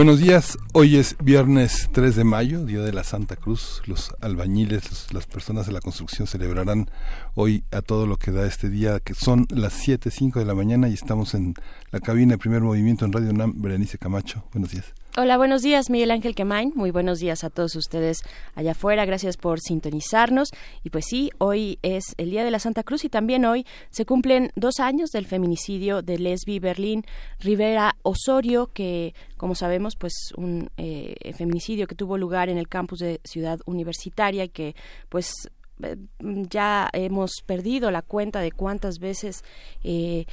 Buenos días, hoy es viernes 3 de mayo, Día de la Santa Cruz. Los albañiles, las personas de la construcción celebrarán hoy a todo lo que da este día, que son las 7, 5 de la mañana y estamos en la cabina de primer movimiento en Radio UNAM. Berenice Camacho, buenos días. Hola, buenos días, Miguel Ángel Quemain. Muy buenos días a todos ustedes allá afuera. Gracias por sintonizarnos. Y pues sí, hoy es el Día de la Santa Cruz y también hoy se cumplen dos años del feminicidio de Lesbi Berlín Rivera Osorio, que, como sabemos, pues un eh, feminicidio que tuvo lugar en el campus de Ciudad Universitaria y que, pues, eh, ya hemos perdido la cuenta de cuántas veces eh,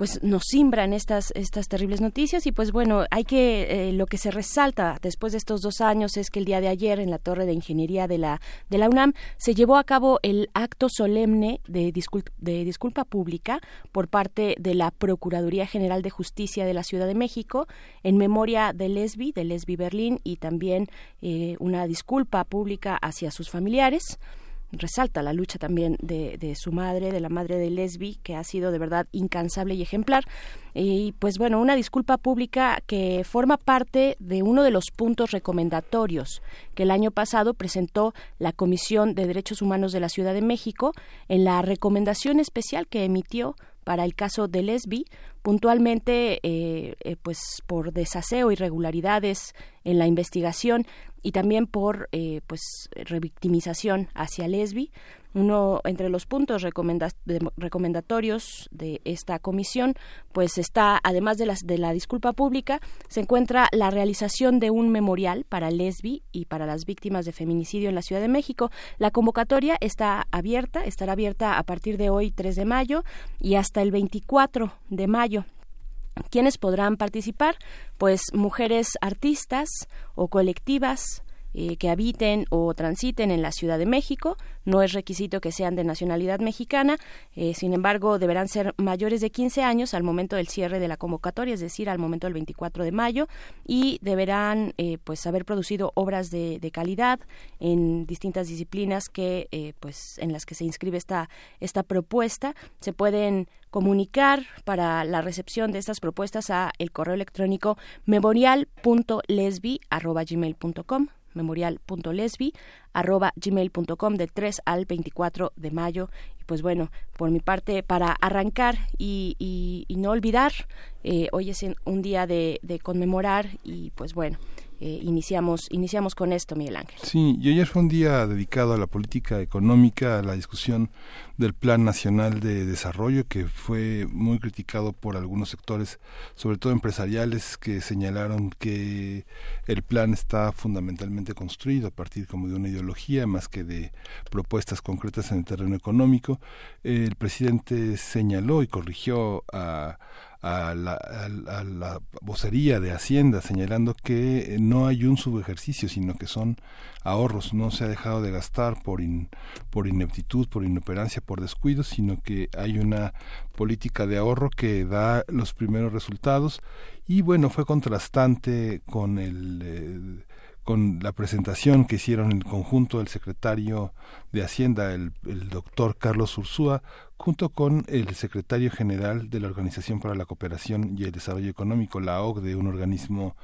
pues nos simbran estas estas terribles noticias. Y pues bueno hay que eh, lo que se resalta después de estos dos años es que el día de ayer en la torre de ingeniería de la de la UNAM se llevó a cabo el acto solemne de, de disculpa pública por parte de la Procuraduría General de Justicia de la Ciudad de México en memoria de Lesbi de Lesbi Berlín y también eh, una disculpa pública hacia sus familiares resalta la lucha también de, su madre, de la madre de Lesbi, que ha sido de verdad incansable y ejemplar. Y pues bueno, una disculpa pública que forma parte de uno de los puntos recomendatorios que el año pasado presentó la Comisión de Derechos Humanos de la Ciudad de México en la recomendación especial que emitió para el caso de Lesbi, puntualmente eh, eh, pues por desaseo, irregularidades en la investigación y también por eh, pues revictimización hacia Lesbi. Uno entre los puntos recomendatorios de esta comisión, pues está, además de, las, de la disculpa pública, se encuentra la realización de un memorial para Lesbi y para las víctimas de feminicidio en la Ciudad de México. La convocatoria está abierta, estará abierta a partir de hoy, 3 de mayo, y hasta el 24 de mayo. ¿Quiénes podrán participar? Pues mujeres artistas o colectivas, eh, que habiten o transiten en la Ciudad de México. No es requisito que sean de nacionalidad mexicana, eh, sin embargo, deberán ser mayores de 15 años al momento del cierre de la convocatoria, es decir, al momento del 24 de mayo, y deberán eh, pues haber producido obras de, de, calidad en distintas disciplinas que pues en las que se inscribe esta esta propuesta. Se pueden comunicar para la recepción de estas propuestas a el correo electrónico memorial.lesbi@gmail.com memorial.lesbi arroba gmail.com del 3 al 24 de mayo. Y pues bueno por mi parte para arrancar y, y, no olvidar eh, hoy es un día de conmemorar y pues bueno eh, iniciamos, iniciamos con esto, Miguel Ángel. Sí, y ayer fue un día dedicado a la política económica, a la discusión del Plan Nacional de Desarrollo, que fue muy criticado por algunos sectores, sobre todo empresariales, que señalaron que el plan está fundamentalmente construido a partir como de una ideología más que de propuestas concretas en el terreno económico. El presidente señaló y corrigió a a la, a, la, vocería de Hacienda señalando que no hay un subejercicio, sino que son ahorros, no se ha dejado de gastar por, por ineptitud, por inoperancia, por descuido, sino que hay una política de ahorro que da los primeros resultados. Y bueno, fue contrastante con el... Eh, con la presentación que hicieron el conjunto del secretario de Hacienda, el, el doctor Carlos Ursúa, junto con el secretario general de la Organización para la Cooperación y el Desarrollo Económico, la OCDE, un organismo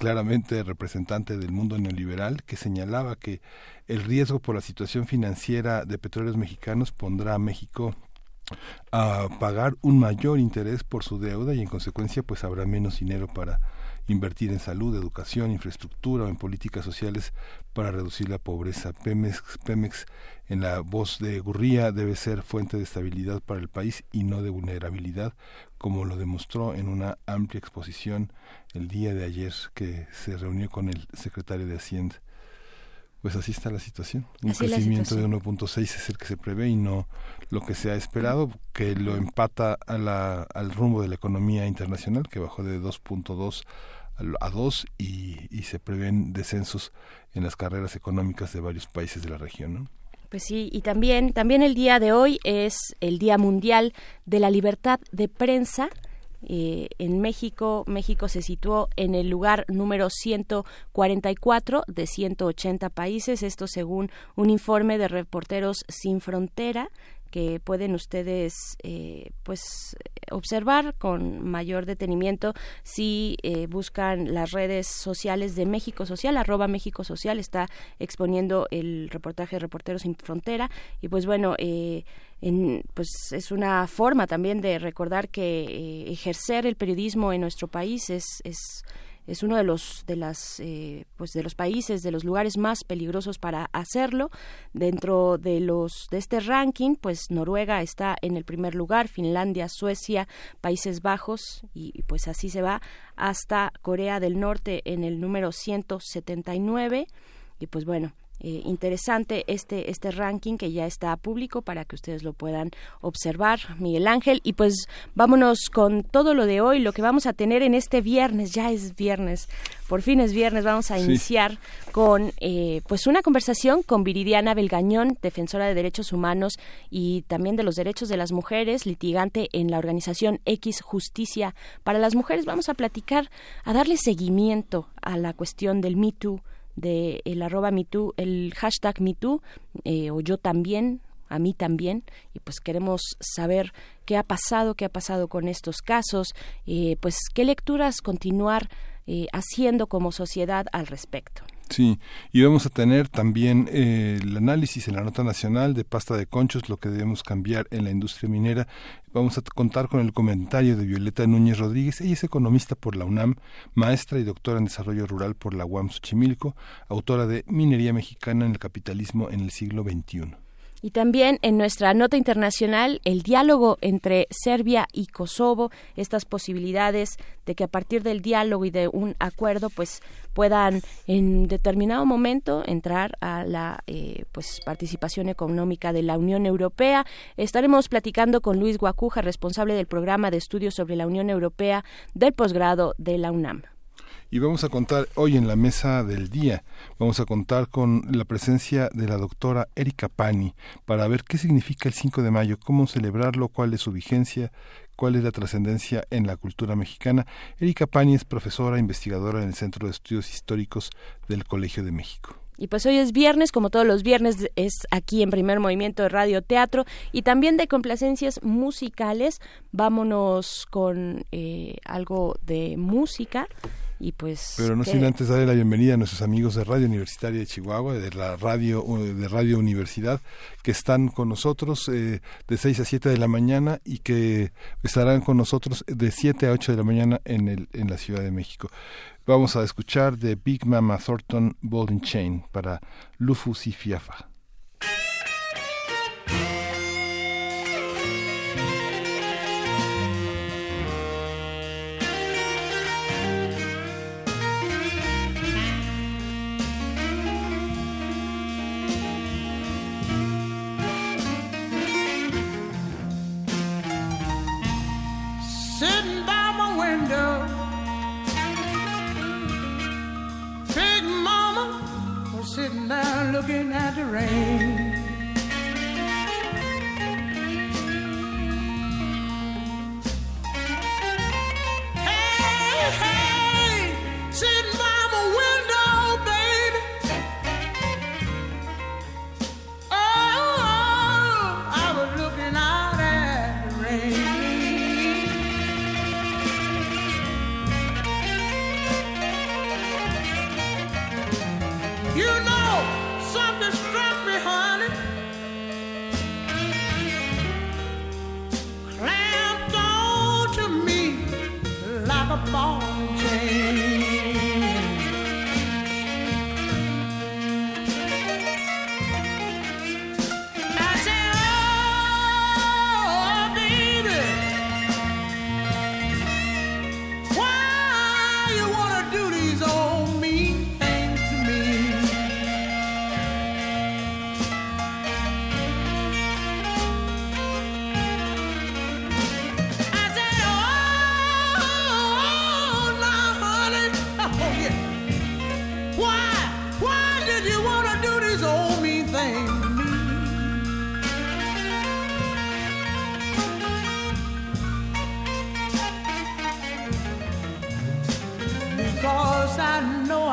claramente representante del mundo neoliberal, que señalaba que el riesgo por la situación financiera de petróleos mexicanos pondrá a México a pagar un mayor interés por su deuda y en consecuencia pues habrá menos dinero para invertir en salud, educación, infraestructura o en políticas sociales para reducir la pobreza. Pemex, Pemex en la voz de Gurría debe ser fuente de estabilidad para el país y no de vulnerabilidad, como lo demostró en una amplia exposición el día de ayer que se reunió con el secretario de Hacienda. Pues así está la situación. Un crecimiento de 1.6 es el que se prevé y no lo que se ha esperado, que lo empata a la, al rumbo de la economía internacional, que bajó de 2.2 a dos y, se prevén descensos en las carreras económicas de varios países de la región. Pues sí, y también, también el día de hoy es el Día Mundial de la Libertad de Prensa. Eh, en México, México se situó en el lugar número 144 de 180 países, esto según un informe de Reporteros Sin Frontera que pueden ustedes eh, pues observar con mayor detenimiento si eh, buscan las redes sociales de México Social arroba México Social está exponiendo el reportaje de Reporteros sin Frontera. Y pues bueno eh, en, pues es una forma también de recordar que ejercer el periodismo en nuestro país es, es es uno de los de las eh, pues de los países de los lugares más peligrosos para hacerlo. Dentro de los de este ranking pues Noruega está en el primer lugar Finlandia Suecia Países Bajos y pues así se va hasta Corea del Norte en el número 179 y pues bueno eh, interesante este este ranking que ya está público para que ustedes lo puedan observar Miguel Ángel. Y pues vámonos con todo lo de hoy lo que vamos a tener en este viernes. Ya es viernes por fin es viernes. Vamos a iniciar con eh, pues una conversación con Viridiana Belgañón defensora de derechos humanos y también de los derechos de las mujeres litigante en la organización X Justicia para las mujeres. Vamos a platicar a darle seguimiento a la cuestión del Me Too de el arroba MeToo, el hashtag MeToo, eh, o yo también, a mí también, y pues queremos saber qué ha pasado, qué ha pasado con estos casos, eh, pues qué lecturas continuar eh, haciendo como sociedad al respecto. Sí, y vamos a tener también eh, el análisis en la nota nacional de pasta de conchos, lo que debemos cambiar en la industria minera. Vamos a contar con el comentario de Violeta Núñez Rodríguez. Ella es economista por la UNAM, maestra y doctora en desarrollo rural por la UAM Xochimilco, autora de Minería Mexicana en el Capitalismo en el siglo XXI. Y también en nuestra nota internacional, el diálogo entre Serbia y Kosovo, estas posibilidades de que a partir del diálogo y de un acuerdo, pues puedan en determinado momento entrar a la eh, pues participación económica de la Unión Europea. Estaremos platicando con Luis Guacuja, responsable del programa de estudios sobre la Unión Europea del posgrado de la UNAM y vamos a contar hoy en la mesa del día, vamos a contar con la presencia de la doctora Erika Pani para ver qué significa el 5 de mayo, cómo celebrarlo, cuál es su vigencia, cuál es la trascendencia en la cultura mexicana. Erika Pani es profesora investigadora en el Centro de Estudios Históricos del Colegio de México. Y pues hoy es viernes, como todos los viernes es aquí en primer movimiento de Radio Teatro y también de complacencias musicales. Vámonos con eh, algo de música y pues pero no sin antes darle la bienvenida a nuestros amigos de Radio Universitaria de Chihuahua de la radio de Radio Universidad que están con nosotros eh, de 6 a 7 de la mañana y que estarán con nosotros de 7 a 8 de la mañana en el en la Ciudad de México. Vamos a escuchar de Big Mama Thornton Ball Chain para Lufu Fiafa there looking at the rain.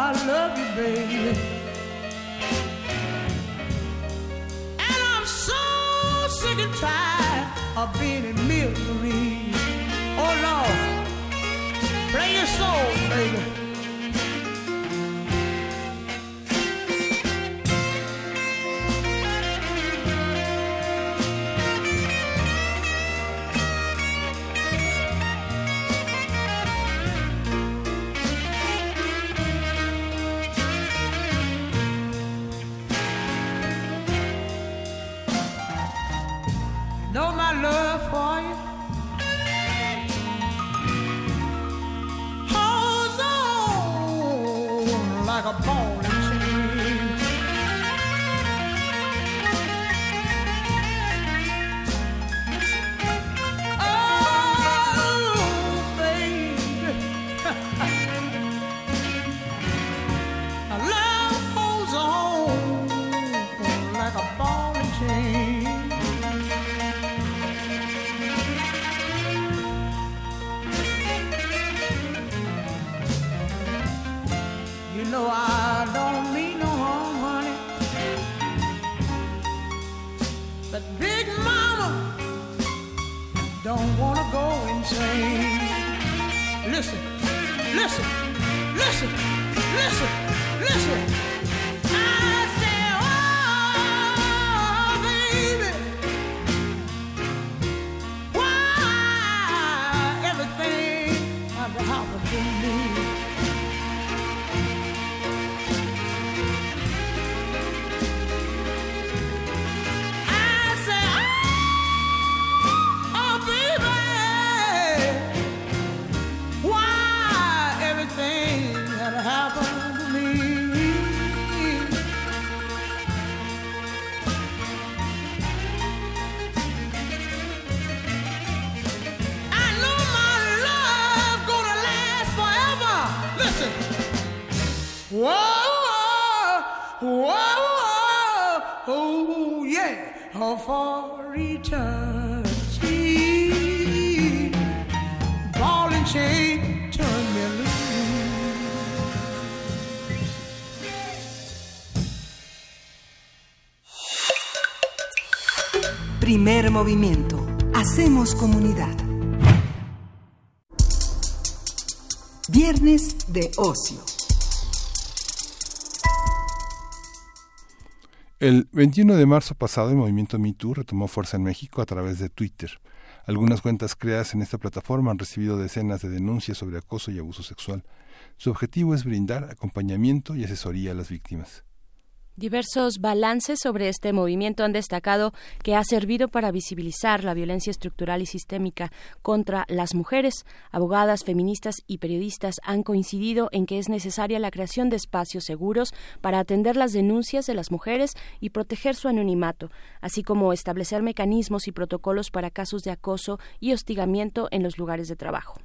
I love you, baby. And I'm so sick and tired of being in misery. Oh Lord, play your soul, baby. Like a ball El 21 de marzo pasado, el movimiento MeToo retomó fuerza en México a través de Twitter. Algunas cuentas creadas en esta plataforma han recibido decenas de denuncias sobre acoso y abuso sexual. Su objetivo es brindar acompañamiento y asesoría a las víctimas. Diversos balances sobre este movimiento han destacado que ha servido para visibilizar la violencia estructural y sistémica contra las mujeres. Abogadas, feministas y periodistas han coincidido en que es necesaria la creación de espacios seguros para atender las denuncias de las mujeres y proteger su anonimato, así como establecer mecanismos y protocolos para casos de acoso y hostigamiento en los lugares de trabajo.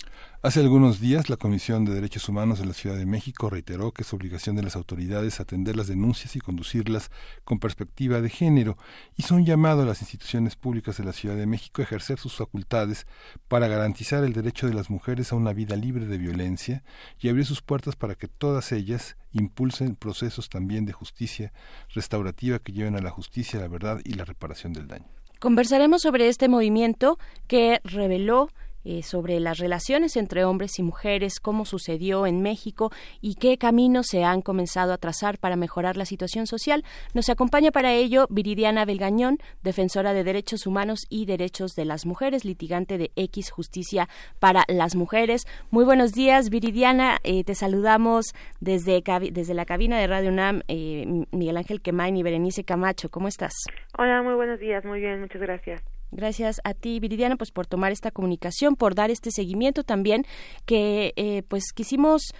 Hace algunos días, la Comisión de Derechos Humanos de la Ciudad de México reiteró que es obligación de las autoridades atender las denuncias y conducirlas con perspectiva de género. Hizo un llamado a las instituciones públicas de la Ciudad de México a ejercer sus facultades para garantizar el derecho de las mujeres a una vida libre de violencia y abrir sus puertas para que todas ellas impulsen procesos también de justicia restaurativa que lleven a la justicia, la verdad y la reparación del daño. Conversaremos sobre este movimiento que reveló eh, sobre las relaciones entre hombres y mujeres, cómo sucedió en México y qué caminos se han comenzado a trazar para mejorar la situación social. Nos acompaña para ello Viridiana Belgañón, defensora de derechos humanos y derechos de las mujeres, litigante de X Justicia para las Mujeres. Muy buenos días, Viridiana. Eh, te saludamos desde, desde la cabina de Radio UNAM, eh, Miguel Ángel Quemain y Berenice Camacho. ¿Cómo estás? Hola, muy buenos días. Muy bien, muchas gracias. Gracias a ti, Viridiana, pues por tomar esta comunicación, por dar este seguimiento también, que eh, pues quisimos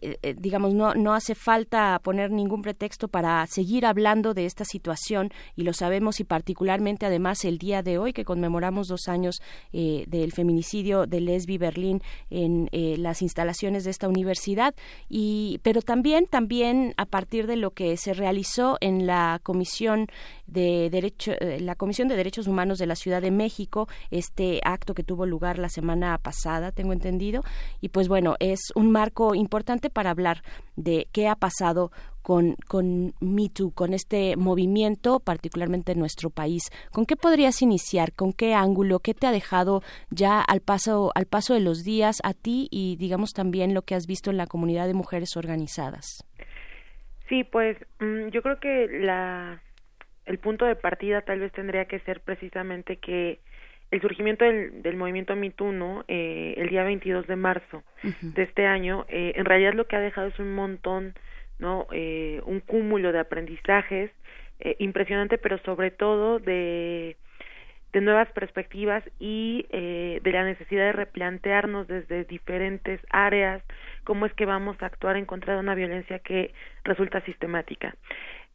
eh, digamos, no, no hace falta poner ningún pretexto para seguir hablando de esta situación y lo sabemos y particularmente además el día de hoy que conmemoramos dos años eh, del feminicidio de Lesbi Berlín en eh, las instalaciones de esta universidad. Y pero también también a partir de lo que se realizó en la comisión de derecho, eh, la Comisión de Derechos Humanos de la Ciudad de México, este acto que tuvo lugar la semana pasada, tengo entendido, y pues bueno, es un marco importante para hablar de qué ha pasado con, con Me Too, con este movimiento, particularmente en nuestro país. ¿Con qué podrías iniciar? ¿Con qué ángulo? ¿Qué te ha dejado ya al paso, al paso de los días a ti y digamos también lo que has visto en la comunidad de mujeres organizadas? Sí, pues mm, yo creo que la el punto de partida tal vez tendría que ser precisamente que el surgimiento del, del movimiento MeToo, ¿no? Eh, el día 22 de marzo de este año, eh, en realidad lo que ha dejado es un montón, ¿no? Eh, un cúmulo de aprendizajes eh, impresionante, pero sobre todo de de nuevas perspectivas y eh, de la necesidad de replantearnos desde diferentes áreas cómo es que vamos a actuar en contra de una violencia que resulta sistemática.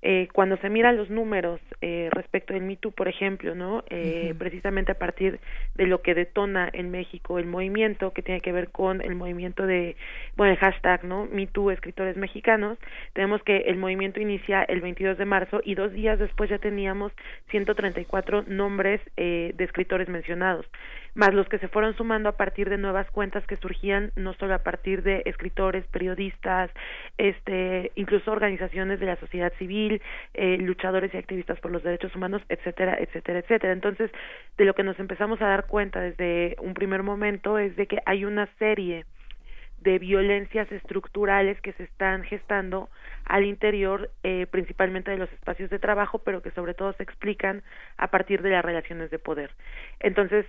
Eh, cuando se miran los números eh, respecto del MeToo, por ejemplo, ¿no? Eh, Precisamente a partir de lo que detona en México el movimiento, que tiene que ver con el movimiento de, bueno, el hashtag, ¿no? MeToo Escritores Mexicanos, tenemos que el movimiento inicia el 22 de marzo y dos días después ya teníamos 134 nombres eh, de escritores mencionados más los que se fueron sumando a partir de nuevas cuentas que surgían no solo a partir de escritores, periodistas, este, incluso organizaciones de la sociedad civil, eh, luchadores y activistas por los derechos humanos, etcétera, etcétera, etcétera. Entonces, de lo que nos empezamos a dar cuenta desde un primer momento es de que hay una serie de violencias estructurales que se están gestando al interior eh, principalmente de los espacios de trabajo, pero que sobre todo se explican a partir de las relaciones de poder. Entonces,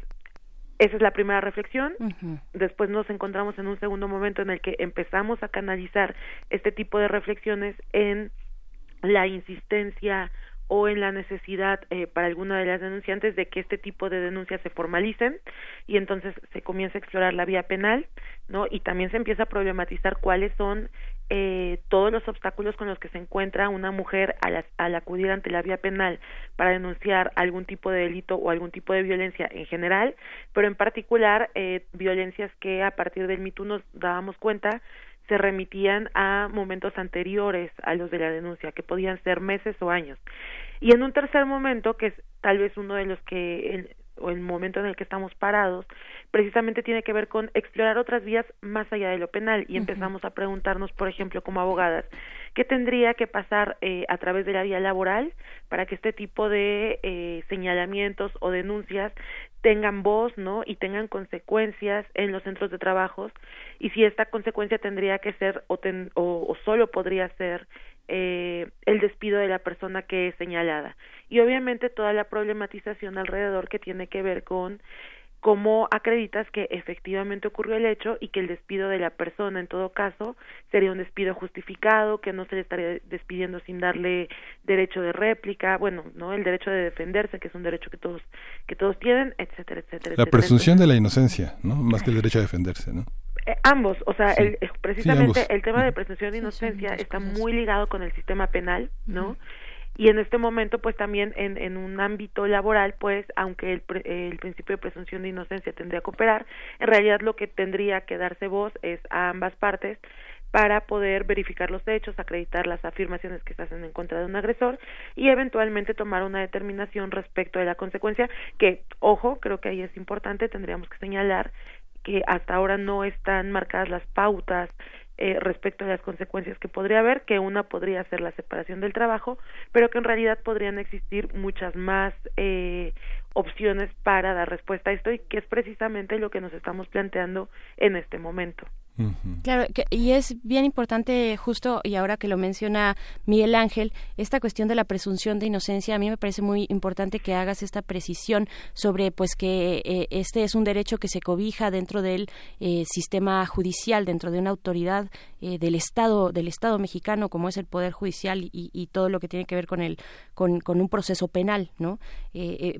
esa es la primera reflexión. Después nos encontramos en un segundo momento en el que empezamos a canalizar este tipo de reflexiones en la insistencia o en la necesidad eh, para alguna de las denunciantes de que este tipo de denuncias se formalicen y entonces se comienza a explorar la vía penal, ¿no? Y también se empieza a problematizar cuáles son eh, todos los obstáculos con los que se encuentra una mujer al, acudir ante la vía penal para denunciar algún tipo de delito o algún tipo de violencia en general, pero en particular eh, violencias que a partir del mito nos dábamos cuenta se remitían a momentos anteriores a los de la denuncia, que podían ser meses o años. Y en un tercer momento, que es tal vez uno de los que o el momento en el que estamos parados, precisamente tiene que ver con explorar otras vías más allá de lo penal. Y empezamos a preguntarnos, por ejemplo, como abogadas, ¿qué tendría que pasar eh, a través de la vía laboral para que este tipo de eh, señalamientos o denuncias tengan voz, ¿no? Y tengan consecuencias en los centros de trabajo y si esta consecuencia tendría que ser o, o, o solo podría ser eh, el despido de la persona que es señalada y obviamente toda la problematización alrededor que tiene que ver con cómo acreditas que efectivamente ocurrió el hecho y que el despido de la persona en todo caso sería un despido justificado, que no se le estaría despidiendo sin darle derecho de réplica, bueno, no el derecho de defenderse, que es un derecho que todos que todos tienen, etcétera, etcétera. La presunción de la inocencia, ¿no? Más que el derecho a defenderse, ¿no? Eh, ambos, o sea, el, precisamente el tema de presunción de inocencia está muy ligado con el sistema penal, ¿no? y en este momento pues también en, en un ámbito laboral pues aunque el, el principio de presunción de inocencia tendría que operar en realidad lo que tendría que darse voz es a ambas partes para poder verificar los hechos, acreditar las afirmaciones que se hacen en contra de un agresor y eventualmente tomar una determinación respecto de la consecuencia que, ojo, creo que ahí es importante, tendríamos que señalar que hasta ahora no están marcadas las pautas eh, respecto a las consecuencias que podría haber, que una podría ser la separación del trabajo, pero que en realidad podrían existir muchas más eh, opciones para dar respuesta a esto y que es precisamente lo que nos estamos planteando en este momento. Claro, y es bien importante justo, y ahora que lo menciona Miguel Ángel, esta cuestión de la presunción de inocencia, a mí me parece muy importante que hagas esta precisión sobre pues que eh, este es un derecho que se cobija dentro del eh, sistema judicial, dentro de una autoridad eh, del Estado, del Estado mexicano, como es el Poder Judicial y, y todo lo que tiene que ver con el, con, con un proceso penal, ¿no?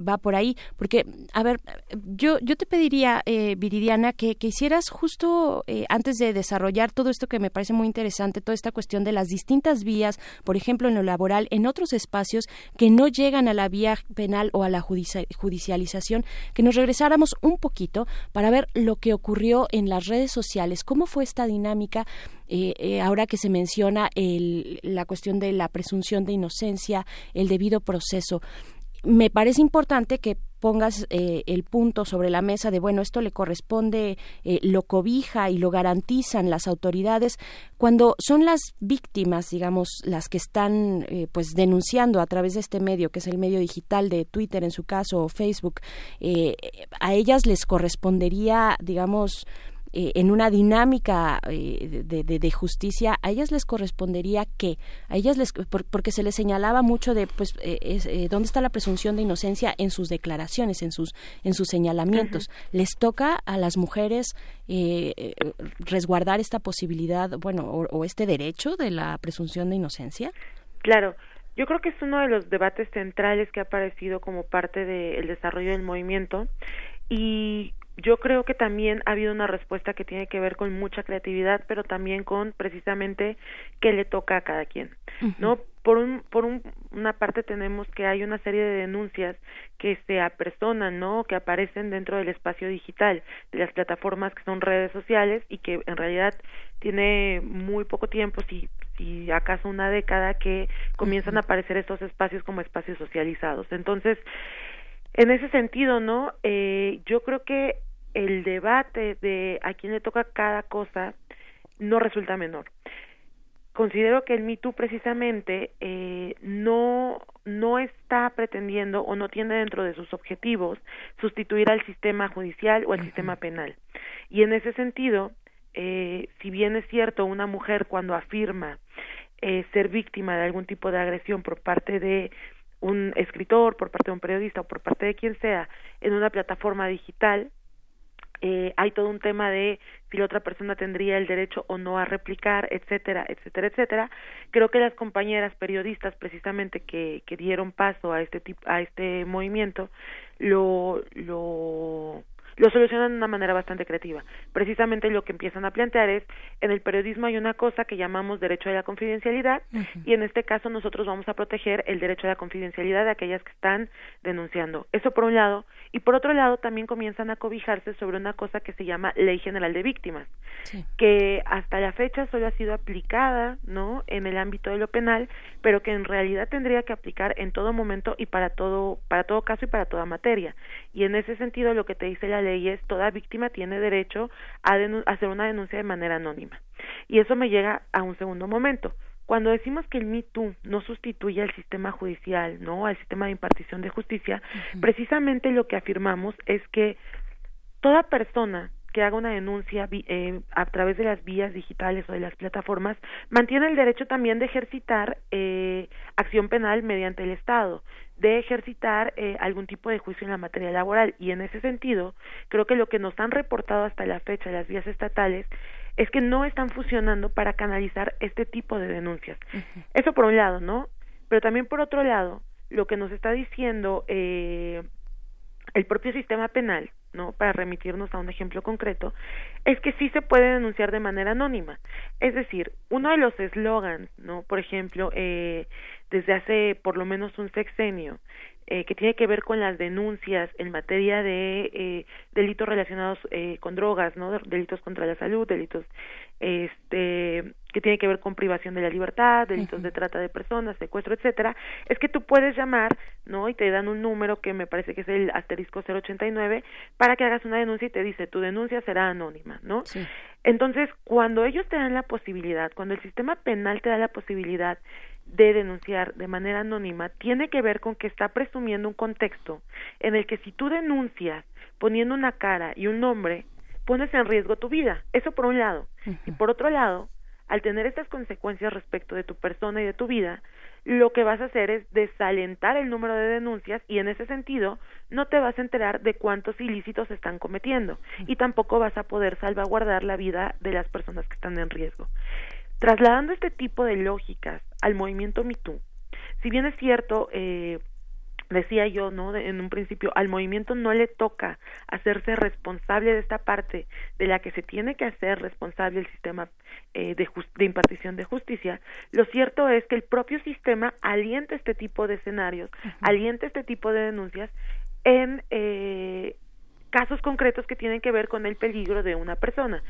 va por ahí, porque, a ver, yo, yo te pediría, Viridiana, que, que hicieras justo antes antes de desarrollar todo esto que me parece muy interesante, toda esta cuestión de las distintas vías, por ejemplo, en lo laboral, en otros espacios que no llegan a la vía penal o a la judicialización, que nos regresáramos un poquito para ver lo que ocurrió en las redes sociales, cómo fue esta dinámica eh, eh, ahora que se menciona la cuestión de la presunción de inocencia, el debido proceso. Me parece importante que pongas eh, el punto sobre la mesa de bueno esto le corresponde eh, lo cobija y lo garantizan las autoridades. Cuando son las víctimas digamos las que están eh, pues denunciando a través de este medio que es el medio digital de Twitter en su caso o Facebook a ellas les correspondería digamos eh, en una dinámica eh, de, justicia, a ellas les correspondería que, a ellas les, porque se les señalaba mucho de, pues, eh, dónde está la presunción de inocencia en sus declaraciones, en sus, en sus señalamientos. Les toca a las mujeres resguardar esta posibilidad, bueno, o, este derecho de la presunción de inocencia. Claro. Yo creo que es uno de los debates centrales que ha aparecido como parte del desarrollo del movimiento y yo creo que también ha habido una respuesta que tiene que ver con mucha creatividad, pero también con precisamente qué le toca a cada quien, ¿no? Por un, por un, una parte tenemos que hay una serie de denuncias que se apersonan, ¿no? Que aparecen dentro del espacio digital, de las plataformas que son redes sociales y que en realidad tiene muy poco tiempo, si, si acaso una década, que comienzan a aparecer estos espacios como espacios socializados. Entonces, en ese sentido, ¿no? Eh, yo creo que el debate de a quién le toca cada cosa no resulta menor. Considero que el Me precisamente eh, no no está pretendiendo o no tiene dentro de sus objetivos sustituir al sistema judicial o al sistema penal. Y en ese sentido, eh, si bien es cierto, una mujer cuando afirma eh, ser víctima de algún tipo de agresión por parte de un escritor, por parte de un periodista o por parte de quien sea en una plataforma digital, eh, hay todo un tema de si la otra persona tendría el derecho o no a replicar, etcétera, etcétera, etcétera. Creo que las compañeras periodistas, precisamente que, que dieron paso a este tipo, a este movimiento, lo, lo lo solucionan de una manera bastante creativa. Precisamente lo que empiezan a plantear es, en el periodismo hay una cosa que llamamos derecho a la confidencialidad y en este caso nosotros vamos a proteger el derecho a la confidencialidad de aquellas que están denunciando. Eso por un lado. Y por otro lado también comienzan a cobijarse sobre una cosa que se llama Ley General de Víctimas, que hasta la fecha solo ha sido aplicada, ¿no?, en el ámbito de lo penal, pero que en realidad tendría que aplicar en todo momento y para todo para todo caso y para toda materia. Y en ese sentido lo que te dice la ley es toda víctima tiene derecho a hacer una denuncia de manera anónima. Y eso me llega a un segundo momento. Cuando decimos que el Me no sustituye al sistema judicial, ¿no? al sistema de impartición de justicia, precisamente lo que afirmamos es que toda persona que haga una denuncia eh, a través de las vías digitales o de las plataformas mantiene el derecho también de ejercitar eh, acción penal mediante el Estado de ejercitar eh, algún tipo de juicio en la materia laboral y en ese sentido creo que lo que nos han reportado hasta la fecha las vías estatales es que no están funcionando para canalizar este tipo de denuncias. Eso por un lado, ¿no? Pero también por otro lado, lo que nos está diciendo eh, el propio sistema penal, ¿no? Para remitirnos a un ejemplo concreto, es que sí se puede denunciar de manera anónima. Es decir, uno de los eslogans, ¿no? Por ejemplo, eh, desde hace por lo menos un sexenio, eh, que tiene que ver con las denuncias en materia de eh, delitos relacionados eh, con drogas, ¿no? Delitos contra la salud, delitos este que tiene que ver con privación de la libertad, delitos de trata de personas, secuestro, etcétera, es que tú puedes llamar, ¿no? Y te dan un número que me parece que es el asterisco 089 para que hagas una denuncia y te dice, tu denuncia será anónima, ¿no? Entonces, cuando ellos te dan la posibilidad, cuando el sistema penal te da la posibilidad de denunciar de manera anónima tiene que ver con que está presumiendo un contexto en el que si tú denuncias poniendo una cara y un nombre, pones en riesgo tu vida. Eso por un lado. Y por otro lado, al tener estas consecuencias respecto de tu persona y de tu vida, lo que vas a hacer es desalentar el número de denuncias y en ese sentido no te vas a enterar de cuántos ilícitos se están cometiendo y tampoco vas a poder salvaguardar la vida de las personas que están en riesgo. Trasladando este tipo de lógicas al movimiento MeToo, si bien es cierto, eh, decía yo, ¿no? en un principio, al movimiento no le toca hacerse responsable de esta parte de la que se tiene que hacer responsable el sistema eh, de, de, impartición de justicia. Lo cierto es que el propio sistema alienta este tipo de escenarios, alienta este tipo de denuncias en eh, casos concretos que tienen que ver con el peligro de una persona.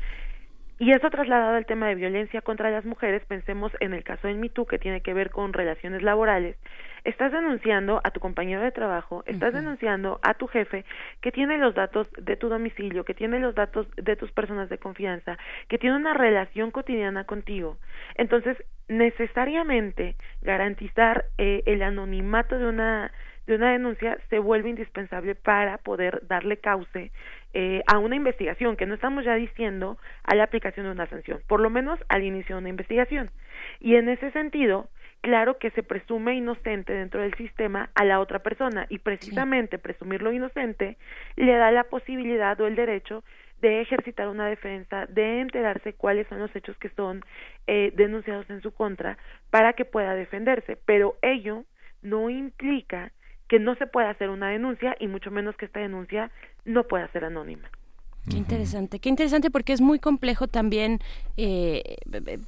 Y eso trasladado al tema de violencia contra las mujeres, pensemos en el caso del MeToo que tiene que ver con relaciones laborales. Estás denunciando a tu compañero de trabajo, estás denunciando a tu jefe que tiene los datos de tu domicilio, que tiene los datos de tus personas de confianza, que tiene una relación cotidiana contigo. Entonces, necesariamente garantizar eh, el anonimato de una de una denuncia se vuelve indispensable para poder darle cauce eh, a una investigación, que no estamos ya diciendo a la aplicación de una sanción, por lo menos al inicio de una investigación. Y en ese sentido, claro que se presume inocente dentro del sistema a la otra persona y precisamente presumirlo inocente le da la posibilidad o el derecho de ejercitar una defensa, de enterarse cuáles son los hechos que son eh, denunciados en su contra para que pueda defenderse. Pero ello no implica que no se pueda hacer una denuncia y mucho menos que esta denuncia no pueda ser anónima. Qué interesante, qué interesante porque es muy complejo también. Eh,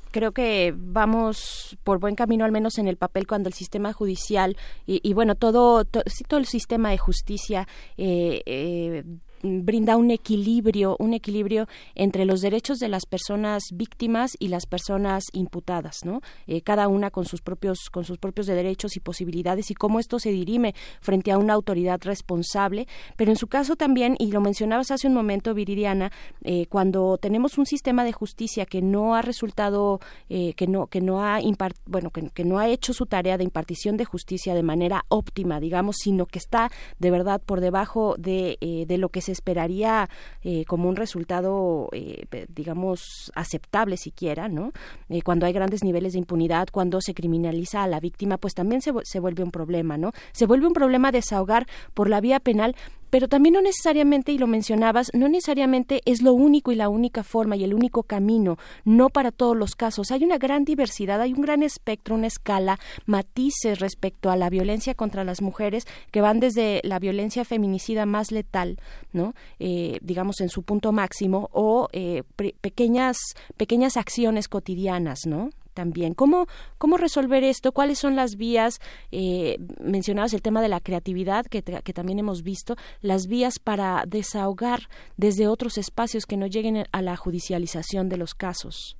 creo que vamos por buen camino, al menos en el papel, cuando el sistema judicial y, bueno, todo, todo el sistema de justicia eh, eh, brinda un equilibrio, un equilibrio entre los derechos de las personas víctimas y las personas imputadas, ¿no? Eh, cada una con sus propios, con sus propios derechos y posibilidades y cómo esto se dirime frente a una autoridad responsable. Pero en su caso también, y lo mencionabas hace un momento, Viridiana, eh, cuando tenemos un sistema de justicia que no ha resultado, eh, que no, que no ha bueno, que, no ha hecho su tarea de impartición de justicia de manera óptima, digamos, sino que está de verdad por debajo de, de lo que se esperaría eh, como un resultado, eh, digamos, aceptable siquiera, ¿no? Eh, cuando hay grandes niveles de impunidad, cuando se criminaliza a la víctima, pues también se, se vuelve un problema, ¿no? Se vuelve un problema desahogar por la vía penal, pero también no necesariamente, y lo mencionabas, no necesariamente es lo único y la única forma y el único camino, no para todos los casos. Hay una gran diversidad, hay un gran espectro, una escala, matices respecto a la violencia contra las mujeres que van desde la violencia feminicida más letal, ¿no? Eh, digamos en su punto máximo, o eh, pequeñas, pequeñas acciones cotidianas, ¿no? También. ¿Cómo, cómo resolver esto? ¿Cuáles son las vías? Eh, mencionabas el tema de la creatividad que, que también hemos visto, las vías para desahogar desde otros espacios que no lleguen a la judicialización de los casos.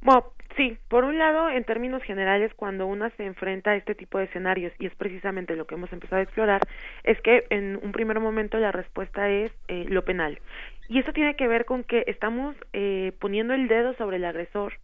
Bueno, sí, por un lado, en términos generales, cuando una se enfrenta a este tipo de escenarios, y es precisamente lo que hemos empezado a explorar, es que en un primer momento la respuesta es eh, lo penal. Y eso tiene que ver con que estamos eh, poniendo el dedo sobre el agresor,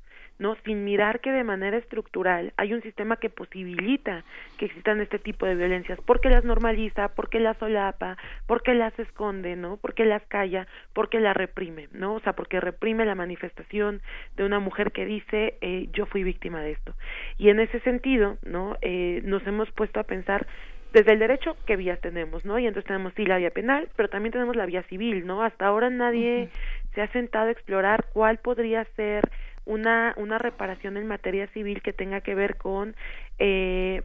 ¿no? Sin mirar que de manera estructural hay un sistema que posibilita que existan este tipo de violencias, porque las normaliza, porque las solapa, porque las esconde, ¿no? Porque las calla, porque las reprime, ¿no? O sea, porque reprime la manifestación de una mujer que dice eh, yo fui víctima de esto. Y en ese sentido, ¿no? Eh, nos hemos puesto a pensar desde el derecho, ¿qué vías tenemos, no? Y entonces tenemos sí la vía penal, pero también tenemos la vía civil, ¿no? Hasta ahora nadie se ha sentado a explorar cuál podría ser una, una reparación en materia civil que tenga que ver con eh,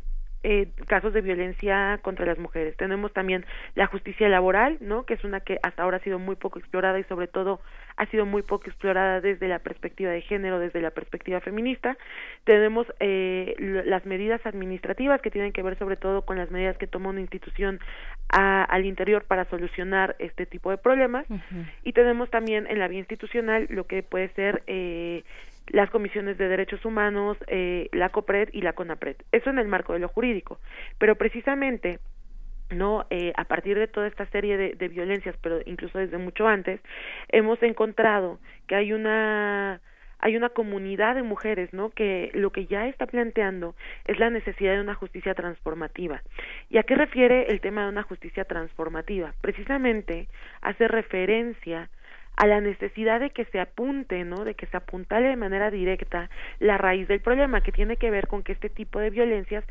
eh, casos de violencia contra las mujeres. Tenemos también la justicia laboral, ¿no? Que es una que hasta ahora ha sido muy poco explorada y sobre todo ha sido muy poco explorada desde la perspectiva de género, desde la perspectiva feminista. Tenemos eh, las medidas administrativas que tienen que ver sobre todo con las medidas que toma una institución al interior para solucionar este tipo de problemas. Y tenemos también en la vía institucional lo que puede ser eh, las comisiones de derechos humanos, eh, la COPRED y la CONAPRED. Eso en el marco de lo jurídico. Pero precisamente no eh, a partir de toda esta serie de, de, violencias pero incluso desde mucho antes hemos encontrado que hay una hay una comunidad de mujeres no que lo que ya está planteando es la necesidad de una justicia transformativa y a qué refiere el tema de una justicia transformativa precisamente hace referencia a la necesidad de que se apunte, ¿no? De que se apuntale de manera directa la raíz del problema, que tiene que ver con que este tipo de violencias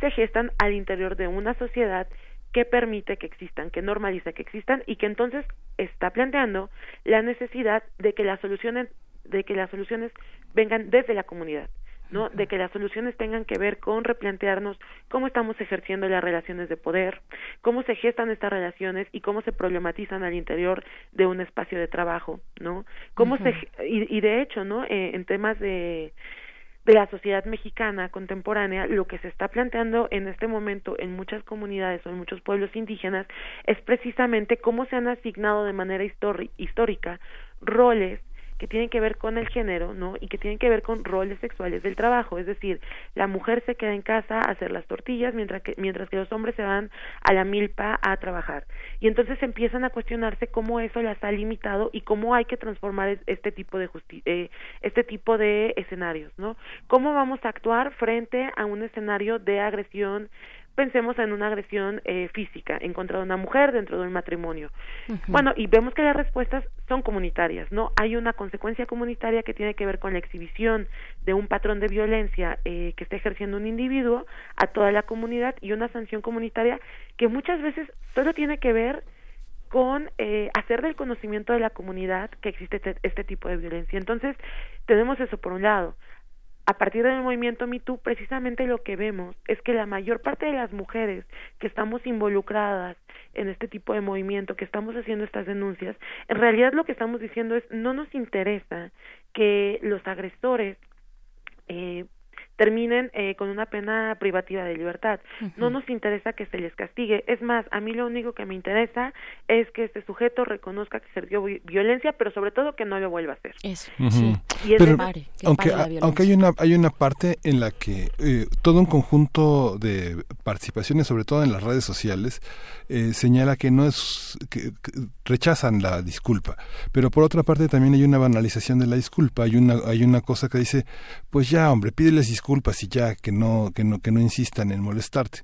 se gestan al interior de una sociedad que permite que existan, que normaliza que existan y que entonces está planteando la necesidad de que las soluciones de que las soluciones vengan desde la comunidad, ¿no? De que las soluciones tengan que ver con replantearnos cómo estamos ejerciendo las relaciones de poder, cómo se gestan estas relaciones y cómo se problematizan al interior de un espacio de trabajo, ¿no? Cómo se y, y de hecho, ¿no? Eh, en temas de de la sociedad mexicana contemporánea, lo que se está planteando en este momento en muchas comunidades o en muchos pueblos indígenas es precisamente cómo se han asignado de manera histórica roles que tienen que ver con el género, ¿no? Y que tienen que ver con roles sexuales del trabajo, es decir, la mujer se queda en casa a hacer las tortillas mientras que mientras que los hombres se van a la milpa a trabajar. Y entonces empiezan a cuestionarse cómo eso las ha limitado y cómo hay que transformar este tipo de eh, este tipo de escenarios, ¿no? ¿Cómo vamos a actuar frente a un escenario de agresión pensemos en una agresión eh, física en contra de una mujer dentro de un matrimonio. Bueno, y vemos que las respuestas son comunitarias, ¿no? Hay una consecuencia comunitaria que tiene que ver con la exhibición de un patrón de violencia eh, que está ejerciendo un individuo a toda la comunidad y una sanción comunitaria que muchas veces solo tiene que ver con eh, hacer del conocimiento de la comunidad que existe este, este tipo de violencia. Entonces, tenemos eso por un lado a partir del movimiento MeToo, precisamente lo que vemos es que la mayor parte de las mujeres que estamos involucradas en este tipo de movimiento, que estamos haciendo estas denuncias, en realidad lo que estamos diciendo es no nos interesa que los agresores eh, terminen eh, con una pena privativa de libertad. No nos interesa que se les castigue. Es más, a mí lo único que me interesa es que este sujeto reconozca que se dio violencia, pero sobre todo que no lo vuelva a hacer. Eso, sí. y pero, aunque, aunque hay una, hay una parte en la que eh, todo un conjunto de participaciones, sobre todo en las redes sociales, eh, señala que no es que, rechazan la disculpa, pero por otra parte también hay una banalización de la disculpa. Hay una hay una cosa que dice, pues ya hombre, pídeles disculpas disculpas y ya que no que no que no insistan en molestarte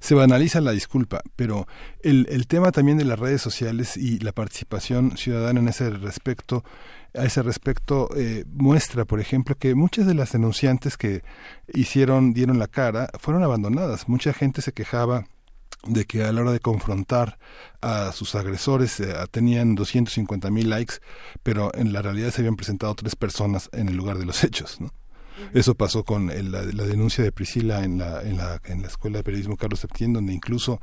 se banaliza la disculpa pero el, el tema también de las redes sociales y la participación ciudadana en ese respecto a ese respecto eh, muestra por ejemplo que muchas de las denunciantes que hicieron dieron la cara fueron abandonadas mucha gente se quejaba de que a la hora de confrontar a sus agresores eh, tenían 250 mil likes, pero en la realidad se habían presentado tres personas en el lugar de los hechos. ¿no? Eso pasó con la, denuncia de Priscila en la, en, la, en la Escuela de Periodismo Carlos Septién, donde incluso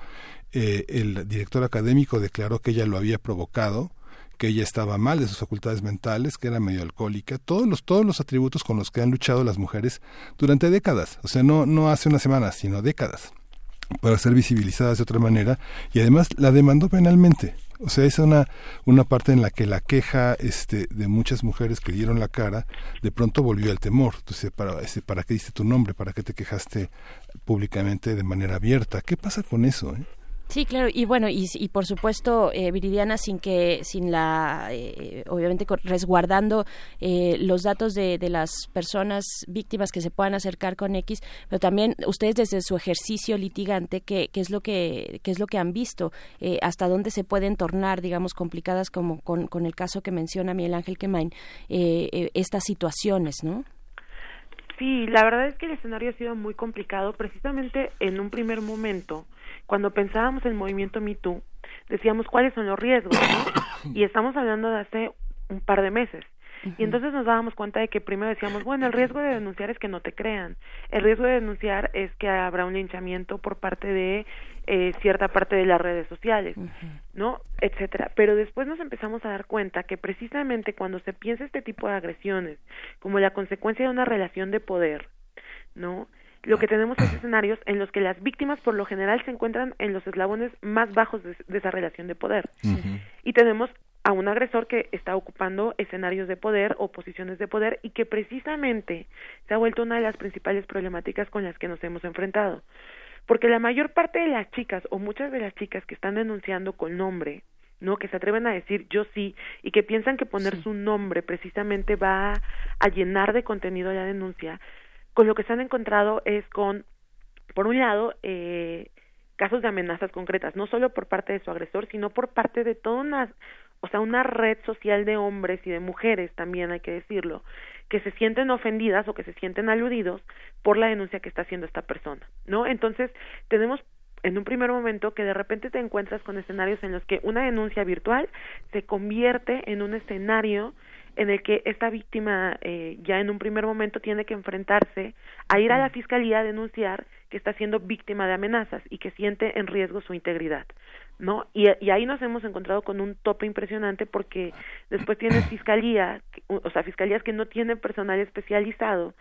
eh, el director académico declaró que ella lo había provocado, que ella estaba mal de sus facultades mentales, que era medio alcohólica, todos los, todos los atributos con los que han luchado las mujeres durante décadas, o sea, no, no hace una semana, sino décadas, para ser visibilizadas de otra manera, y además la demandó penalmente. O sea, es una, una parte en la que la queja este, de muchas mujeres que dieron la cara, de pronto volvió al temor. Entonces, ¿para, este, ¿para qué diste tu nombre? ¿Para qué te quejaste públicamente de manera abierta? ¿Qué pasa con eso? Eh? Sí, claro, y bueno, y, y por supuesto, eh, Viridiana, sin que, sin la, eh, obviamente resguardando eh, los datos de, de, las personas víctimas que se puedan acercar con X, pero también ustedes desde su ejercicio litigante, ¿qué, qué es lo que, qué es lo que han visto? Eh, ¿Hasta dónde se pueden tornar, digamos, complicadas como con, con el caso que menciona Miguel Ángel Quemain, estas situaciones, ¿no? Sí, la verdad es que el escenario ha sido muy complicado, precisamente en un primer momento cuando pensábamos en el movimiento MeToo, decíamos cuáles son los riesgos, Y estamos hablando de hace un par de meses. Y entonces nos dábamos cuenta de que primero decíamos, bueno, el riesgo de denunciar es que no te crean. El riesgo de denunciar es que habrá un linchamiento por parte de eh, cierta parte de las redes sociales, ¿no? Etcétera. Pero después nos empezamos a dar cuenta que precisamente cuando se piensa este tipo de agresiones como la consecuencia de una relación de poder, ¿no? Lo que tenemos es escenarios en los que las víctimas por lo general se encuentran en los eslabones más bajos de, esa relación de poder. Y tenemos a un agresor que está ocupando escenarios de poder o posiciones de poder y que precisamente se ha vuelto una de las principales problemáticas con las que nos hemos enfrentado. Porque la mayor parte de las chicas o muchas de las chicas que están denunciando con nombre, ¿no? Que se atreven a decir yo sí y que piensan que poner su nombre precisamente va a llenar de contenido la denuncia, con lo que se han encontrado es con, por un lado, eh, casos de amenazas concretas, no solo por parte de su agresor, sino por parte de toda una, o sea, una red social de hombres y de mujeres, también hay que decirlo, que se sienten ofendidas o que se sienten aludidos por la denuncia que está haciendo esta persona, ¿no? Entonces, tenemos en un primer momento que de repente te encuentras con escenarios en los que una denuncia virtual se convierte en un escenario en el que esta víctima eh, ya en un primer momento tiene que enfrentarse a ir a la fiscalía a denunciar que está siendo víctima de amenazas y que siente en riesgo su integridad. ¿no? Y, y, ahí nos hemos encontrado con un tope impresionante porque después tienes fiscalía, o sea, fiscalías que no tienen personal especializado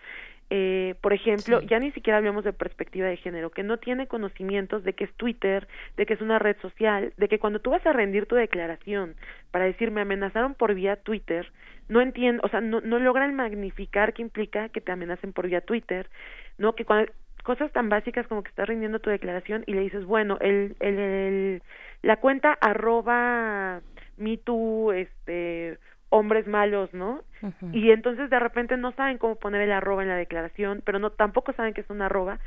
eh, por ejemplo, ya ni siquiera hablamos de perspectiva de género, que no tiene conocimientos de que es Twitter, de que es una red social, de que cuando tú vas a rendir tu declaración para decir me amenazaron por vía Twitter, no entiendo, o sea, no, no logran magnificar qué implica que te amenacen por vía Twitter, ¿no? Que cuando, cosas tan básicas como que estás rindiendo tu declaración y le dices, bueno, el, el, el la cuenta arroba me too, este, hombres malos, ¿no? Y entonces de repente no saben cómo poner el arroba en la declaración, pero no tampoco saben que es un arroba.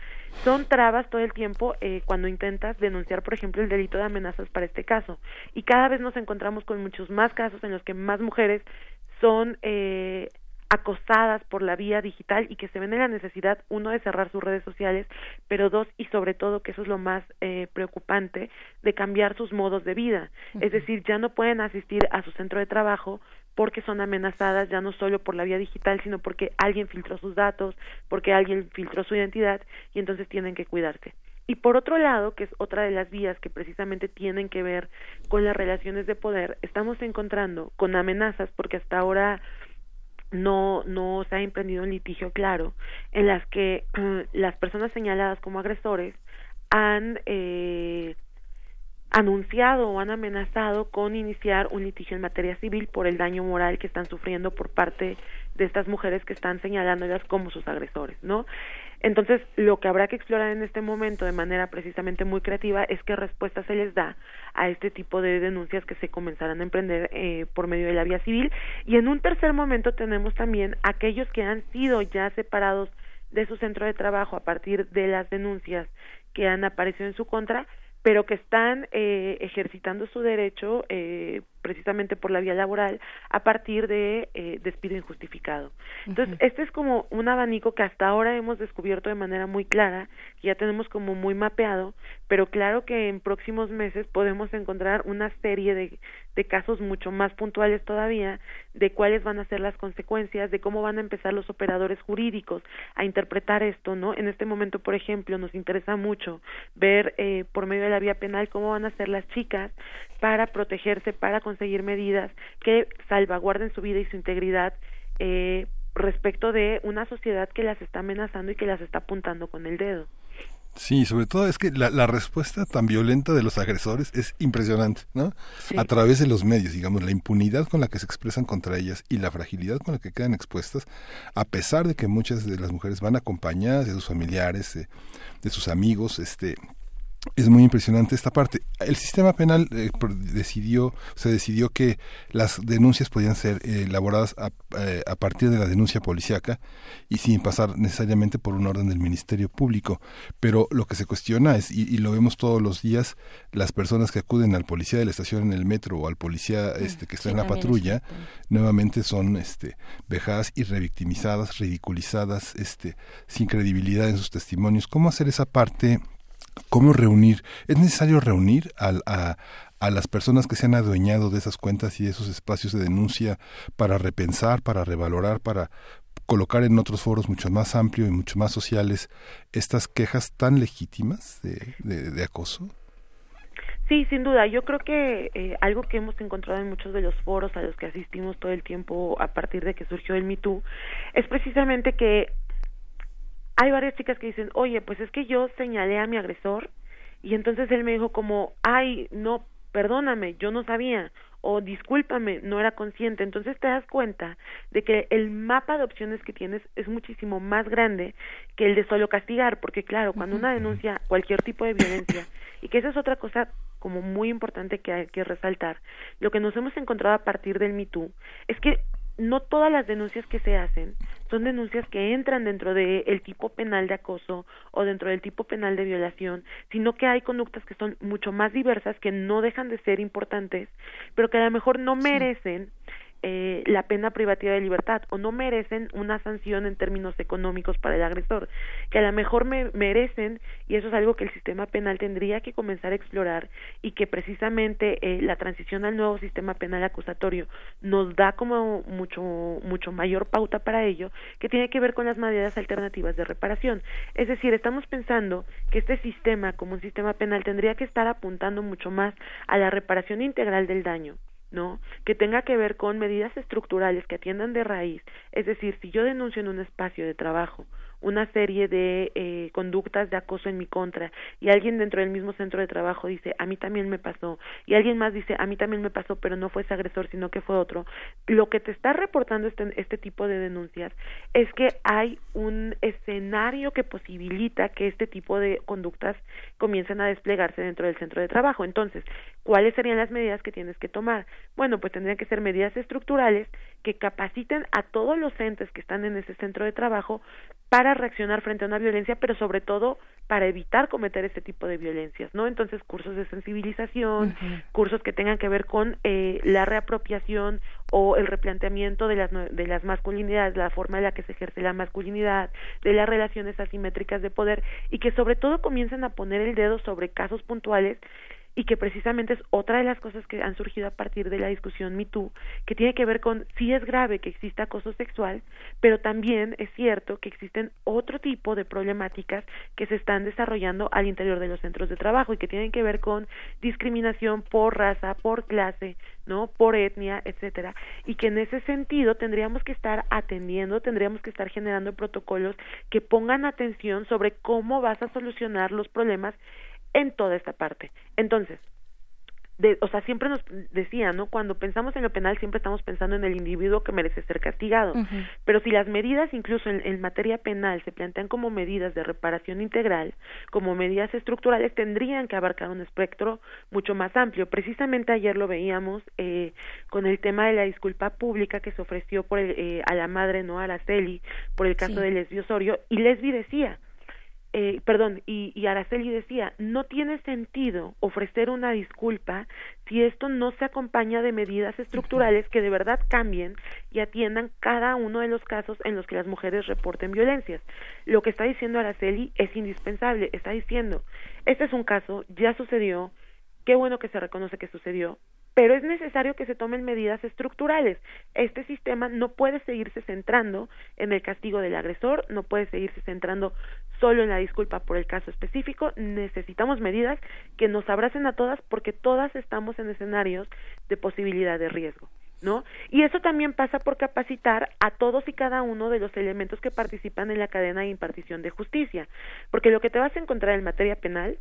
Son trabas todo el tiempo eh, cuando intentas denunciar, por ejemplo, el delito de amenazas para este caso. Y cada vez nos encontramos con muchos más casos en los que más mujeres son eh, acosadas por la vía digital y que se ven en la necesidad, uno, de cerrar sus redes sociales, pero dos, y sobre todo, que eso es lo más eh, preocupante, de cambiar sus modos de vida. Es decir, ya no pueden asistir a su centro de trabajo porque son amenazadas ya no solo por la vía digital, sino porque alguien filtró sus datos, porque alguien filtró su identidad y entonces tienen que cuidarse. Y por otro lado, que es otra de las vías que precisamente tienen que ver con las relaciones de poder, estamos encontrando con amenazas, porque hasta ahora no, no se ha emprendido un litigio claro, en las que las personas señaladas como agresores han eh, anunciado o han amenazado con iniciar un litigio en materia civil por el daño moral que están sufriendo por parte de estas mujeres que están señalándolas como sus agresores, ¿no? Entonces, lo que habrá que explorar en este momento de manera precisamente muy creativa es qué respuesta se les da a este tipo de denuncias que se comenzarán a emprender eh, por medio de la vía civil. Y en un tercer momento tenemos también aquellos que han sido ya separados de su centro de trabajo a partir de las denuncias que han aparecido en su contra, pero que están eh, ejercitando su derecho eh, precisamente por la vía laboral a partir de eh, despido injustificado. Entonces, este es como un abanico que hasta ahora hemos descubierto de manera muy clara, que ya tenemos como muy mapeado, pero claro que en próximos meses podemos encontrar una serie de, de casos mucho más puntuales todavía de cuáles van a ser las consecuencias, de cómo van a empezar los operadores jurídicos a interpretar esto, ¿no? En este momento, por ejemplo, nos interesa mucho ver eh, por medio de la vía penal cómo van a ser las chicas para protegerse, para conseguir medidas que salvaguarden su vida y su integridad eh, respecto de una sociedad que las está amenazando y que las está apuntando con el dedo. Sí, sobre todo es que la, la, respuesta tan violenta de los agresores es impresionante, ¿no? Sí. A través de los medios, digamos, la impunidad con la que se expresan contra ellas y la fragilidad con la que quedan expuestas, a pesar de que muchas de las mujeres van acompañadas de sus familiares, de, de sus amigos, este, es muy impresionante esta parte. El sistema penal eh, decidió, se decidió que las denuncias podían ser eh, elaboradas a, eh, a, partir de la denuncia policíaca y sin pasar necesariamente por un orden del Ministerio Público. Pero lo que se cuestiona es, y, y, lo vemos todos los días, las personas que acuden al policía de la estación en el metro o al policía este, que está sí, en la patrulla, nuevamente son este, vejadas y revictimizadas, ridiculizadas, este, sin credibilidad en sus testimonios. ¿Cómo hacer esa parte? ¿Cómo reunir? ¿Es necesario reunir a, a, a, las personas que se han adueñado de esas cuentas y de esos espacios de denuncia para repensar, para revalorar, para colocar en otros foros mucho más amplios y mucho más sociales estas quejas tan legítimas de, de, de acoso? Sí, sin duda. Yo creo que eh, algo que hemos encontrado en muchos de los foros a los que asistimos todo el tiempo a partir de que surgió el Me Too es precisamente que hay varias chicas que dicen, oye, pues es que yo señalé a mi agresor y entonces él me dijo como, ay, no, perdóname, yo no sabía o discúlpame, no era consciente. Entonces te das cuenta de que el mapa de opciones que tienes es muchísimo más grande que el de solo castigar, porque claro, cuando una denuncia cualquier tipo de violencia, y que esa es otra cosa como muy importante que hay que resaltar, lo que nos hemos encontrado a partir del Me Too es que no todas las denuncias que se hacen son denuncias que entran dentro del el tipo penal de acoso o dentro del tipo penal de violación, sino que hay conductas que son mucho más diversas, que no dejan de ser importantes, pero que a lo mejor no merecen eh, la pena privativa de libertad o no merecen una sanción en términos económicos para el agresor, que a lo mejor me merecen, y eso es algo que el sistema penal tendría que comenzar a explorar y que precisamente eh, la transición al nuevo sistema penal acusatorio nos da como mucho, mucho mayor pauta para ello, que tiene que ver con las medidas alternativas de reparación. Es decir, estamos pensando que este sistema, como un sistema penal, tendría que estar apuntando mucho más a la reparación integral del daño, ¿no? Que tenga que ver con medidas estructurales que atiendan de raíz. Es decir, si yo denuncio en un espacio de trabajo una serie de eh, conductas de acoso en mi contra y alguien dentro del mismo centro de trabajo dice a mí también me pasó y alguien más dice a mí también me pasó pero no fue ese agresor sino que fue otro lo que te está reportando este, este tipo de denuncias es que hay un escenario que posibilita que este tipo de conductas comiencen a desplegarse dentro del centro de trabajo. Entonces cuáles serían las medidas que tienes que tomar bueno pues tendrían que ser medidas estructurales que capaciten a todos los entes que están en ese centro de trabajo para reaccionar frente a una violencia, pero sobre todo para evitar cometer este tipo de violencias, ¿no? Entonces, cursos de sensibilización, cursos que tengan que ver con eh, la reapropiación o el replanteamiento de las, de las masculinidades, la forma en la que se ejerce la masculinidad, de las relaciones asimétricas de poder y que sobre todo comiencen a poner el dedo sobre casos puntuales y que precisamente es otra de las cosas que han surgido a partir de la discusión MeToo, que tiene que ver con si es grave que exista acoso sexual, pero también es cierto que existen otro tipo de problemáticas que se están desarrollando al interior de los centros de trabajo y que tienen que ver con discriminación por raza, por clase, ¿no? por etnia, etcétera, y que en ese sentido tendríamos que estar atendiendo, tendríamos que estar generando protocolos que pongan atención sobre cómo vas a solucionar los problemas en toda esta parte. Entonces, de, o sea, siempre nos decía, ¿no? Cuando pensamos en lo penal siempre estamos pensando en el individuo que merece ser castigado. Pero si las medidas, incluso en, en, materia penal, se plantean como medidas de reparación integral, como medidas estructurales, tendrían que abarcar un espectro mucho más amplio. Precisamente ayer lo veíamos eh, con el tema de la disculpa pública que se ofreció por el, eh, a la madre, ¿no? Araceli, por el caso de Lesbi Osorio, y Lesbi decía, eh, perdón, y, y, Araceli decía, no tiene sentido ofrecer una disculpa si esto no se acompaña de medidas estructurales que de verdad cambien y atiendan cada uno de los casos en los que las mujeres reporten violencias. Lo que está diciendo Araceli es indispensable, está diciendo, este es un caso, ya sucedió, qué bueno que se reconoce que sucedió, pero es necesario que se tomen medidas estructurales. Este sistema no puede seguirse centrando en el castigo del agresor, no puede seguirse centrando solo en la disculpa por el caso específico, necesitamos medidas que nos abracen a todas porque todas estamos en escenarios de posibilidad de riesgo. ¿No? Y eso también pasa por capacitar a todos y cada uno de los elementos que participan en la cadena de impartición de justicia, porque lo que te vas a encontrar en materia penal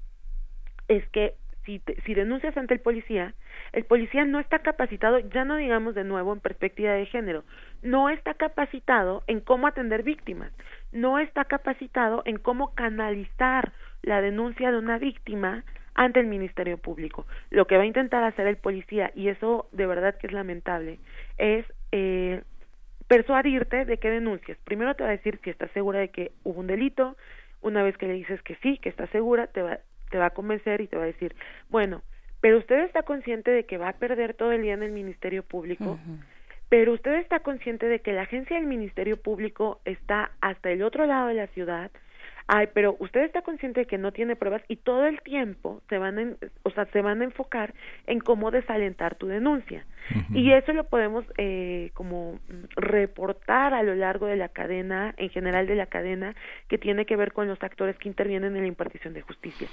es que si, si denuncias ante el policía, el policía no está capacitado, ya no digamos de nuevo en perspectiva de género, no está capacitado en cómo atender víctimas, no está capacitado en cómo canalizar la denuncia de una víctima ante el Ministerio Público. Lo que va a intentar hacer el policía, y eso de verdad que es lamentable, es eh, persuadirte de que denuncies. Primero te va a decir si estás segura de que hubo un delito, una vez que le dices que sí, que estás segura, te va, te va a convencer y te va a decir, bueno, pero usted está consciente de que va a perder todo el día en el Ministerio Público, pero usted está consciente de que la agencia del Ministerio Público está hasta el otro lado de la ciudad, ay, pero usted está consciente de que no tiene pruebas y todo el tiempo se van a, o sea, se van a enfocar en cómo desalentar tu denuncia. Y eso lo podemos eh, como reportar a lo largo de la cadena, en general de la cadena, que tiene que ver con los actores que intervienen en la impartición de justicia.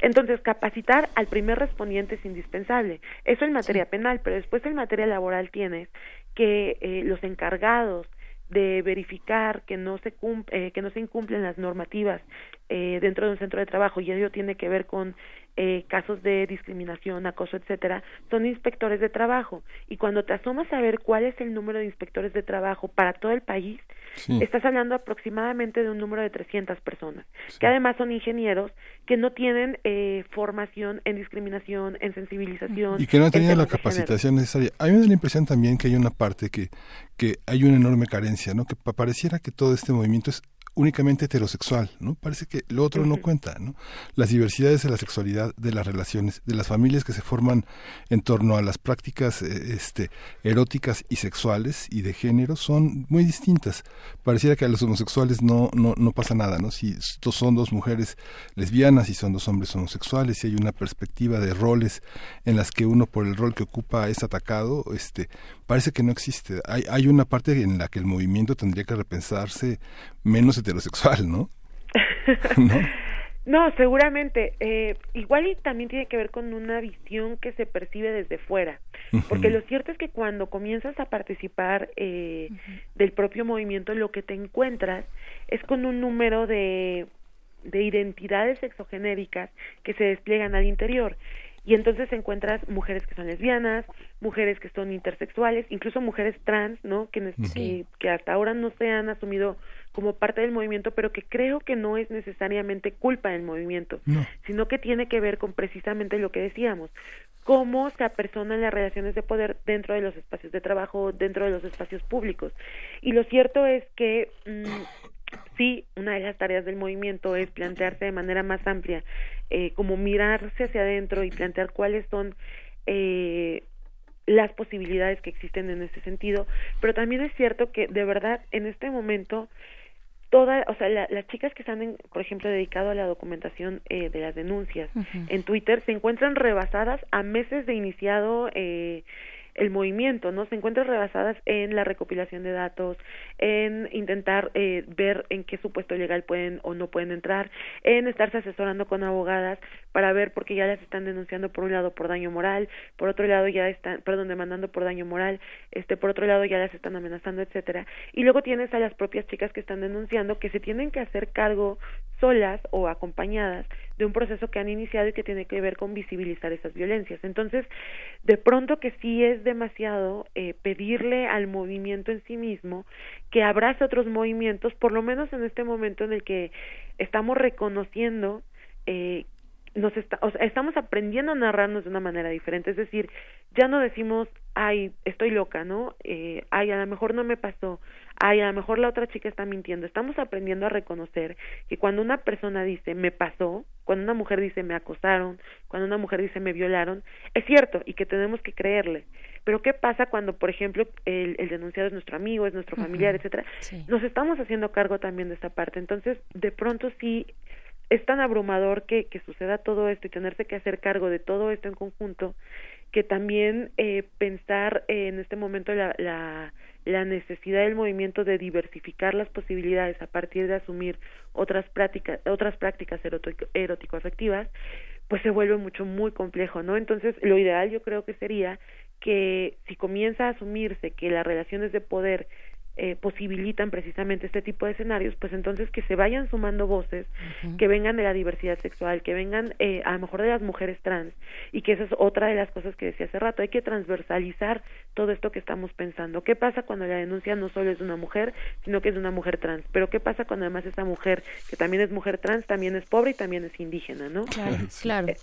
Entonces, capacitar al primer respondiente es indispensable. Eso en materia penal, pero después en materia laboral tienes que eh, los encargados de verificar que no se eh, que no se incumplen las normativas eh, dentro de un centro de trabajo y ello tiene que ver con eh, casos de discriminación, acoso, etcétera, son inspectores de trabajo y cuando te asomas a ver cuál es el número de inspectores de trabajo para todo el país, estás hablando aproximadamente de un número de 300 personas, que además son ingenieros que no tienen eh, formación en discriminación, en sensibilización. Y que no tenido la capacitación necesaria. A mí me da la impresión también que hay una parte que, que hay una enorme carencia, ¿no? Que pareciera que todo este movimiento es únicamente heterosexual, ¿no? Parece que lo otro no cuenta, ¿no? Las diversidades de la sexualidad, de las relaciones, de las familias que se forman en torno a las prácticas eh, este, eróticas y sexuales y de género son muy distintas. Pareciera que a los homosexuales no, no, no pasa nada, ¿no? Si son dos mujeres lesbianas y son dos hombres homosexuales, y hay una perspectiva de roles en las que uno por el rol que ocupa es atacado, este, parece que no existe. Hay, hay una parte en la que el movimiento tendría que repensarse menos heterosexual, ¿no? ¿No? seguramente. Eh, igual y también tiene que ver con una visión que se percibe desde fuera. Porque lo cierto es que cuando comienzas a participar eh, del propio movimiento, lo que te encuentras es con un número de, de identidades exogenéricas que se despliegan al interior y entonces encuentras mujeres que son lesbianas, mujeres que son intersexuales, incluso mujeres trans, ¿no? Que, que, hasta ahora no se han asumido como parte del movimiento, pero que creo que no es necesariamente culpa del movimiento, sino que tiene que ver con precisamente lo que decíamos, cómo se apersonan las relaciones de poder dentro de los espacios de trabajo, dentro de los espacios públicos. Y lo cierto es que mm, sí, una de las tareas del movimiento es plantearse de manera más amplia, eh, como mirarse hacia adentro y plantear cuáles son eh, las posibilidades que existen en ese sentido, pero también es cierto que de verdad en este momento todas, o sea, las chicas que están, por ejemplo, dedicado a la documentación eh, de las denuncias en Twitter se encuentran rebasadas a meses de iniciado eh, el movimiento, ¿no? Se encuentran rebasadas en la recopilación de datos, en intentar eh, ver en qué supuesto legal pueden o no pueden entrar, en estarse asesorando con abogadas para ver porque ya las están denunciando por un lado por daño moral, por otro lado ya están, perdón, demandando por daño moral, este, por otro lado ya las están amenazando, etcétera. Y luego tienes a las propias chicas que están denunciando que se tienen que hacer cargo solas o acompañadas de un proceso que han iniciado y que tiene que ver con visibilizar esas violencias. Entonces, de pronto que sí es demasiado eh, pedirle al movimiento en sí mismo que abrace otros movimientos, por lo menos en este momento en el que estamos reconociendo eh, nos está, o sea, estamos aprendiendo a narrarnos de una manera diferente, es decir, ya no decimos, ay, estoy loca, ¿no? Eh, ay, a lo mejor no me pasó, ay, a lo mejor la otra chica está mintiendo. Estamos aprendiendo a reconocer que cuando una persona dice me pasó, cuando una mujer dice me acosaron, cuando una mujer dice me violaron, es cierto y que tenemos que creerle. Pero ¿qué pasa cuando, por ejemplo, el, el denunciado es nuestro amigo, es nuestro familiar, etcétera? Nos estamos haciendo cargo también de esta parte. Entonces, de pronto sí es tan abrumador que, suceda todo esto y tenerse que hacer cargo de todo esto en conjunto que también eh, pensar en este momento la, la la necesidad del movimiento de diversificar las posibilidades a partir de asumir otras prácticas otras prácticas erótico afectivas pues se vuelve mucho muy complejo no entonces lo ideal yo creo que sería que si comienza a asumirse que las relaciones de poder eh, posibilitan precisamente este tipo de escenarios, pues entonces que se vayan sumando voces que vengan de la diversidad sexual, que vengan eh, a lo mejor de las mujeres trans y que esa es otra de las cosas que decía hace rato, hay que transversalizar todo esto que estamos pensando. ¿Qué pasa cuando la denuncia no solo es de una mujer, sino que es de una mujer trans? Pero ¿qué pasa cuando además esa mujer, que también es mujer trans, también es pobre y también es indígena, ¿no? Claro, claro. Eh,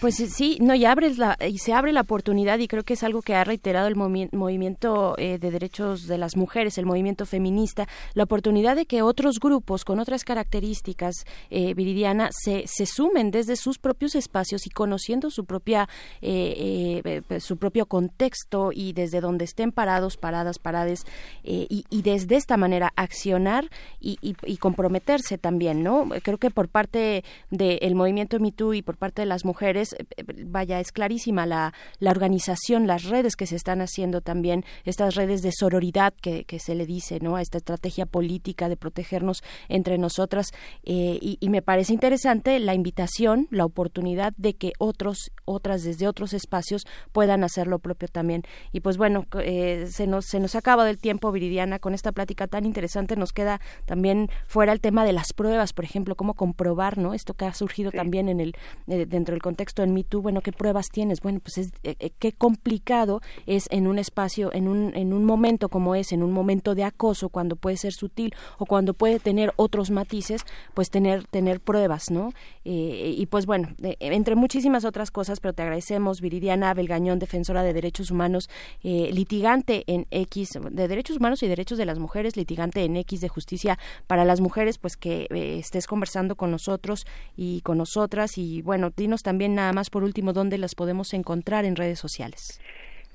pues sí, no, y, abres la, y se abre la oportunidad y creo que es algo que ha reiterado el movimiento eh, de derechos de las mujeres, el movimiento feminista, la oportunidad de que otros grupos con otras características, eh, Viridiana, se, se sumen desde sus propios espacios y conociendo su propia eh, su propio contexto y desde donde estén parados, paradas, parades y, y, desde esta manera accionar y, y, comprometerse también, ¿no? Creo que por parte del movimiento MeToo y por parte de mujeres, eh, eh, vaya, es clarísima la, la organización, las redes que se están haciendo también, estas redes de sororidad que, que se le dice, ¿no? A esta estrategia política de protegernos entre nosotras. Eh, y, me parece interesante la invitación, la oportunidad de que otros, otras desde otros espacios puedan hacer lo propio también. Y pues bueno, se, nos, se nos acaba del tiempo, Viridiana, con esta plática tan interesante. Nos queda también fuera el tema de las pruebas, por ejemplo, cómo comprobar, ¿no? Esto que ha surgido también en el, dentro dentro del contexto del Me Too, bueno, ¿qué pruebas tienes? Bueno, pues es, eh, eh, qué complicado es en un espacio, en un, en un momento como es, en un momento de acoso, cuando puede ser sutil o cuando puede tener otros matices, pues tener, tener pruebas, ¿no? Eh, y pues bueno, entre muchísimas otras cosas, pero te agradecemos, Viridiana Belgañón, defensora de derechos humanos, litigante en X, de derechos humanos y derechos de las mujeres, litigante en X de justicia para las mujeres, pues que estés conversando con nosotros y con nosotras. Y bueno, dinos también nada más por último dónde las podemos encontrar en redes sociales.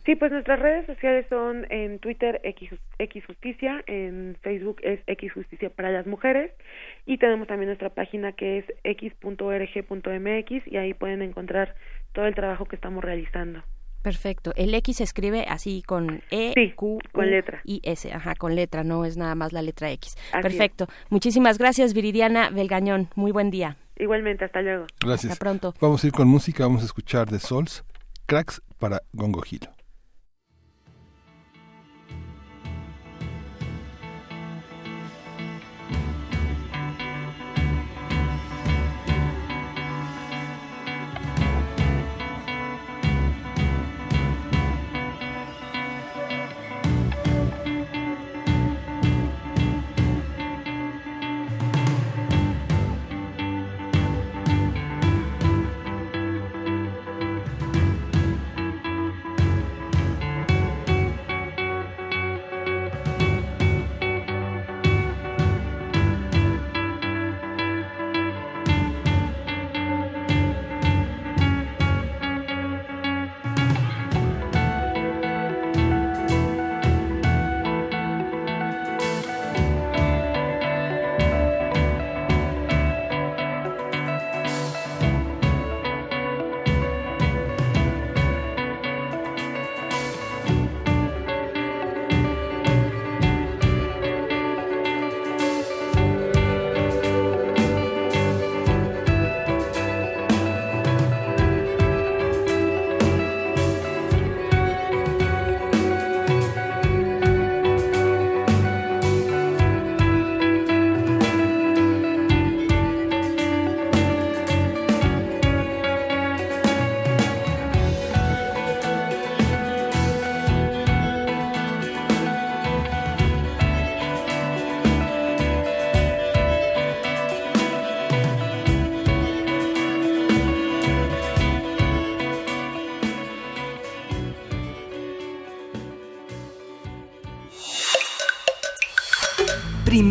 Sí, pues nuestras redes sociales son en Twitter X, X, Justicia, en Facebook es X Justicia para las Mujeres y tenemos también nuestra página que es x.org.mx y ahí pueden encontrar todo el trabajo que estamos realizando. Perfecto. El X se escribe así con E, Q, con letra. y S. Ajá, con letra, no es nada más la letra X. Perfecto. Muchísimas gracias, Viridiana Belgañón. Muy buen día. Igualmente, hasta luego. Gracias. Hasta pronto. Vamos a ir con música, vamos a escuchar The Souls, Cracks para Gongo Gilo.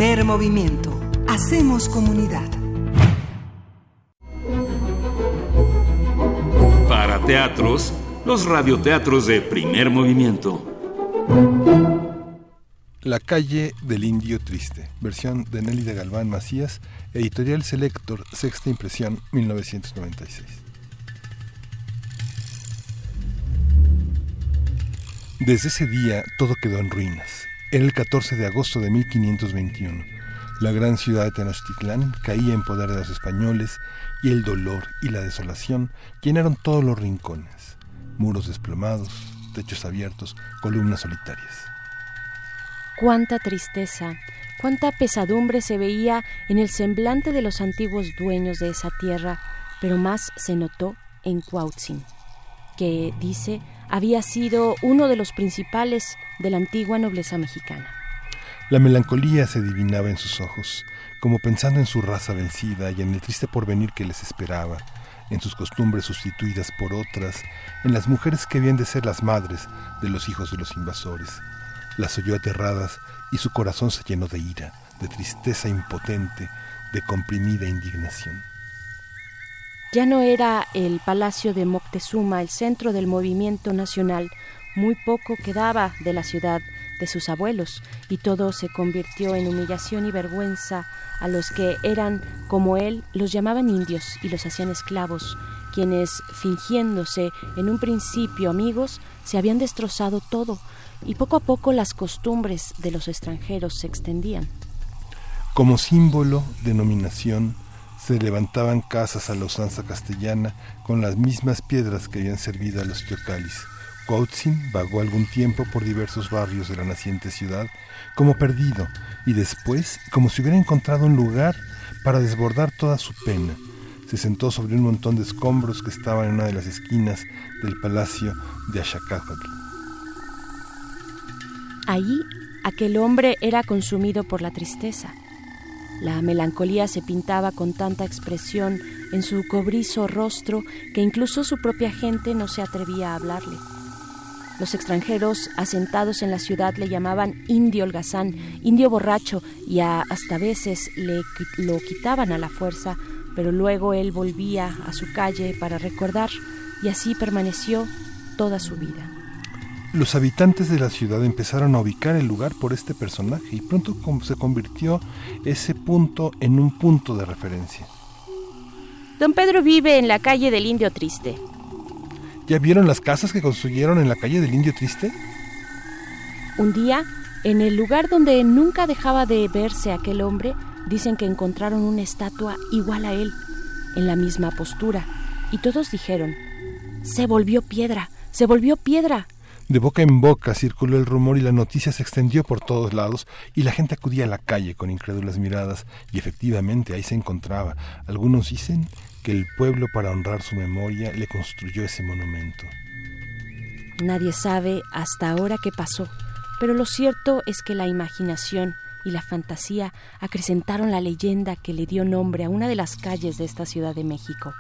Primer movimiento. Hacemos comunidad. Para teatros, los radioteatros de primer movimiento. La calle del Indio Triste, versión de Nelly de Galván Macías, editorial Selector, sexta impresión, 1996. Desde ese día todo quedó en ruinas. Era el 14 de agosto de 1521. La gran ciudad de Tenochtitlán caía en poder de los españoles y el dolor y la desolación llenaron todos los rincones. Muros desplomados, techos abiertos, columnas solitarias. Cuánta tristeza, cuánta pesadumbre se veía en el semblante de los antiguos dueños de esa tierra, pero más se notó en Cuautzin, que dice había sido uno de los principales de la antigua nobleza mexicana. La melancolía se adivinaba en sus ojos, como pensando en su raza vencida y en el triste porvenir que les esperaba, en sus costumbres sustituidas por otras, en las mujeres que habían de ser las madres de los hijos de los invasores. Las oyó aterradas y su corazón se llenó de ira, de tristeza impotente, de comprimida indignación. Ya no era el palacio de Moctezuma el centro del movimiento nacional, muy poco quedaba de la ciudad de sus abuelos y todo se convirtió en humillación y vergüenza a los que eran como él los llamaban indios y los hacían esclavos, quienes fingiéndose en un principio amigos se habían destrozado todo y poco a poco las costumbres de los extranjeros se extendían. Como símbolo, denominación, se levantaban casas a la usanza castellana con las mismas piedras que habían servido a los teocalis. Cuautzin vagó algún tiempo por diversos barrios de la naciente ciudad como perdido y después como si hubiera encontrado un lugar para desbordar toda su pena. se sentó sobre un montón de escombros que estaban en una de las esquinas del palacio de Ashacáhuatl. Allí aquel hombre era consumido por la tristeza. La melancolía se pintaba con tanta expresión en su cobrizo rostro que incluso su propia gente no se atrevía a hablarle. Los extranjeros asentados en la ciudad le llamaban indio holgazán, indio borracho, y hasta veces le, lo quitaban a la fuerza, pero luego él volvía a su calle para recordar, y así permaneció toda su vida. Los habitantes de la ciudad empezaron a ubicar el lugar por este personaje y pronto se convirtió ese punto en un punto de referencia. Don Pedro vive en la calle del Indio Triste, ¿Ya vieron las casas que construyeron en la calle del Indio Triste? Un día, en el lugar donde nunca dejaba de verse aquel hombre, dicen que encontraron una estatua igual a él, en la misma postura, y todos dijeron, se volvió piedra, se volvió piedra. De boca en boca circuló el rumor y la noticia se extendió por todos lados y la gente acudía a la calle con incrédulas miradas y efectivamente ahí se encontraba. Algunos dicen que el pueblo para honrar su memoria le construyó ese monumento. Nadie sabe hasta ahora qué pasó, pero lo cierto es que la imaginación y la fantasía acrecentaron la leyenda que le dio nombre a una de las calles de esta Ciudad de México.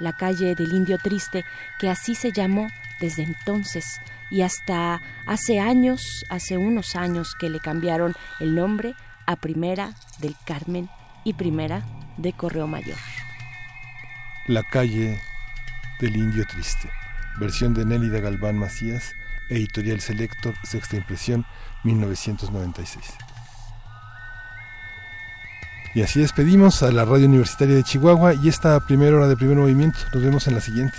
La calle del Indio Triste, que así se llamó desde entonces y hasta hace años, hace unos años que le cambiaron el nombre a Primera del Carmen y Primera de Correo Mayor. La calle del Indio Triste. Versión de Nélida Galván Macías, Editorial Selector, sexta impresión, 1996. Y así despedimos a la Radio Universitaria de Chihuahua y esta primera hora de primer movimiento. Nos vemos en la siguiente.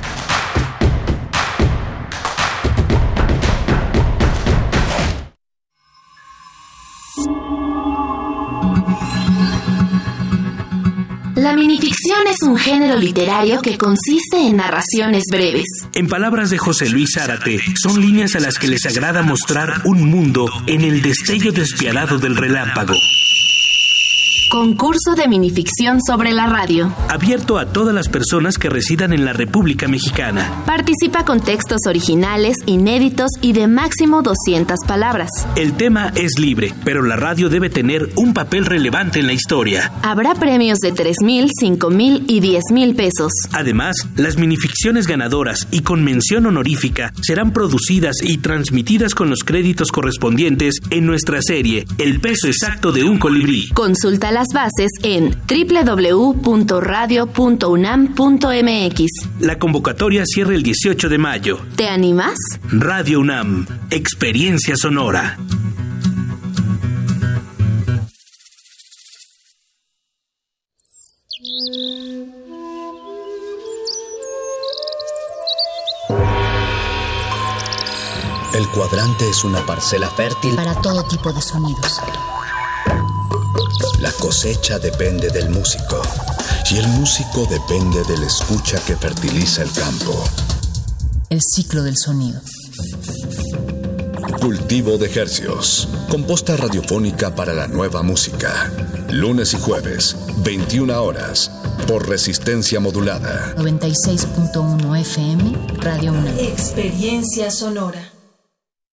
La minificción es un género literario que consiste en narraciones breves. En palabras de José Luis Zárate, son líneas a las que les agrada mostrar un mundo en el destello despiadado del relámpago. Concurso de minificción sobre la radio. Abierto a todas las personas que residan en la República Mexicana. Participa con textos originales, inéditos y de máximo 200 palabras. El tema es libre, pero la radio debe tener un papel relevante en la historia. Habrá premios de 3 mil, 5 mil y 10 mil pesos. Además, las minificciones ganadoras y con mención honorífica serán producidas y transmitidas con los créditos correspondientes en nuestra serie El peso exacto de un colibrí. Consulta la bases en www.radio.unam.mx. La convocatoria cierra el 18 de mayo. ¿Te animas? Radio UNAM, Experiencia Sonora. El cuadrante es una parcela fértil para todo tipo de sonidos. La cosecha depende del músico y el músico depende de la escucha que fertiliza el campo. El ciclo del sonido. Cultivo de hercios. Composta radiofónica para la nueva música. Lunes y jueves, 21 horas, por resistencia modulada. 96.1 FM, Radio 1. Experiencia sonora.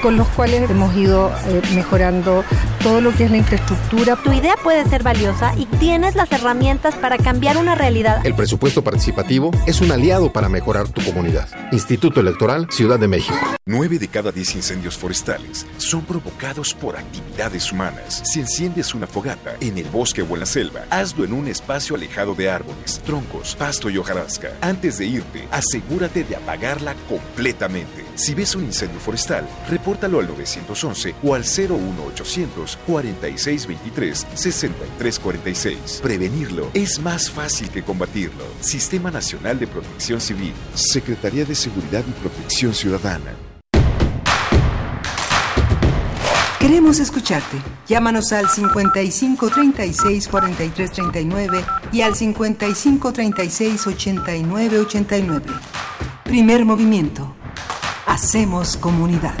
con los cuales hemos ido eh, mejorando todo lo que es la infraestructura. Tu idea puede ser valiosa y tienes las herramientas para cambiar una realidad. El presupuesto participativo es un aliado para mejorar tu comunidad. Instituto Electoral Ciudad de México. Nueve de cada diez incendios forestales son provocados por actividades humanas. Si enciendes una fogata en el bosque o en la selva, hazlo en un espacio alejado de árboles, troncos, pasto y hojarasca. Antes de irte, asegúrate de apagarla completamente. Si ves un incendio forestal, repórtalo al 911 o al 01800 4623 6346. Prevenirlo es más fácil que combatirlo. Sistema Nacional de Protección Civil, Secretaría de Seguridad y Protección Ciudadana. Queremos escucharte. Llámanos al 55 36 43 39 y al 55 36 89 89. Primer movimiento. Hacemos comunidad.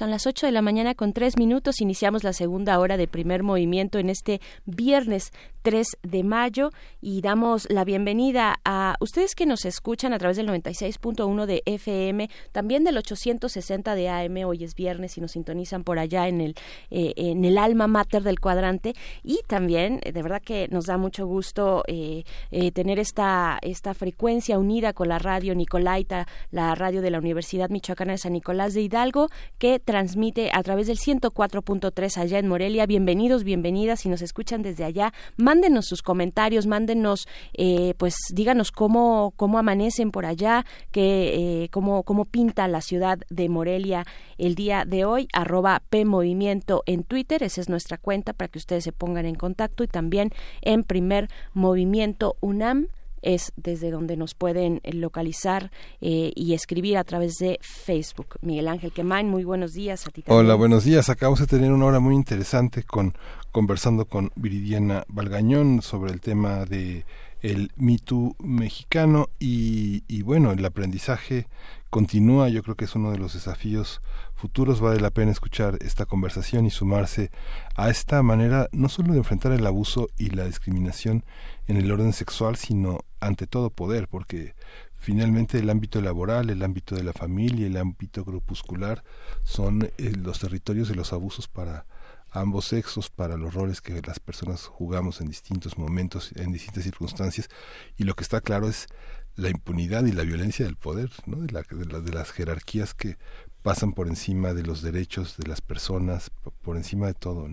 Son las 8 de la mañana con 3 minutos. Iniciamos la segunda hora de primer movimiento en este viernes 3 de mayo y damos la bienvenida a ustedes que nos escuchan a través del 96.1 de FM, también del 860 de AM. Hoy es viernes y nos sintonizan por allá en el, eh, en el alma mater del cuadrante. Y también, eh, de verdad que nos da mucho gusto eh, tener esta, esta frecuencia unida con la radio Nicolaita, la radio de la Universidad Michoacana de San Nicolás de Hidalgo, que transmite a través del 104.3 allá en Morelia. Bienvenidos, bienvenidas, si nos escuchan desde allá, mándenos sus comentarios, mándenos, eh, pues díganos cómo, cómo amanecen por allá, que, eh, cómo, cómo pinta la ciudad de Morelia el día de hoy, arroba PMovimiento en Twitter, esa es nuestra cuenta para que ustedes se pongan en contacto y también en primer movimiento UNAM es desde donde nos pueden localizar eh, y escribir a través de Facebook. Miguel Ángel Quemain, muy buenos días a ti también. Hola, buenos días. Acabamos de tener una hora muy interesante con conversando con Viridiana Valgañón sobre el tema de el mito mexicano y, y bueno, el aprendizaje continúa. Yo creo que es uno de los desafíos futuros. Vale la pena escuchar esta conversación y sumarse a esta manera no solo de enfrentar el abuso y la discriminación en el orden sexual, sino ante todo poder, porque finalmente el ámbito laboral, el ámbito de la familia, el ámbito grupuscular son eh, los territorios de los abusos para ambos sexos, para los roles que las personas jugamos en distintos momentos, en distintas circunstancias, y lo que está claro es la impunidad y la violencia del poder, ¿no? de, la, de, de las jerarquías que pasan por encima de los derechos de las personas, por encima de todo.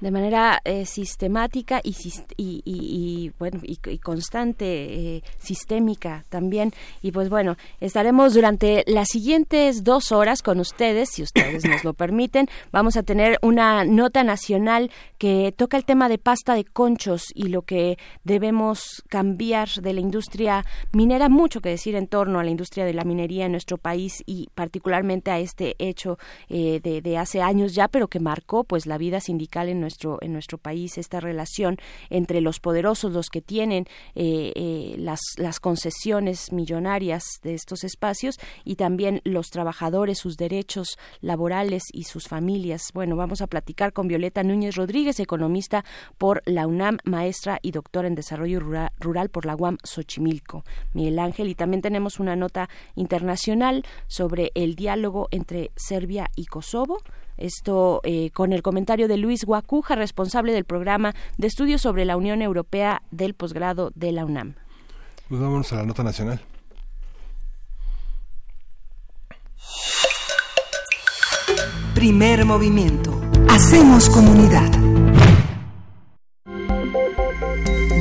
De manera eh, sistemática y, y, y, bueno y, constante eh, sistémica también. Y pues bueno estaremos durante las siguientes dos horas con ustedes si ustedes nos lo permiten. Vamos a tener una nota nacional que toca el tema de pasta de conchos y lo que debemos cambiar de la industria minera. Mucho que decir en torno a la industria de la minería en nuestro país y particularmente a este hecho eh, de, de hace años ya pero que marcó pues la vida sindical en nuestro nuestro, en nuestro país esta relación entre los poderosos, los que tienen eh, eh, las, las concesiones millonarias de estos espacios y también los trabajadores, sus derechos laborales y sus familias. Bueno, vamos a platicar con Violeta Núñez Rodríguez, economista por la UNAM, maestra y doctora en desarrollo rural, rural por la UAM Xochimilco. Miguel Ángel, y también tenemos una nota internacional sobre el diálogo entre Serbia y Kosovo. Esto eh, con el comentario de Luis Guacuja, responsable del programa de estudios sobre la Unión Europea del posgrado de la UNAM. Pues vámonos a la nota nacional. Primer movimiento. Hacemos comunidad.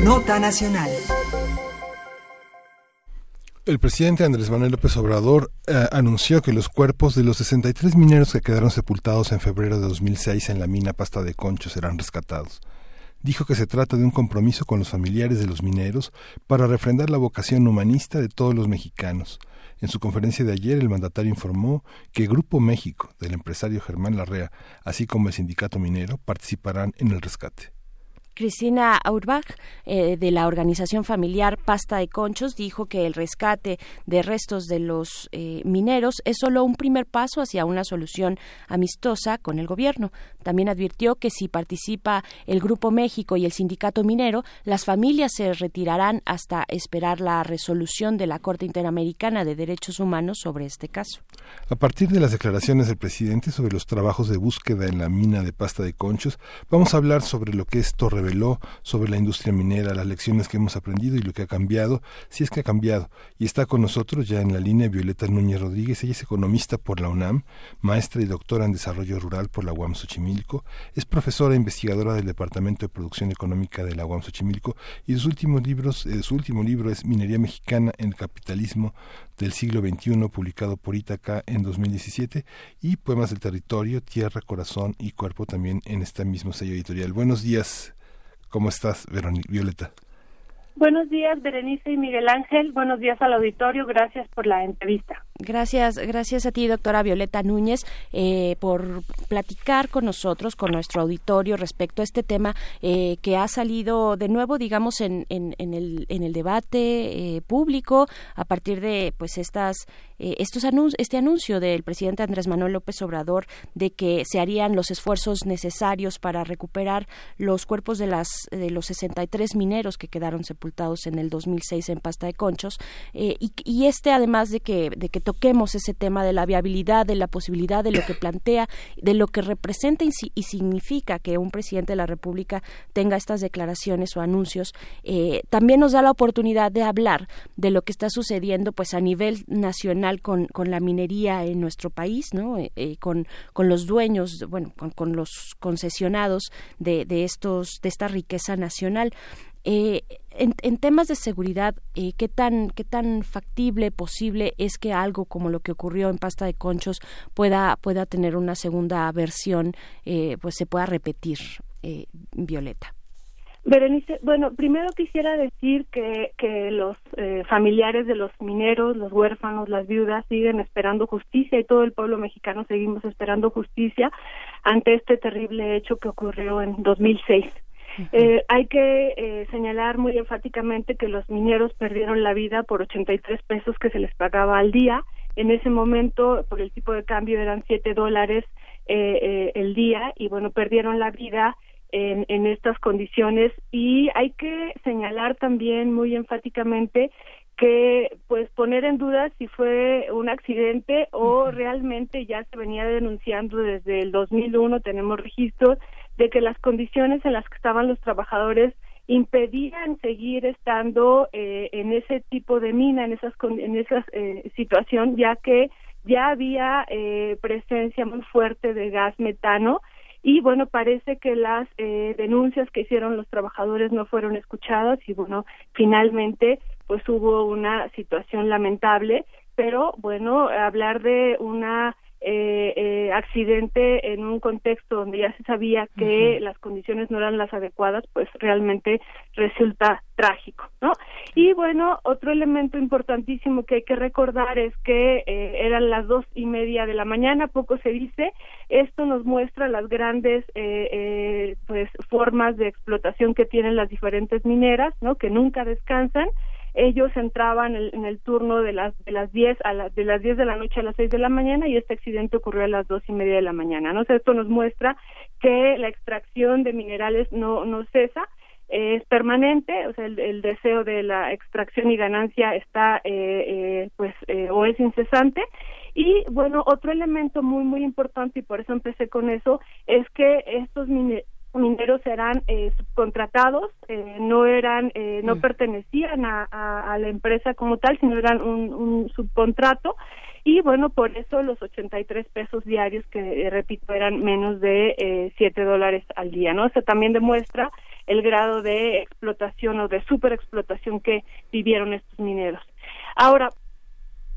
Nota nacional. El presidente Andrés Manuel López Obrador eh, anunció que los cuerpos de los 63 mineros que quedaron sepultados en febrero de 2006 en la mina Pasta de Concho serán rescatados. Dijo que se trata de un compromiso con los familiares de los mineros para refrendar la vocación humanista de todos los mexicanos. En su conferencia de ayer, el mandatario informó que Grupo México, del empresario Germán Larrea, así como el sindicato minero, participarán en el rescate Cristina Auerbach, eh, de la organización familiar Pasta de Conchos, dijo que el rescate de restos de los eh, mineros es solo un primer paso hacia una solución amistosa con el gobierno. También advirtió que si participa el Grupo México y el Sindicato Minero, las familias se retirarán hasta esperar la resolución de la Corte Interamericana de Derechos Humanos sobre este caso. A partir de las declaraciones del presidente sobre los trabajos de búsqueda en la mina de pasta de conchos, vamos a hablar sobre lo que esto sobre la industria minera, las lecciones que hemos aprendido y lo que ha cambiado, si es que ha cambiado. Y está con nosotros ya en la línea Violeta Núñez Rodríguez, ella es economista por la UNAM, maestra y doctora en desarrollo rural por la UAM Xochimilco, es profesora e investigadora del Departamento de Producción Económica de la UAM Xochimilco y sus últimos libros, eh, su último libro es Minería Mexicana en el Capitalismo del siglo XXI, publicado por Ítaca en 2017, y Poemas del Territorio, Tierra, Corazón y Cuerpo también en este mismo sello editorial. Buenos días, ¿cómo estás, Violeta? Buenos días, Berenice y Miguel Ángel. Buenos días al auditorio. Gracias por la entrevista. Gracias, gracias a ti, doctora Violeta Núñez, eh, por platicar con nosotros, con nuestro auditorio respecto a este tema eh, que ha salido de nuevo, digamos, en, el, en el debate eh, público a partir de, pues, estas estos este anuncio del presidente Andrés Manuel López Obrador de que se harían los esfuerzos necesarios para recuperar los cuerpos de las de los 63 mineros que quedaron sepultados en el 2006 en Pasta de Conchos y, y, este además de que de que toquemos ese tema de la viabilidad, de la posibilidad, de lo que plantea, de lo que representa y, significa que un presidente de la República tenga estas declaraciones o anuncios, eh, también nos da la oportunidad de hablar de lo que está sucediendo pues a nivel nacional con, con la minería en nuestro país, ¿no? Eh, eh, con, con los dueños, bueno, con, con los concesionados de, de estos de esta riqueza nacional. Eh, en, temas de seguridad, eh, ¿qué, tan, ¿qué tan factible, posible es que algo como lo que ocurrió en Pasta de Conchos pueda, pueda tener una segunda versión, eh, pues se pueda repetir, Violeta? Berenice, bueno, primero quisiera decir que, que los familiares de los mineros, los huérfanos, las viudas siguen esperando justicia y todo el pueblo mexicano seguimos esperando justicia ante este terrible hecho que ocurrió en 2006. Eh, hay que eh, señalar muy enfáticamente que los mineros perdieron la vida por 83 pesos que se les pagaba al día. En ese momento, por el tipo de cambio, eran 7 dólares eh, el día y bueno, perdieron la vida en, en estas condiciones. Y hay que señalar también muy enfáticamente que pues poner en duda si fue un accidente o realmente ya se venía denunciando desde el 2001 tenemos registros de que las condiciones en las que estaban los trabajadores impedían seguir estando eh, en ese tipo de mina, en esas en esa eh, situación, ya que ya había eh, presencia muy fuerte de gas metano. Y bueno parece que las eh, denuncias que hicieron los trabajadores no fueron escuchadas y bueno finalmente pues hubo una situación lamentable. Pero bueno hablar de una eh, eh, accidente en un contexto donde ya se sabía que las condiciones no eran las adecuadas, pues realmente resulta trágico, ¿no? Y bueno, otro elemento importantísimo que hay que recordar es que eh, eran las dos y media de la mañana, poco se dice. Esto nos muestra las grandes, eh, eh, pues, formas de explotación que tienen las diferentes mineras, ¿no? Que nunca descansan ellos entraban en el, turno de las de las 10 a las de las 10 de la noche a las 6 de la mañana y este accidente ocurrió a las dos y media de la mañana no esto nos muestra que la extracción de minerales no no cesa es permanente, o sea, el, deseo de la extracción y ganancia está, eh, eh, pues, eh, o es incesante. Y bueno, otro elemento muy, muy importante, y por eso empecé con eso, es que estos mineros eran eh, subcontratados, eh, no eran, eh, no mm. pertenecían a, a, la empresa como tal, sino eran un, un subcontrato y bueno, por eso los 83 pesos diarios que, eh, repito, eran menos de eh, 7 dólares al día, ¿no? Eso también demuestra el grado de explotación o de superexplotación que vivieron estos mineros. Ahora,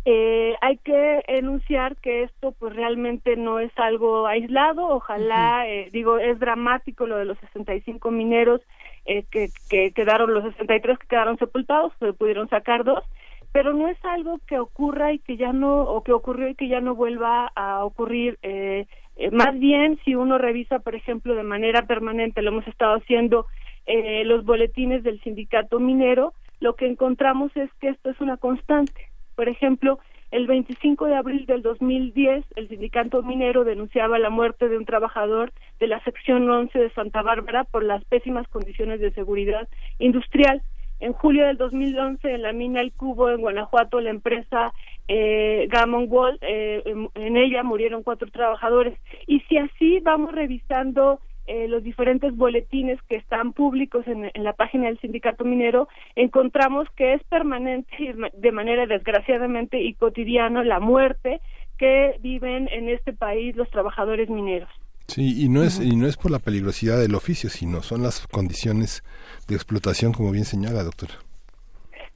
eh, hay que enunciar que esto pues realmente no es algo aislado, ojalá, eh, digo, es dramático lo de los 65 mineros eh, que, que quedaron, los 63 que quedaron sepultados, se pudieron sacar dos, pero no es algo que ocurra y que ya no, o que ocurrió y que ya no vuelva a ocurrir. Eh, eh, más bien, si uno revisa, por ejemplo, de manera permanente, lo hemos estado haciendo eh, los boletines del sindicato minero, lo que encontramos es que esto es una constante. Por ejemplo, el 25 de abril del 2010, el sindicato minero denunciaba la muerte de un trabajador de la sección 11 de Santa Bárbara por las pésimas condiciones de seguridad industrial. En julio del 2011, en la mina El Cubo, en Guanajuato, la empresa eh, Gammon Wall, eh, en ella murieron cuatro trabajadores. Y si así vamos revisando eh, los diferentes boletines que están públicos en, la página del sindicato minero, encontramos que es permanente y de manera desgraciadamente y cotidiana la muerte que viven en este país los trabajadores mineros. Sí, y no es y no es por la peligrosidad del oficio, sino son las condiciones de explotación, como bien señala, doctora.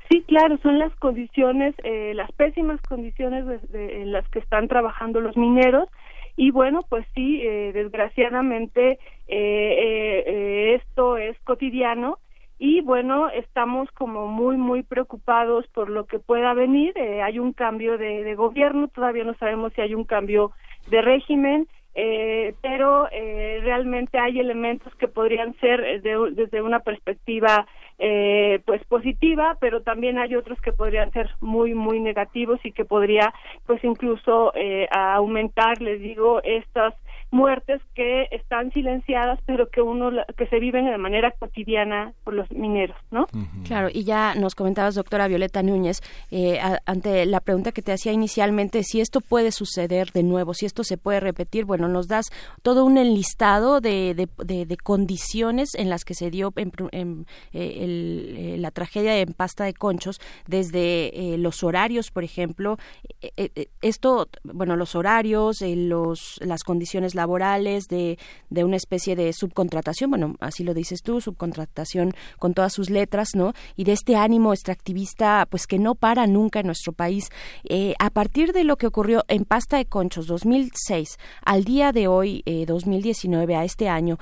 Sí, claro, son las condiciones, eh, las pésimas condiciones en las que están trabajando los mineros y bueno, pues sí, eh, desgraciadamente eh, eh, esto es cotidiano y bueno, estamos como muy, muy preocupados por lo que pueda venir. hay un cambio de, gobierno, todavía no sabemos si hay un cambio de régimen. pero realmente hay elementos que podrían ser desde una perspectiva eh, pues positiva, pero también hay otros que podrían ser muy muy negativos y que podría pues incluso eh, aumentar, les digo, estas muertes que están silenciadas, pero que uno que se viven de manera cotidiana por los mineros, ¿no? Claro, y ya nos comentabas, doctora Violeta Núñez, eh, ante la pregunta que te hacía inicialmente, si esto puede suceder de nuevo, si esto se puede repetir, bueno, nos das todo un enlistado de, de, condiciones en las que se dio en, eh, eh, la tragedia en Pasta de Conchos, desde los horarios, por ejemplo, esto, bueno, los horarios, los, las condiciones laborales, de, de una especie de subcontratación, bueno, así lo dices tú, subcontratación con todas sus letras, ¿no? Y de este ánimo extractivista, pues que no para nunca en nuestro país. Eh, a partir de lo que ocurrió en Pasta de Conchos 2006 al día de hoy, eh, 2019, a este año,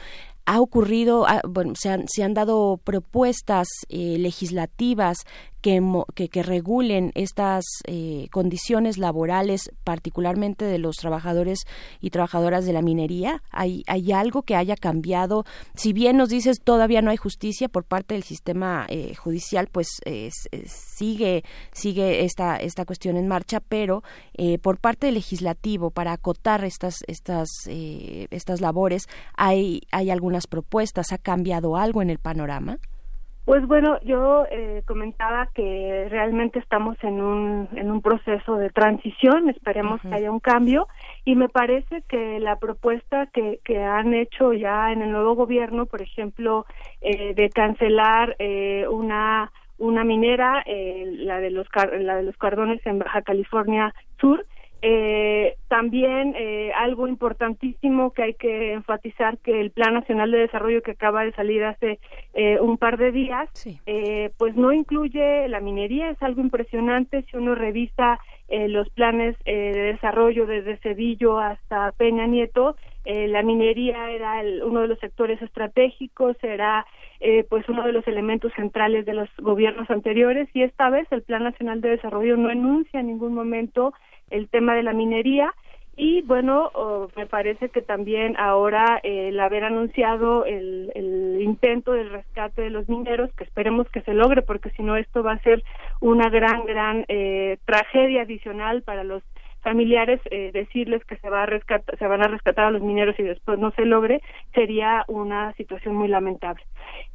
ha ocurrido, ah, bueno, se han, se han dado propuestas eh, legislativas que, que, regulen estas eh, condiciones laborales, particularmente de los trabajadores y trabajadoras de la minería? ¿Hay, ¿Hay algo que haya cambiado? Si bien nos dices todavía no hay justicia por parte del sistema eh, judicial, pues sigue, sigue esta, esta cuestión en marcha, pero eh, por parte del legislativo, para acotar estas, estas, estas labores, ¿hay, ¿hay algunas propuestas? ¿Ha cambiado algo en el panorama? Pues bueno, yo eh, comentaba que realmente estamos en un, en un proceso de transición, esperemos que haya un cambio y me parece que la propuesta que, que han hecho ya en el nuevo gobierno, por ejemplo, eh, de cancelar eh, una una minera, eh, la de los la de los Cardones en Baja California Sur, eh, también eh, algo importantísimo que hay que enfatizar que el Plan Nacional de Desarrollo que acaba de salir hace eh, un par de días, eh, pues no incluye la minería, es algo impresionante. Si uno revisa eh, los planes de desarrollo desde Cedillo hasta Peña Nieto, la minería era uno de los sectores estratégicos, era pues uno de los elementos centrales de los gobiernos anteriores y esta vez el Plan Nacional de Desarrollo no enuncia en ningún momento el tema de la minería. Y bueno, me parece que también ahora el haber anunciado el, el, intento del rescate de los mineros, que esperemos que se logre, porque si no esto va a ser una gran, gran eh, tragedia adicional para los familiares eh, decirles que se va a rescatar, se van a rescatar a los mineros y después no se logre sería una situación muy lamentable.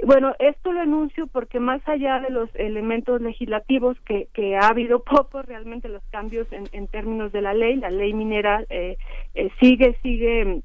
Bueno, esto lo anuncio porque más allá de los elementos legislativos que, que ha habido pocos realmente los cambios en, en términos de la ley, la ley minera eh, eh, sigue sigue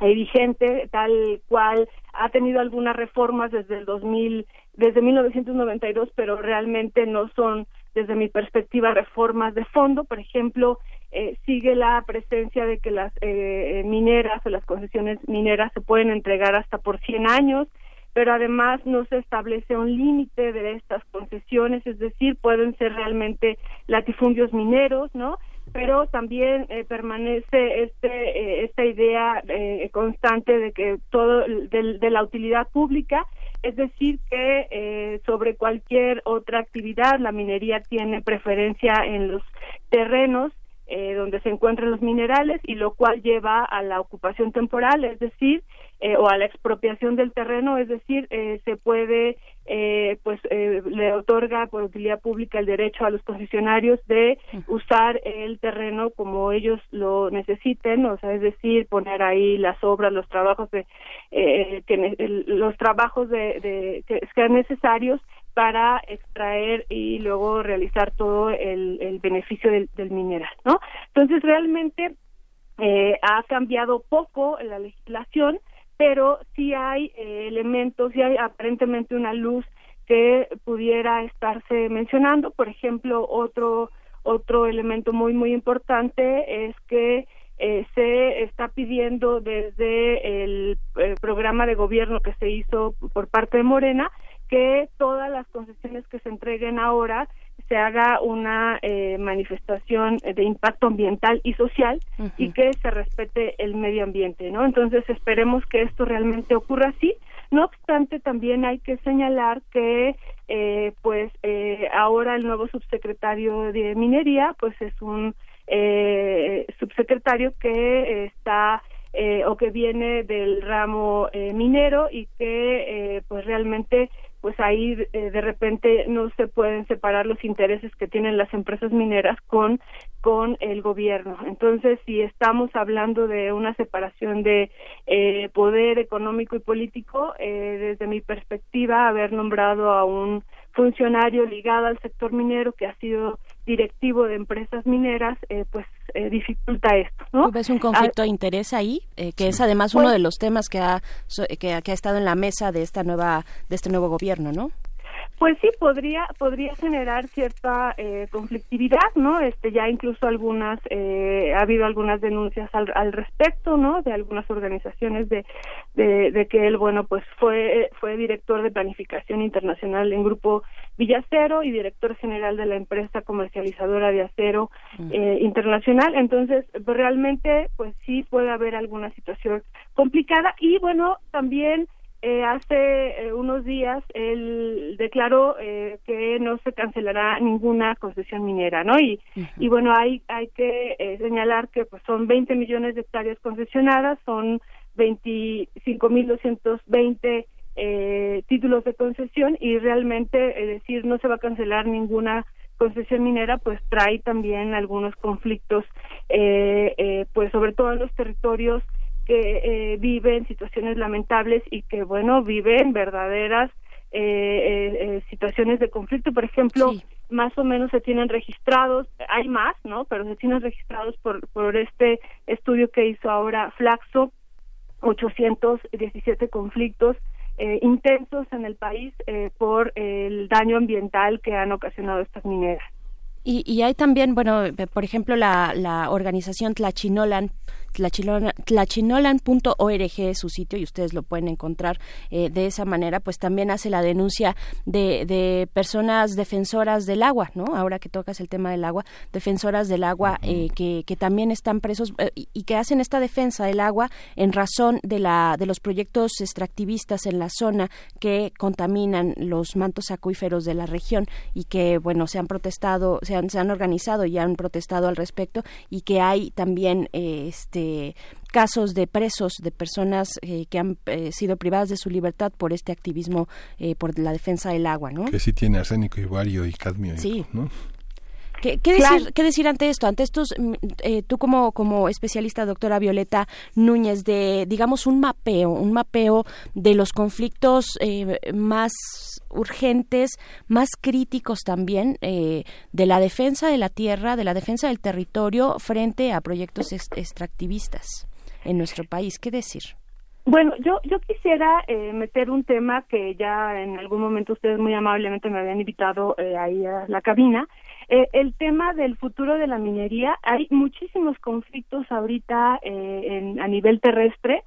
vigente tal cual ha tenido algunas reformas desde el 2000 desde 1992 pero realmente no son desde mi perspectiva reformas de fondo por ejemplo eh, sigue la presencia de que las eh, mineras o las concesiones mineras se pueden entregar hasta por 100 años, pero además no se establece un límite de estas concesiones, es decir, pueden ser realmente latifundios mineros, ¿no? Pero también eh, permanece este, esta idea constante de que todo de, de, la utilidad pública, es decir, que sobre cualquier otra actividad la minería tiene preferencia en los terrenos eh, donde se encuentran los minerales y lo cual lleva a la ocupación temporal, es decir, eh, o a la expropiación del terreno, es decir, eh, se puede, eh, pues, eh, le otorga por utilidad pública el derecho a los concesionarios de usar el terreno como ellos lo necesiten, o sea, es decir, poner ahí las obras, los trabajos de, eh, que los trabajos de, de que sean necesarios para extraer y luego realizar todo el, el beneficio del, del mineral, ¿no? Entonces realmente eh, ha cambiado poco la legislación, pero sí hay eh, elementos, sí hay aparentemente una luz que pudiera estarse mencionando. Por ejemplo, otro otro elemento muy muy importante es que eh, se está pidiendo desde el, programa de gobierno que se hizo por parte de Morena que todas las concesiones que se entreguen ahora se haga una eh, manifestación de impacto ambiental y social y que se respete el medio ambiente, ¿no? Entonces esperemos que esto realmente ocurra así. No obstante, también hay que señalar que, eh, pues, eh, ahora el nuevo subsecretario de minería, pues, es un eh, subsecretario que está eh, o que viene del ramo eh, minero y que, eh, pues, realmente pues ahí eh, de repente no se pueden separar los intereses que tienen las empresas mineras con con el gobierno. Entonces, si estamos hablando de una separación de eh, poder económico y político, eh, desde mi perspectiva, haber nombrado a un funcionario ligado al sector minero que ha sido directivo de empresas mineras, eh, pues eh, dificulta esto, ¿no? ¿Tú ves un conflicto de interés ahí, eh, que es además Pues- uno de los temas que ha, que, ha- que ha estado en la mesa de esta nueva de este nuevo gobierno, ¿no? Pues sí, podría podría generar cierta eh, conflictividad, ¿no? Este ya incluso algunas eh, ha habido algunas denuncias al, al respecto, ¿no? De algunas organizaciones de, de de que él bueno pues fue fue director de planificación internacional en Grupo Villacero y director general de la empresa comercializadora de acero eh, internacional. Entonces realmente pues sí puede haber alguna situación complicada y bueno también eh, hace eh, unos días él declaró eh, que no se cancelará ninguna concesión minera, ¿no? Y, y bueno, hay hay que eh, señalar que pues son 20 millones de hectáreas concesionadas, son 25.220 eh, títulos de concesión y realmente, decir, no se va a cancelar ninguna concesión minera, pues trae también algunos conflictos, eh, eh, pues sobre todo en los territorios que eh, viven situaciones lamentables y que, bueno, viven verdaderas eh, eh, eh, situaciones de conflicto. Por ejemplo, más o menos se tienen registrados, hay más, ¿no? Pero se tienen registrados por, por este estudio que hizo ahora Flaxo, 817 conflictos eh, intensos en el país eh, por el daño ambiental que han ocasionado estas mineras. Y, y hay también, bueno, eh, por ejemplo, la, la organización Tlachinolan, Tlachinolan- tlachinolan.org es su sitio y ustedes lo pueden encontrar eh, de esa manera, pues también hace la denuncia de, de personas defensoras del agua, ¿no? Ahora que tocas el tema del agua, defensoras del agua eh, que, que también están presos eh, y, que hacen esta defensa del agua en razón de, la, de los proyectos extractivistas en la zona que contaminan los mantos acuíferos de la región y que, bueno, se han protestado, se han, se han organizado y han protestado al respecto y que hay también eh, este casos de presos de personas eh, que han eh, sido privadas de su libertad por este activismo eh, por la defensa del agua, ¿no? Que sí tiene arsénico y bario y cadmio. y- Sí. ¿no? ¿Qué, qué Claro. decir, ¿Qué decir ante esto? Ante estos, mm, eh, tú como, como especialista, doctora Violeta Núñez, de, digamos, un mapeo, un mapeo de los conflictos eh, más urgentes, más críticos también, eh, de la defensa de la tierra, de la defensa del territorio frente a proyectos ex- extractivistas en nuestro país. ¿Qué decir? Bueno, yo yo quisiera eh, meter un tema que ya en algún momento ustedes muy amablemente me habían invitado eh, ahí a la cabina. Eh, el tema del futuro de la minería. Hay muchísimos conflictos ahorita eh, en, a nivel terrestre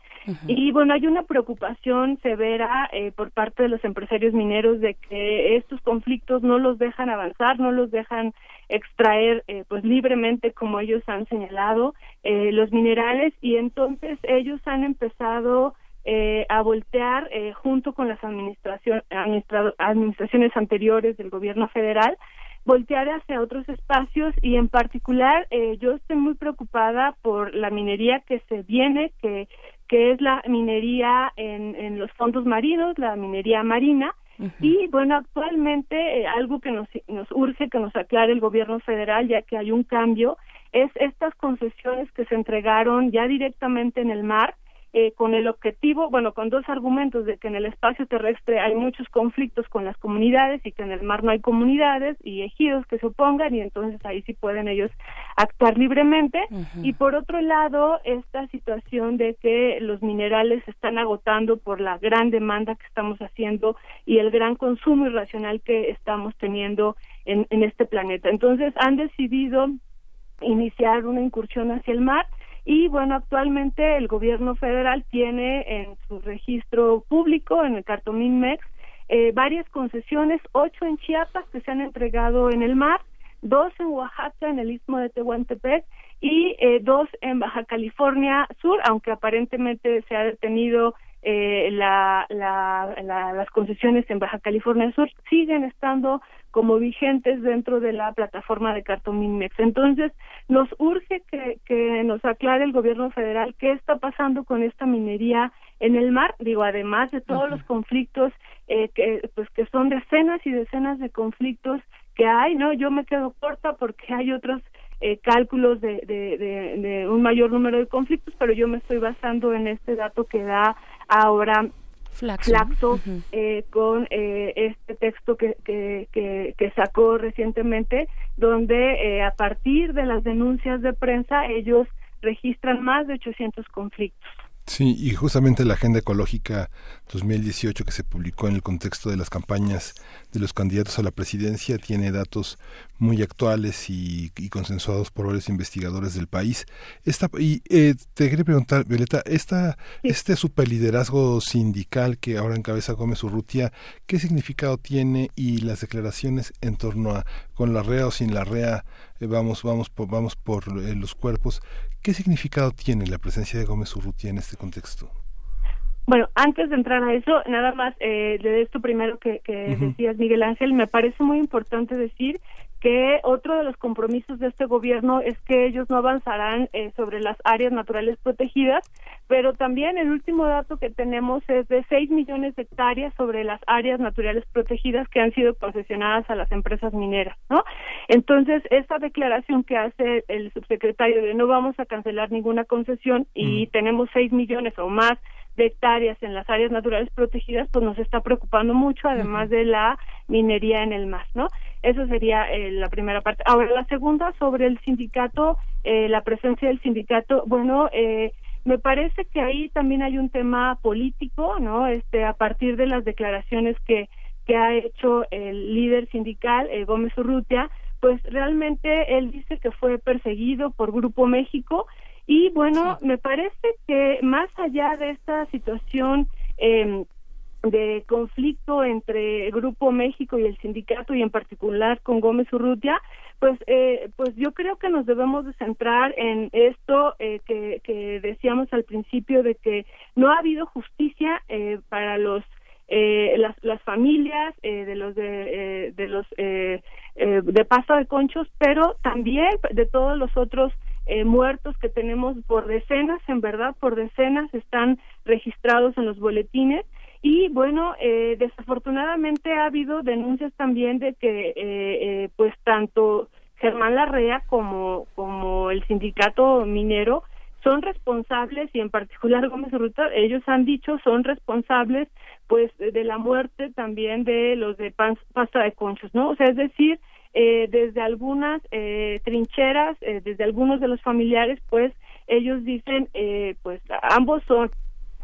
y bueno, hay una preocupación severa eh, por parte de los empresarios mineros de que estos conflictos no los dejan avanzar, no los dejan extraer eh, pues libremente como ellos han señalado eh, los minerales. Y entonces ellos han empezado eh, a voltear eh, junto con las administración, administraciones anteriores del gobierno federal voltear hacia otros espacios. Y en particular eh, yo estoy muy preocupada por la minería que se viene que que es la minería en, en los fondos marinos, la minería marina, y bueno, actualmente eh, algo que nos, nos urge que nos aclare el gobierno federal, ya que hay un cambio, es estas concesiones que se entregaron ya directamente en el mar eh, con el objetivo, bueno, con dos argumentos de que en el espacio terrestre hay muchos conflictos con las comunidades y que en el mar no hay comunidades y ejidos que se opongan y entonces ahí sí pueden ellos actuar libremente. Y por otro lado, esta situación de que los minerales se están agotando por la gran demanda que estamos haciendo y el gran consumo irracional que estamos teniendo en, en este planeta. Entonces han decidido iniciar una incursión hacia el mar y bueno, actualmente el gobierno federal tiene en su registro público, en el Cartomín MEX, eh, varias concesiones, ocho en Chiapas que se han entregado en el mar, dos en Oaxaca, en el istmo de Tehuantepec, y eh, dos en Baja California Sur, aunque aparentemente se ha detenido eh, la, la, las concesiones en Baja California Sur, siguen estando como vigentes dentro de la plataforma de Cartominmex. Entonces, nos urge que, que nos aclare el gobierno federal qué está pasando con esta minería en el mar, digo, además de todos los conflictos eh, que, pues, que son decenas y decenas de conflictos que hay, ¿no? Yo me quedo corta porque hay otros eh, cálculos de, de, de, un mayor número de conflictos, pero yo me estoy basando en este dato que da ahora Flaxo, eh, con eh, este texto que, que, que, sacó recientemente, donde eh, a partir de las denuncias de prensa ellos registran más de 800 conflictos. Sí, y justamente la Agenda Ecológica 2018 que se publicó en el contexto de las campañas de los candidatos a la presidencia tiene datos muy actuales y, consensuados por varios investigadores del país. Esta, y eh, te quería preguntar, Violeta, esta, este superliderazgo sindical que ahora encabeza Gómez Urrutia, ¿qué significado tiene y las declaraciones en torno a con la REA o sin la REA, eh, vamos, vamos por, vamos por eh, los cuerpos? ¿Qué significado tiene la presencia de Gómez Urrutia en este contexto? Bueno, antes de entrar a eso, nada más eh, de esto primero que, decías, Miguel Ángel, me parece muy importante decir que otro de los compromisos de este gobierno es que ellos no avanzarán eh, sobre las áreas naturales protegidas, pero también el último dato que tenemos es de 6 millones de hectáreas sobre las áreas naturales protegidas que han sido concesionadas a las empresas mineras, ¿no? Entonces, esta declaración que hace el subsecretario de no vamos a cancelar ninguna concesión y tenemos 6 millones o más de hectáreas en las áreas naturales protegidas, pues nos está preocupando mucho, además de la minería en el mar, ¿no? Eso sería eh, la primera parte. Ahora, la segunda, sobre el sindicato, eh, la presencia del sindicato, bueno, eh, me parece que ahí también hay un tema político, ¿no? Este, a partir de las declaraciones que, que ha hecho el líder sindical, Gómez Urrutia, pues realmente él dice que fue perseguido por Grupo México y bueno, me parece que más allá de esta situación eh, de conflicto entre el Grupo México y el sindicato y en particular con Gómez Urrutia, pues, eh, pues yo creo que nos debemos de centrar en esto eh, que, que, decíamos al principio de que no ha habido justicia eh, para los eh, las, las familias eh, de los de, eh, de los de pasta de conchos, pero también de todos los otros eh, muertos que tenemos por decenas, en verdad, por decenas están registrados en los boletines. Y bueno, eh, desafortunadamente ha habido denuncias también de que, eh, eh, pues, tanto Germán Larrea como, como el sindicato minero son responsables y en particular Gómez Ruta, ellos han dicho son responsables pues de la muerte también de los de pasta de conchos, ¿no? O sea, es decir, eh, desde algunas eh, trincheras, desde algunos de los familiares, pues ellos dicen, pues ambos son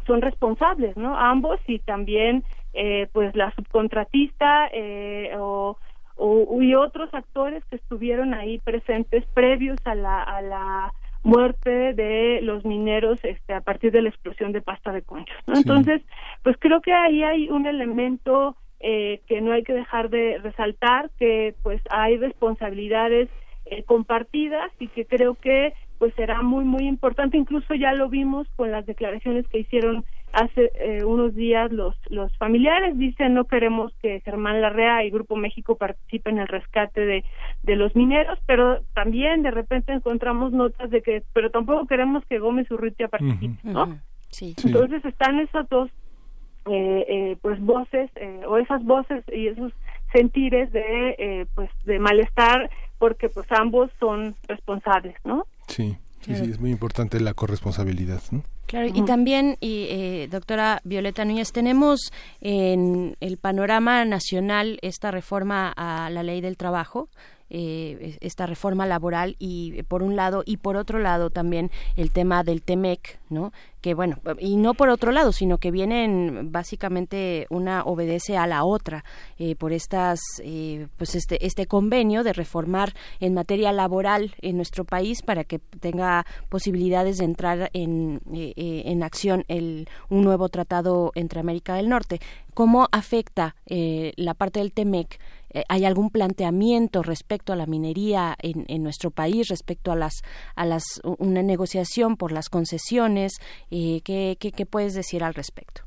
son responsables, ¿no? Ambos y también, eh, pues la subcontratista eh, o, o, y otros actores que estuvieron ahí presentes previos a la a la muerte de los mineros este a partir de la explosión de pasta de conchos, ¿no? Entonces, pues creo que ahí hay un elemento eh, que no hay que dejar de resaltar que pues hay responsabilidades eh, compartidas y que creo que pues será muy muy importante. Incluso ya lo vimos con las declaraciones que hicieron hace eh, unos días los los familiares. Dicen no queremos que Germán Larrea y Grupo México participen en el rescate de de los mineros pero también de repente encontramos notas de que pero tampoco queremos que Gómez Urrutia participe ¿no? Entonces están esas dos eh, eh, pues voces eh, o esas voces y esos sentires de eh, pues de malestar porque pues ambos son responsables, ¿no? Sí, sí, sí, es muy importante la corresponsabilidad, ¿no? Claro, y también, y, eh, doctora Violeta Núñez, tenemos en el panorama nacional esta reforma a la ley del trabajo, eh, esta reforma laboral y por un lado y por otro lado también el tema del Temec, ¿no? Que bueno, y no por otro lado, sino que vienen básicamente una obedece a la otra eh, por estas, eh, pues este este convenio de reformar en materia laboral en nuestro país para que tenga posibilidades de entrar en, en acción el un nuevo tratado entre América del Norte. ¿Cómo afecta la parte del Temec? Eh, ¿Hay algún planteamiento respecto a la minería en, en, nuestro país, respecto a las, a las, una negociación por las concesiones? Eh, ¿qué, qué, qué puedes decir al respecto?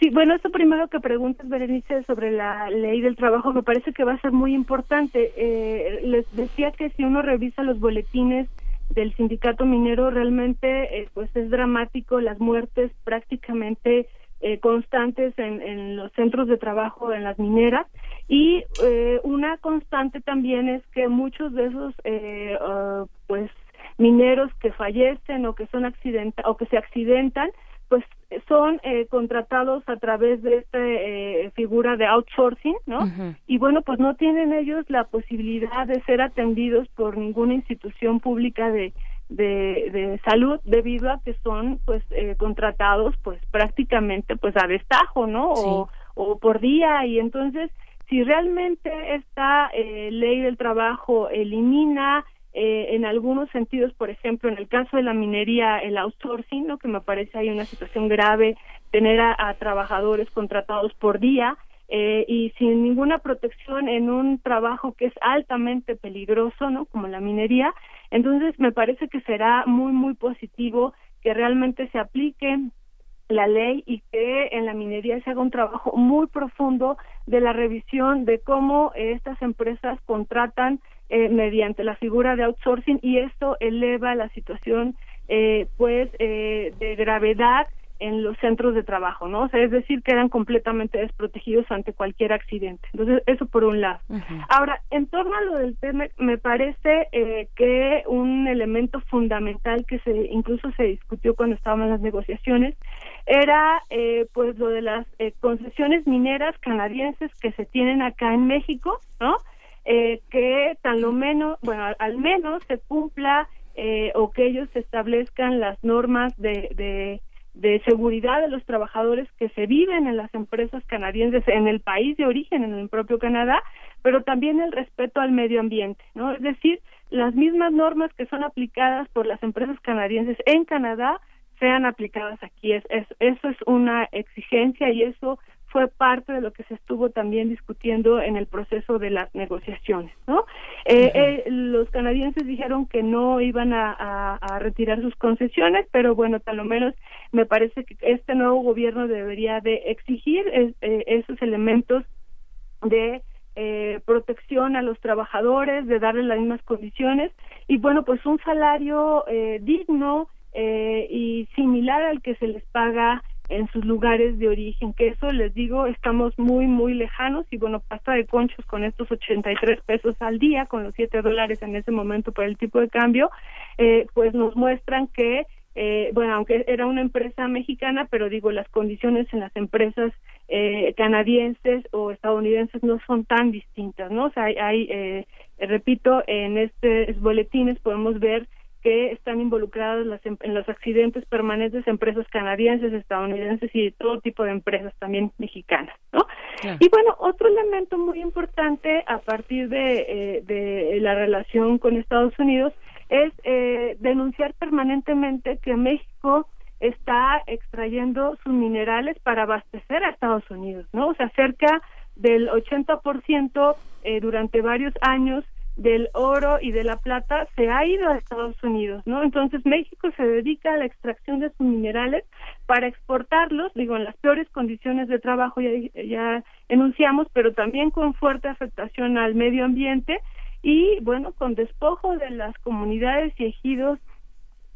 Sí, bueno, esto primero que preguntas, Berenice, sobre la ley del trabajo, me parece que va a ser muy importante. Eh, les decía que si uno revisa los boletines del sindicato minero, realmente eh, pues es dramático las muertes prácticamente eh, constantes en, en, los centros de trabajo en las mineras y eh, una constante también es que muchos de esos eh, uh, pues mineros que fallecen o que son accidenta o que se accidentan pues son eh, contratados a través de esta eh, figura de outsourcing, ¿no? Uh -huh. Y bueno, pues no tienen ellos la posibilidad de ser atendidos por ninguna institución pública de, de, de salud debido a que son pues eh, contratados pues prácticamente pues a destajo, ¿no? Sí. O, o por día y entonces si realmente esta eh, ley del trabajo elimina eh, en algunos sentidos, por ejemplo, en el caso de la minería, el outsourcing, ¿no? que me parece hay una situación grave, tener a, a trabajadores contratados por día eh, y sin ninguna protección en un trabajo que es altamente peligroso, ¿no? como la minería. Entonces, me parece que será muy, muy positivo que realmente se aplique la ley y que en la minería se haga un trabajo muy profundo de la revisión de cómo estas empresas contratan eh, mediante la figura de outsourcing y esto eleva la situación eh, pues eh, de gravedad en los centros de trabajo, ¿no? O sea, es decir, quedan completamente desprotegidos ante cualquier accidente. Entonces, eso por un lado. Uh -huh. Ahora, en torno a lo del tema, me parece eh, que un elemento fundamental que se incluso se discutió cuando estábamos en las negociaciones era eh, pues lo de las eh, concesiones mineras canadienses que se tienen acá en México, ¿no? Eh, que tan lo menos, bueno, al, al menos se cumpla eh, o que ellos establezcan las normas de, de de seguridad de los trabajadores que se viven en las empresas canadienses en el país de origen, en el propio Canadá, pero también el respeto al medio ambiente, ¿no? Es decir, las mismas normas que son aplicadas por las empresas canadienses en Canadá sean aplicadas aquí. Es, es, eso es una exigencia y eso fue parte de lo que se estuvo también discutiendo en el proceso de las negociaciones, ¿no? Eh, eh, los canadienses dijeron que no iban a, a, a, retirar sus concesiones, pero bueno, tal lo menos me parece que este nuevo gobierno debería de exigir eh, esos elementos de eh, protección a los trabajadores, de darles las mismas condiciones y bueno, pues un salario eh, digno eh, y similar al que se les paga en sus lugares de origen, que eso les digo, estamos muy, muy lejanos y bueno, pasta de conchos con estos 83 pesos al día, con los 7 dólares en ese momento por el tipo de cambio, eh, pues nos muestran que, eh, bueno, aunque era una empresa mexicana, pero digo, las condiciones en las empresas eh, canadienses o estadounidenses no son tan distintas, ¿no? O sea, hay, hay eh, repito, en estos boletines podemos ver que están involucradas las, en los accidentes permanentes empresas canadienses, estadounidenses y todo tipo de empresas también mexicanas, ¿no? Y bueno, otro elemento muy importante a partir de, eh, de la relación con Estados Unidos es eh, denunciar permanentemente que México está extrayendo sus minerales para abastecer a Estados Unidos, ¿no? O sea, cerca del 80% eh, durante varios años del oro y de la plata se ha ido a Estados Unidos, ¿no? Entonces México se dedica a la extracción de sus minerales para exportarlos, digo, en las peores condiciones de trabajo ya, ya enunciamos, pero también con fuerte afectación al medio ambiente y, bueno, con despojo de las comunidades y ejidos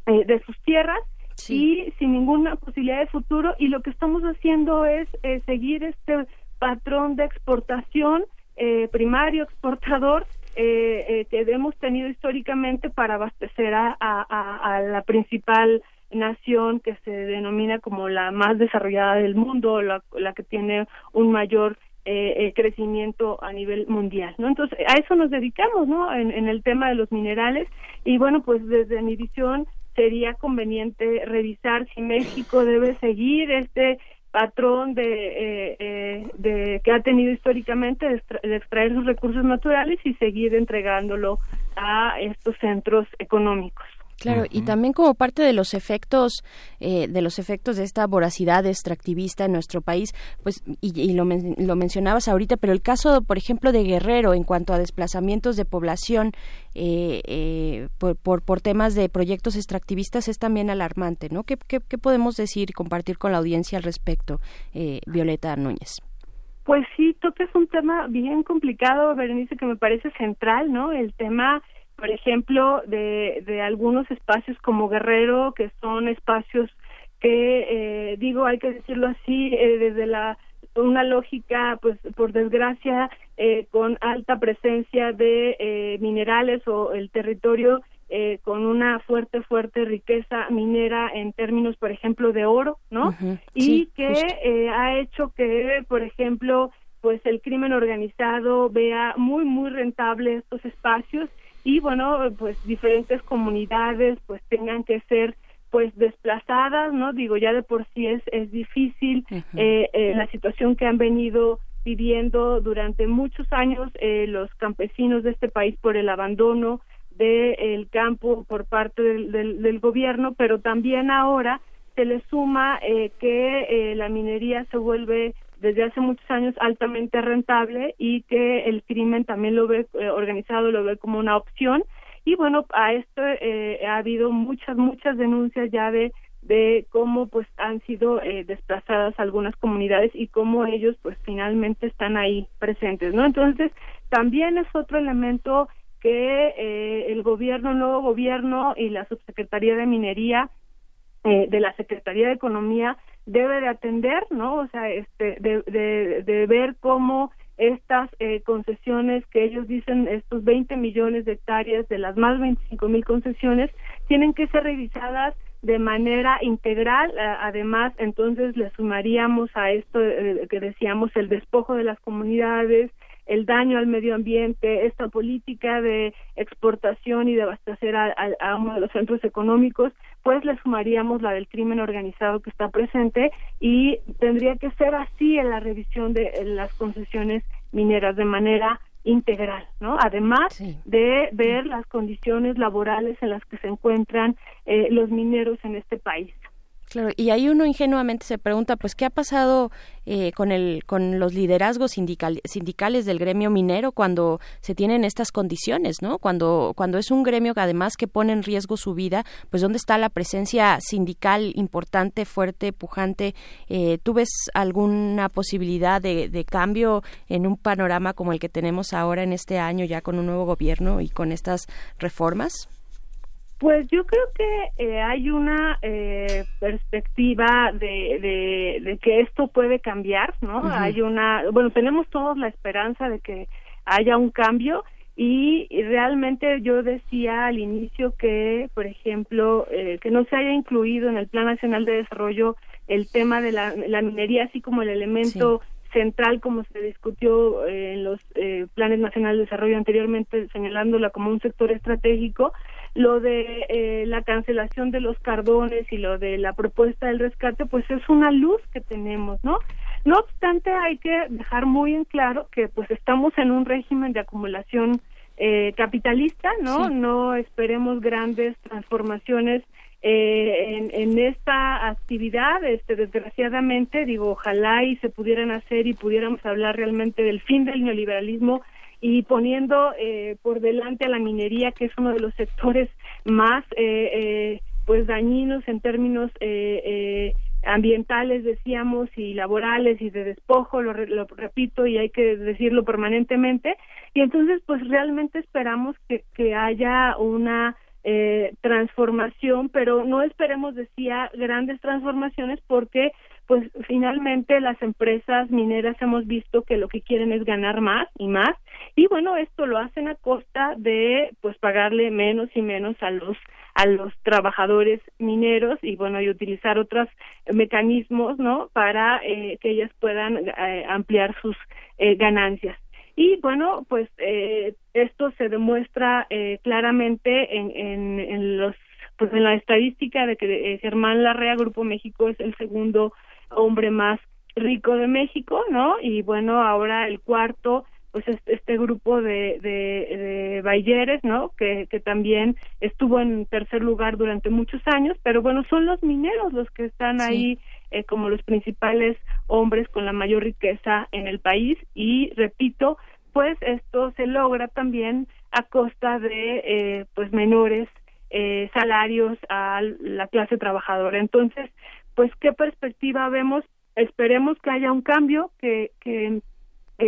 eh, de sus tierras y sin ninguna posibilidad de futuro. Y lo que estamos haciendo es eh, seguir este patrón de exportación eh, primario exportador eh, que hemos tenido históricamente para abastecer a, a, la principal nación que se denomina como la más desarrollada del mundo, la, la que tiene un mayor eh, crecimiento a nivel mundial, ¿no? Entonces, a eso nos dedicamos, ¿no? En, en, el tema de los minerales y bueno, pues desde mi visión sería conveniente revisar si México debe seguir este patrón de, eh, eh, de que ha tenido históricamente de, extraer sus recursos naturales y seguir entregándolo a estos centros económicos. Claro, y también como parte de los efectos eh, de los efectos de esta voracidad extractivista en nuestro país, pues y, lo, lo, mencionabas ahorita, pero el caso, por ejemplo, de Guerrero en cuanto a desplazamientos de población eh, eh, por, por, temas de proyectos extractivistas es también alarmante, ¿no? ¿Qué, qué, qué podemos decir y compartir con la audiencia al respecto, Violeta Núñez? Pues sí, es un tema bien complicado, Berenice, que me parece central, ¿no? El tema por ejemplo, de, de algunos espacios como Guerrero, que son espacios que, eh, digo, hay que decirlo así, eh, desde la una lógica, pues por desgracia, eh, con alta presencia de eh, minerales o el territorio eh, con una fuerte, fuerte riqueza minera en términos, por ejemplo, de oro, ¿no? y que eh, ha hecho que, por ejemplo, pues el crimen organizado vea muy, muy rentable estos espacios y bueno pues diferentes comunidades pues tengan que ser pues desplazadas no digo ya de por sí es es difícil eh, eh, la situación que han venido viviendo durante muchos años eh, los campesinos de este país por el abandono del campo por parte del, del, del, gobierno pero también ahora se le suma eh, que eh, la minería se vuelve desde hace muchos años altamente rentable y que el crimen también lo ve eh, organizado, lo ve como una opción. Y bueno, a esto eh, ha habido muchas, muchas denuncias ya de de cómo pues han sido eh, desplazadas algunas comunidades y cómo ellos pues finalmente están ahí presentes, ¿no? Entonces, también es otro elemento que eh, el gobierno, el nuevo gobierno y la subsecretaría de minería eh, de la Secretaría de Economía debe de atender, ¿no? O sea, este, de, de, de ver cómo estas eh, concesiones que ellos dicen, estos 20 millones de hectáreas de las más 25 mil concesiones, tienen que ser revisadas de manera integral. además, entonces le sumaríamos a esto eh, que decíamos el despojo de las comunidades, el daño al medio ambiente, esta política de exportación y de abastecer a, a, uno de los centros económicos, pues le sumaríamos la del crimen organizado que está presente y tendría que ser así en la revisión de las concesiones mineras de manera integral, ¿no? Además de ver las condiciones laborales en las que se encuentran eh, los mineros en este país. Claro, y ahí uno ingenuamente se pregunta, pues, ¿qué ha pasado eh, con el con los liderazgos sindicales del gremio minero cuando se tienen estas condiciones, no? Cuando cuando es un gremio que además que pone en riesgo su vida, pues, ¿dónde está la presencia sindical importante, fuerte, pujante? Eh, ¿Tú ves alguna posibilidad de, de cambio en un panorama como el que tenemos ahora en este año, ya con un nuevo gobierno y con estas reformas? Pues yo creo que eh, hay una eh, perspectiva de, de, que esto puede cambiar, ¿no? Hay una, bueno, tenemos todos la esperanza de que haya un cambio y, realmente yo decía al inicio que, por ejemplo, eh, que no se haya incluido en el Plan Nacional de Desarrollo el tema de la, la minería, así como el elemento central como se discutió en los planes nacionales de desarrollo anteriormente señalándola como un sector estratégico lo de eh, la cancelación de los cardones y lo de la propuesta del rescate, pues es una luz que tenemos, ¿no? No obstante, hay que dejar muy en claro que pues estamos en un régimen de acumulación eh, capitalista, ¿no? No esperemos grandes transformaciones eh, en, en, esta actividad, este, desgraciadamente, digo, ojalá y se pudieran hacer y pudiéramos hablar realmente del fin del neoliberalismo y poniendo eh, por delante a la minería, que es uno de los sectores más eh, eh, pues dañinos en términos ambientales, decíamos, y laborales y de despojo, lo, repito y hay que decirlo permanentemente. Y entonces, pues realmente esperamos que, que haya una eh, transformación, pero no esperemos, decía, grandes transformaciones porque pues finalmente las empresas mineras hemos visto que lo que quieren es ganar más y más y bueno esto lo hacen a costa de pues pagarle menos y menos a los a los trabajadores mineros y bueno y utilizar otros mecanismos no para eh, que ellas puedan eh, ampliar sus eh, ganancias. Y bueno pues eh, esto se demuestra eh, claramente en, en, en los pues en la estadística de que Germán Larrea Grupo México es el segundo hombre más rico de México no y bueno ahora el cuarto pues este, este grupo de, de, de Bayeres, ¿no? Que, que también estuvo en tercer lugar durante muchos años, pero bueno, son los mineros los que están ahí eh, como los principales hombres con la mayor riqueza en el país y repito, pues esto se logra también a costa de eh, pues menores eh, salarios a la clase trabajadora. Entonces, pues qué perspectiva vemos esperemos que haya un cambio que, que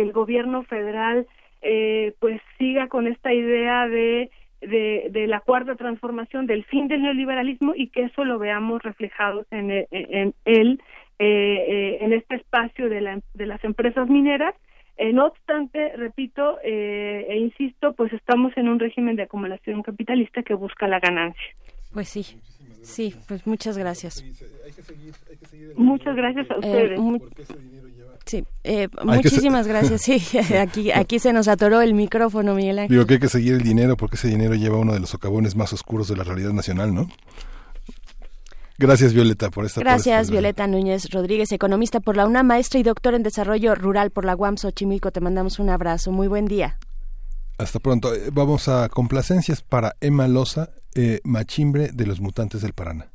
el gobierno federal eh, pues siga con esta idea de, de, la cuarta transformación del fin del neoliberalismo y que eso lo veamos reflejado en, el- en él eh, eh, en este espacio de, la, de las empresas mineras Eh, no obstante, repito eh, e insisto, pues estamos en un régimen de acumulación capitalista que busca la ganancia. Pues sí, sí, pues muchas gracias. Muchas gracias a Eh, ustedes. mu- sí, eh, muchísimas gracias. Sí, aquí, aquí se nos atoró el micrófono, Miguel Ángel. Digo que hay que seguir el dinero porque ese dinero lleva uno de los socavones más oscuros de la realidad nacional, ¿no? Gracias, Violeta, por esta por Gracias, esta- Violeta Núñez Rodríguez, economista por la UNAM, maestra y doctor en desarrollo rural por la UAM Xochimilco. Te mandamos un abrazo. Muy buen día. Hasta pronto. Eh, Vamos a complacencias para Emma Loza, eh, Machimbre de los Mutantes del Paraná.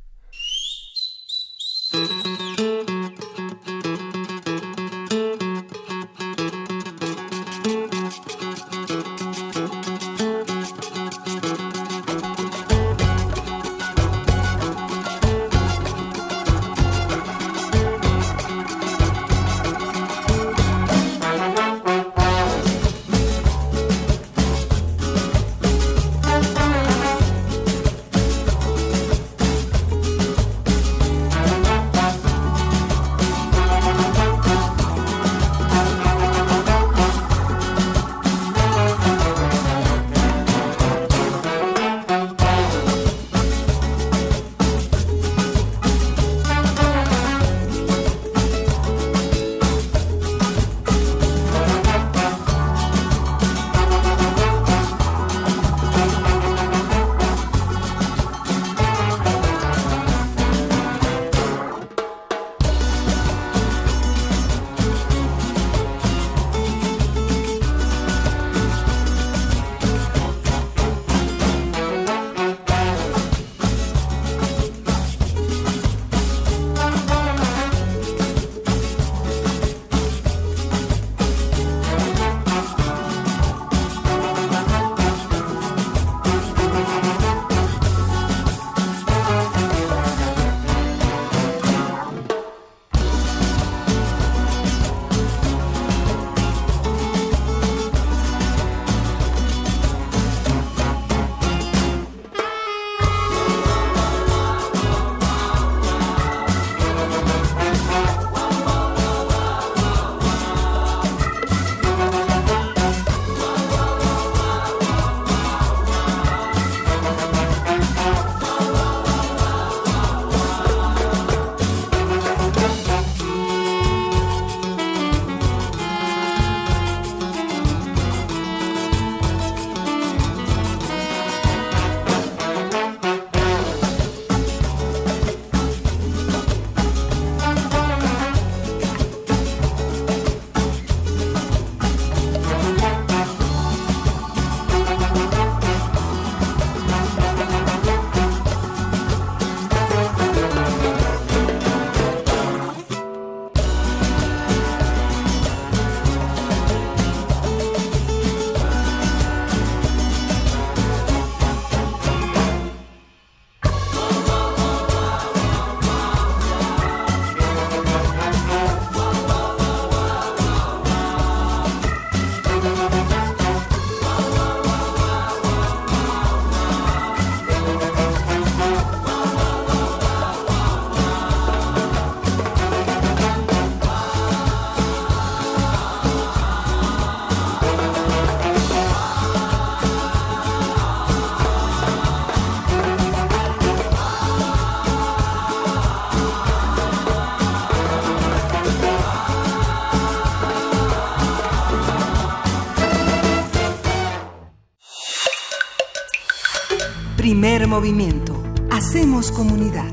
Primer movimiento. Hacemos comunidad.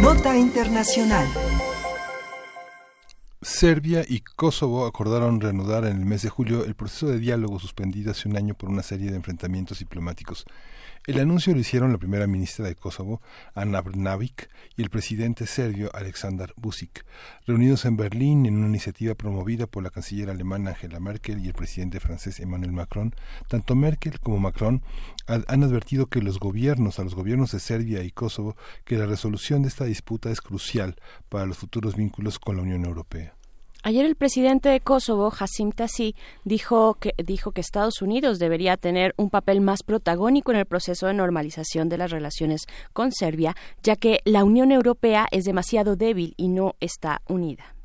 Nota Internacional. Serbia y Kosovo acordaron reanudar en el mes de julio el proceso de diálogo suspendido hace un año por una serie de enfrentamientos diplomáticos. El anuncio lo hicieron la primera ministra de Kosovo, Ana Brnabic, y el presidente serbio, Aleksandar Vucic, reunidos en Berlín en una iniciativa promovida por la canciller alemana Angela Merkel y el presidente francés Emmanuel Macron. Tanto Merkel como Macron han advertido que los gobiernos, a los gobiernos de Serbia y Kosovo, que la resolución de esta disputa es crucial para los futuros vínculos con la Unión Europea. Ayer el presidente de Kosovo, Hasim Tassi, dijo que, dijo que Estados Unidos debería tener un papel más protagónico en el proceso de normalización de las relaciones con Serbia, ya que la Unión Europea es demasiado débil y no está unida.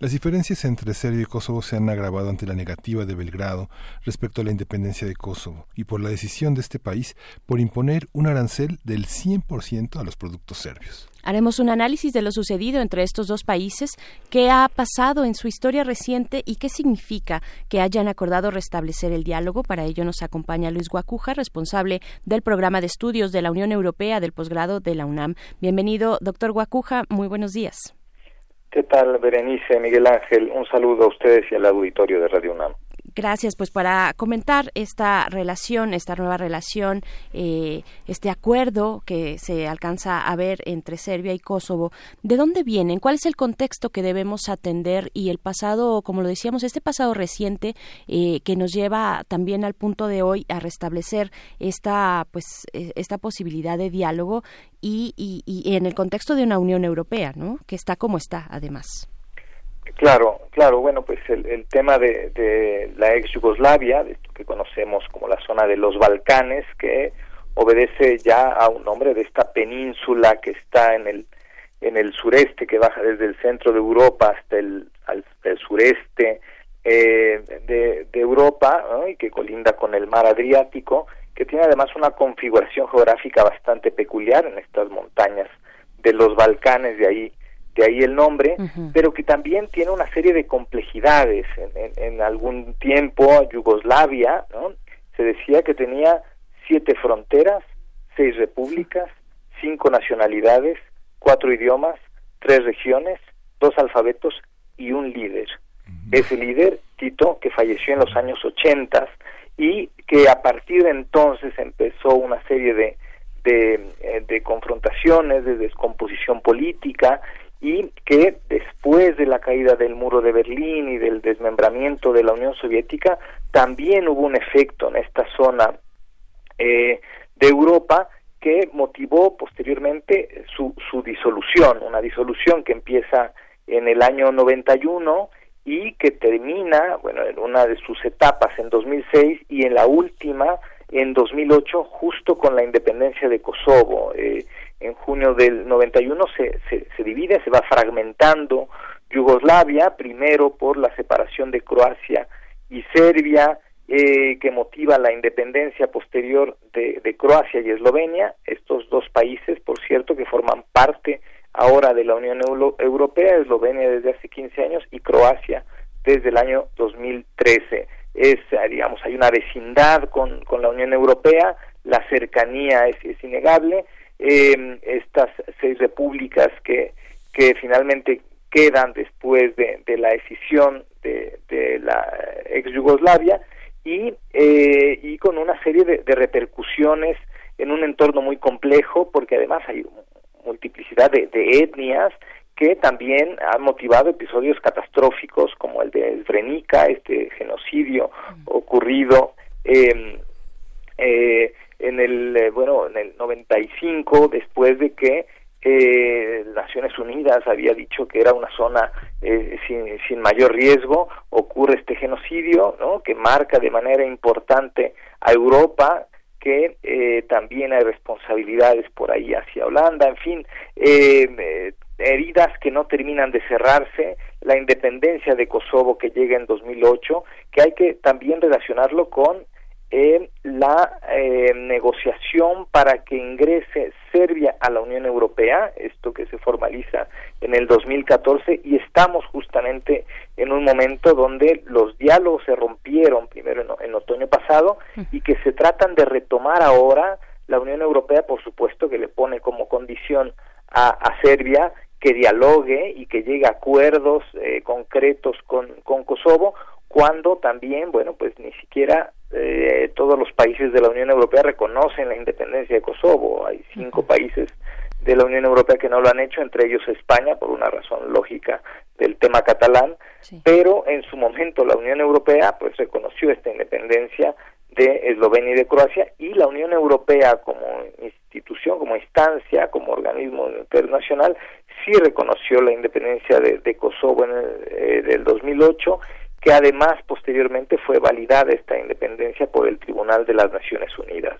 Las diferencias entre Serbia y Kosovo se han agravado ante la negativa de Belgrado respecto a la independencia de Kosovo y por la decisión de este país por imponer un arancel del 100% a los productos serbios. Haremos un análisis de lo sucedido entre estos dos países, qué ha pasado en su historia reciente y qué significa que hayan acordado restablecer el diálogo. Para ello nos acompaña Luis Guacuja, responsable del programa de estudios de la Unión Europea del posgrado de la UNAM. Bienvenido, doctor Guacuja. Muy buenos días. ¿Qué tal, Berenice, Miguel Ángel? Un saludo a ustedes y al auditorio de Radio UNAM. Gracias, pues para comentar esta relación, esta nueva relación, eh, este acuerdo que se alcanza a ver entre Serbia y Kosovo, ¿de dónde vienen? ¿Cuál es el contexto que debemos atender? Y el pasado, como lo decíamos, este pasado reciente eh, que nos lleva también al punto de hoy a restablecer esta, pues, eh, esta posibilidad de diálogo y, y, y en el contexto de una Unión Europea, ¿no? Que está como está, además. Claro, claro, bueno, pues el, el tema de, de, la ex Yugoslavia, de esto que conocemos como la zona de los Balcanes, que obedece ya a un nombre de esta península que está en el en el sureste, que baja desde el centro de Europa hasta el, al, sureste eh, de, Europa y que colinda con el mar Adriático, que tiene además una configuración geográfica bastante peculiar en estas montañas de los Balcanes, de ahí de ahí el nombre, pero que también tiene una serie de complejidades. En, algún tiempo Yugoslavia ¿no? se decía que tenía siete fronteras, seis repúblicas, cinco nacionalidades, cuatro idiomas, tres regiones, dos alfabetos y un líder. Ese líder, Tito, que falleció en los años 80 y que a partir de entonces empezó una serie de, de, eh, de confrontaciones, de descomposición política y que después de la caída del muro de Berlín y del desmembramiento de la Unión Soviética también hubo un efecto en esta zona eh, de Europa que motivó posteriormente su, su disolución, una disolución que empieza en el año 91 y que termina, bueno, en una de sus etapas en 2006 y en la última en 2008 justo con la independencia de Kosovo. Eh, en junio del 91 se, se, se divide, se va fragmentando Yugoslavia, primero por la separación de Croacia y Serbia, eh, que motiva la independencia posterior de, de, Croacia y Eslovenia, estos dos países, por cierto, que forman parte ahora de la Unión Euro Europea, Eslovenia desde hace 15 años y Croacia desde el año 2013. Es, digamos, hay una vecindad con, con la Unión Europea, la cercanía es, es innegable, eh, estas seis repúblicas que, que finalmente quedan después de, de la decisión de, de, la ex Yugoslavia y, eh, y con una serie de, de, repercusiones en un entorno muy complejo porque además hay multiplicidad de, de etnias que también han motivado episodios catastróficos como el de Srebrenica, este genocidio ocurrido eh, eh, en el eh, bueno en el 95 después de que eh, Naciones Unidas había dicho que era una zona eh, sin, sin mayor riesgo ocurre este genocidio no que marca de manera importante a Europa que eh, también hay responsabilidades por ahí hacia Holanda en fin eh, heridas que no terminan de cerrarse la independencia de Kosovo que llega en 2008 que hay que también relacionarlo con eh, la eh, negociación para que ingrese Serbia a la Unión Europea, esto que se formaliza en el 2014, y estamos justamente en un momento donde los diálogos se rompieron primero en, otoño pasado y que se tratan de retomar ahora la Unión Europea, por supuesto, que le pone como condición a, Serbia que dialogue y que llegue a acuerdos eh, concretos con, con Kosovo, cuando también, bueno, pues ni siquiera eh, todos los países de la Unión Europea reconocen la independencia de Kosovo. Hay cinco países de la Unión Europea que no lo han hecho, entre ellos España, por una razón lógica del tema catalán, pero en su momento la Unión Europea pues reconoció esta independencia de Eslovenia y de Croacia y la Unión Europea como institución, como instancia, como organismo internacional sí reconoció la independencia de, Kosovo en el eh, del 2008 que además posteriormente fue validada esta independencia por el Tribunal de las Naciones Unidas.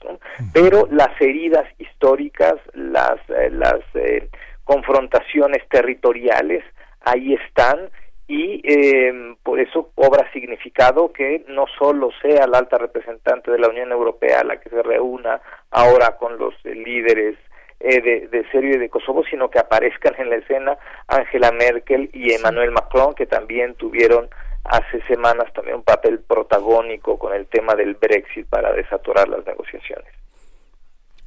Pero las heridas históricas, las, eh, las eh, confrontaciones territoriales, ahí están y eh, por eso cobra significado que no solo sea la alta representante de la Unión Europea la que se reúna ahora con los líderes de, de, Serbia y de Kosovo, sino que aparezcan en la escena Angela Merkel y Emmanuel Macron, que también tuvieron hace semanas también un papel protagónico con el tema del Brexit para desatorar las negociaciones.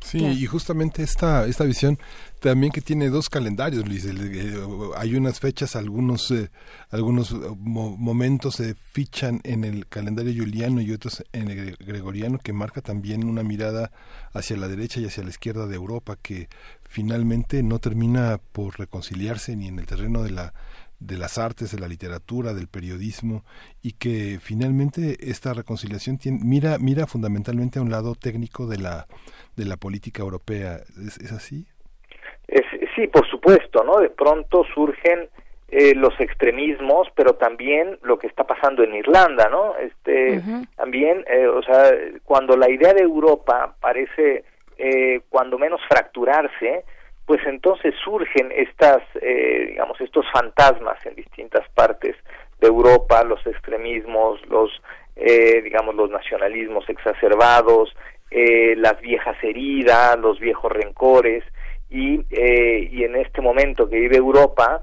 Sí, y justamente esta, esta visión también que tiene dos calendarios, Luis. Eh, hay unas fechas, algunos, eh, algunos eh, momentos se fichan en el calendario juliano y otros en el gregoriano, que marca también una mirada hacia la derecha y hacia la izquierda de Europa, que finalmente no termina por reconciliarse ni en el terreno de la de las artes, de la literatura, del periodismo y que finalmente esta reconciliación tiene, mira mira fundamentalmente a un lado técnico de la de la política europea. ¿Es, así? Es, sí, por supuesto, ¿no? De pronto surgen eh, los extremismos, pero también lo que está pasando en Irlanda, ¿no? Este, también, eh, o sea, cuando la idea de Europa parece, eh, cuando menos fracturarse, pues entonces surgen estas, eh, digamos, estos fantasmas en distintas partes de Europa, los extremismos, los, eh, digamos, los nacionalismos exacerbados, eh, las viejas heridas, los viejos rencores, y, y en este momento que vive Europa,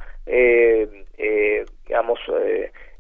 digamos,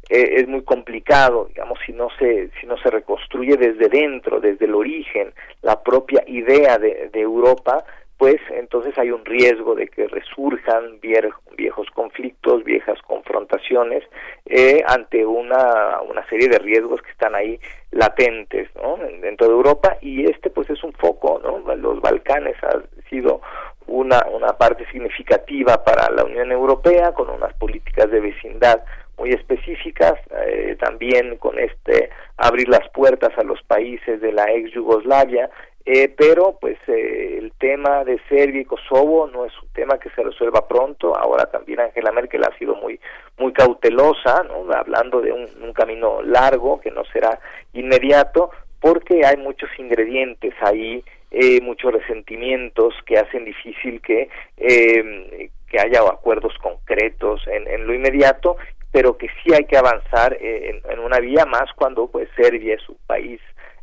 es muy complicado, digamos, si no se si no se reconstruye desde dentro, desde el origen, la propia idea de, de Europa, pues entonces hay un riesgo de que resurjan viejos conflictos, viejas confrontaciones eh, ante una, una serie de riesgos que están ahí latentes ¿no? dentro de Europa y este pues es un foco, ¿no? los Balcanes han sido una, una parte significativa para la Unión Europea con unas políticas de vecindad muy específicas, eh, también con este abrir las puertas a los países de la ex Yugoslavia eh, pero pues eh, el tema de Serbia y Kosovo no es un tema que se resuelva pronto. Ahora también Angela Merkel ha sido muy muy cautelosa, ¿no? hablando de un, camino largo que no será inmediato, porque hay muchos ingredientes ahí, eh, muchos resentimientos que hacen difícil que eh, que haya acuerdos concretos en, en lo inmediato pero que sí hay que avanzar en, en, una vía más cuando pues Serbia es un país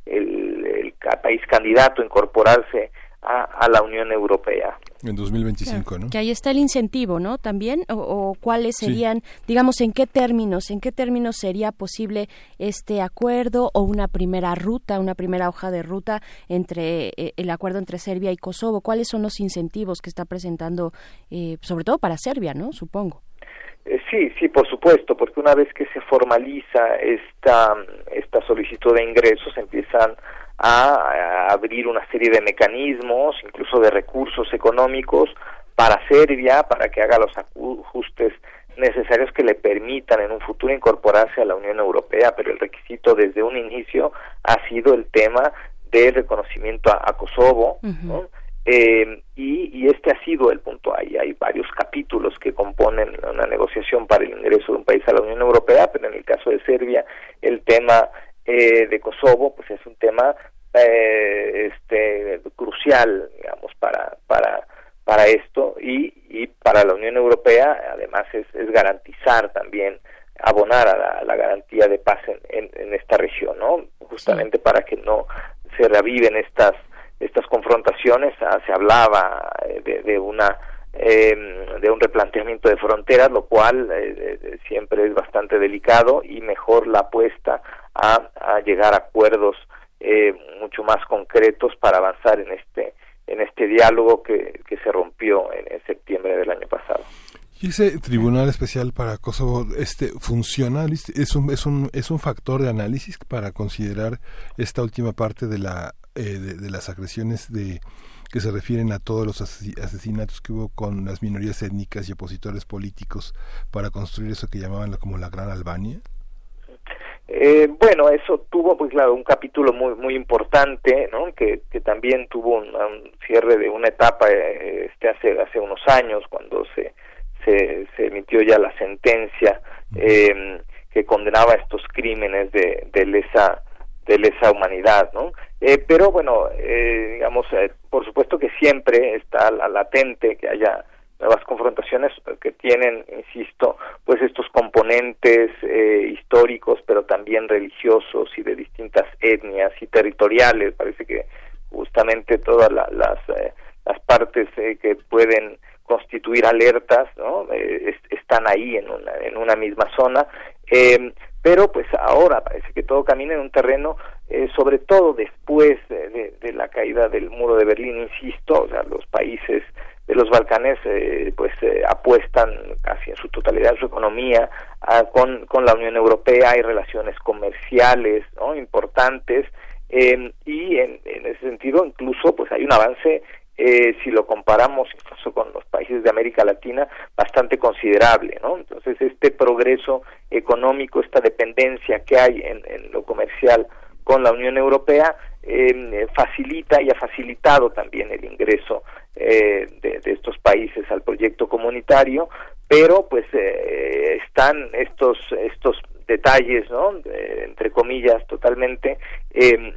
el, país candidato a incorporarse a, la Unión Europea. En 2025, ¿no? Que ahí está el incentivo, ¿no? También, o, cuáles serían, digamos, en qué términos, en qué términos sería posible este acuerdo o una primera ruta, una primera hoja de ruta entre eh, el acuerdo entre Serbia y Kosovo. ¿Cuáles son los incentivos que está presentando, eh, sobre todo para Serbia, ¿no? Supongo. Eh, sí, sí, por supuesto, porque una vez que se formaliza esta, esta solicitud de ingresos, empiezan a, abrir una serie de mecanismos, incluso de recursos económicos para Serbia, para que haga los ajustes necesarios que le permitan en un futuro incorporarse a la Unión Europea, pero el requisito desde un inicio ha sido el tema del reconocimiento a, Kosovo, eh, y, este ha sido el punto. Hay, hay varios capítulos que componen una negociación para el ingreso de un país a la Unión Europea, pero en el caso de Serbia, el tema eh, de Kosovo, pues es un tema eh, este, crucial, digamos, para, para, para esto y, y para la Unión Europea, además, es, es garantizar también abonar a la, garantía de paz en, en, esta región, ¿no? Justamente para que no se reaviven estas estas confrontaciones, ah, se hablaba eh, de, una de un replanteamiento de fronteras, lo cual siempre es bastante delicado y mejor la apuesta a, a llegar a acuerdos mucho más concretos para avanzar en este en este diálogo que, que se rompió en, en septiembre del año pasado. ¿Y ese tribunal especial para Kosovo este funciona? ¿Es un, es un, es un factor de análisis para considerar esta última parte de, la, eh, de, las agresiones de que se refieren a todos los asesinatos que hubo con las minorías étnicas y opositores políticos para construir eso que llamaban como la Gran Albania? Eh, bueno, eso tuvo, pues claro, un capítulo muy muy importante, ¿no? Que, que también tuvo un, cierre de una etapa eh, este hace hace unos años cuando se se, emitió ya la sentencia eh, que condenaba estos crímenes de, de lesa de lesa humanidad, ¿no? Eh, pero bueno, eh, digamos, eh, por supuesto que siempre está la latente que haya nuevas confrontaciones que tienen, insisto, pues estos componentes eh, históricos, pero también religiosos y de distintas etnias y territoriales. Parece que justamente todas las las partes que pueden constituir alertas, ¿no? Eh, están ahí en una, en una misma zona, eh, pero pues ahora parece que todo camina en un terreno, eh, sobre todo después de, la caída del muro de Berlín, insisto, o sea, los países de los Balcanes eh, pues apuestan casi en su totalidad su economía con, con la Unión Europea, hay relaciones comerciales importantes y en, en ese sentido incluso pues hay un avance eh, si lo comparamos incluso con los países de América Latina, bastante considerable, ¿no? Entonces, este progreso económico, esta dependencia que hay en, lo comercial con la Unión Europea, em, eh, facilita y ha facilitado también el ingreso eh, de, estos países al proyecto comunitario, pero pues eh, están estos estos detalles, ¿no? entre comillas, totalmente eh,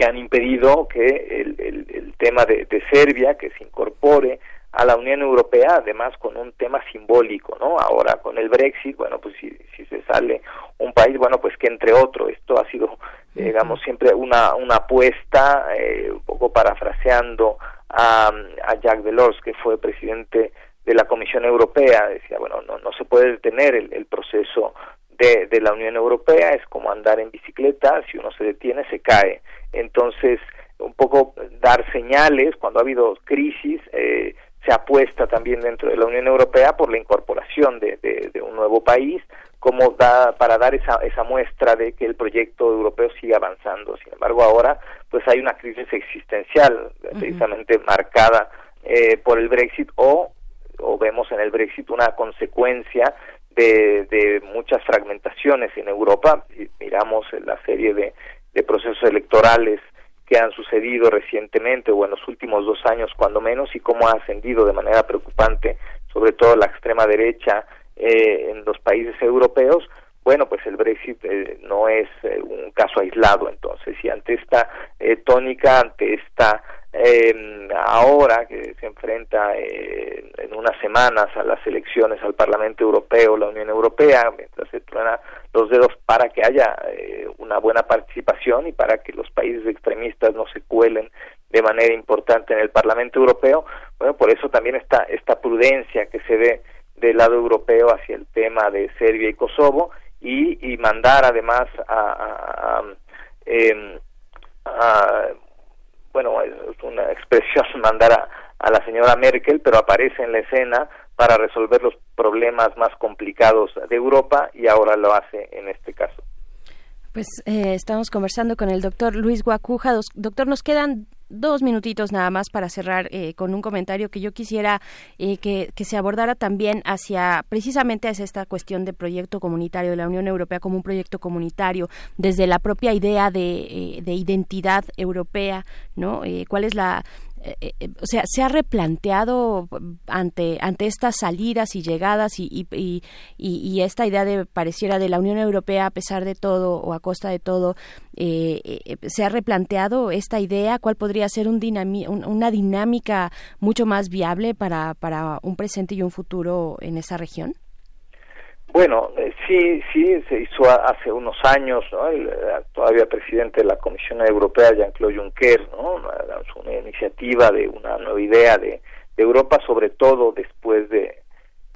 que han impedido que el, el, tema de, de, Serbia, que se incorpore a la Unión Europea, además con un tema simbólico, ¿no? Ahora con el Brexit, bueno, pues si, si se sale un país, bueno, pues que entre otro, esto ha sido, digamos, siempre una, una apuesta, eh, un poco parafraseando a, a Jacques Delors, que fue presidente de la Comisión Europea, decía, bueno, no, no se puede detener el, el proceso de, de la Unión Europea, es como andar en bicicleta, si uno se detiene se cae entonces un poco dar señales cuando ha habido crisis eh, se apuesta también dentro de la Unión Europea por la incorporación de, de, un nuevo país como da, para dar esa, esa muestra de que el proyecto europeo sigue avanzando. Sin embargo, ahora pues hay una crisis existencial precisamente marcada eh, por el Brexit o, o vemos en el Brexit una consecuencia de, de muchas fragmentaciones en Europa. Miramos la serie de procesos electorales que han sucedido recientemente o en los últimos dos años cuando menos y cómo ha ascendido de manera preocupante sobre todo la extrema derecha eh, en los países europeos bueno pues el Brexit eh, no es eh, un caso aislado entonces y ante esta tónica ante esta eh, ahora que se enfrenta eh, en unas semanas a las elecciones al Parlamento Europeo, la Unión Europea, mientras se truena los dedos para que haya eh, una buena participación y para que los países extremistas no se cuelen de manera importante en el Parlamento Europeo, bueno, por eso también está esta prudencia que se ve del lado europeo hacia el tema de Serbia y Kosovo y, y mandar además a, a, a, em, a bueno, es una expresión mandar a, a la señora Merkel, pero aparece en la escena para resolver los problemas más complicados de Europa y ahora lo hace en este caso. Pues eh, estamos conversando con el doctor Luis Guacuja. Doctor, nos quedan dos minutitos nada más para cerrar eh, con un comentario que yo quisiera eh, que, que, se abordara también hacia precisamente hacia esta cuestión de proyecto comunitario de la Unión Europea como un proyecto comunitario desde la propia idea de, eh, de identidad europea, ¿no? ¿Cuál es la eh, eh, o sea, se ha replanteado ante, ante estas salidas y llegadas y, y, y, esta idea de pareciera de la Unión Europea a pesar de todo o a costa de todo, eh, se ha replanteado esta idea, cuál podría ser un una dinámica mucho más viable para, para un presente y un futuro en esa región? Bueno, eh, sí, sí, se hizo hace unos años, ¿no? El, todavía presidente de la Comisión Europea, Jean-Claude Juncker, ¿no? Una, iniciativa de una nueva idea de, Europa, sobre todo después de,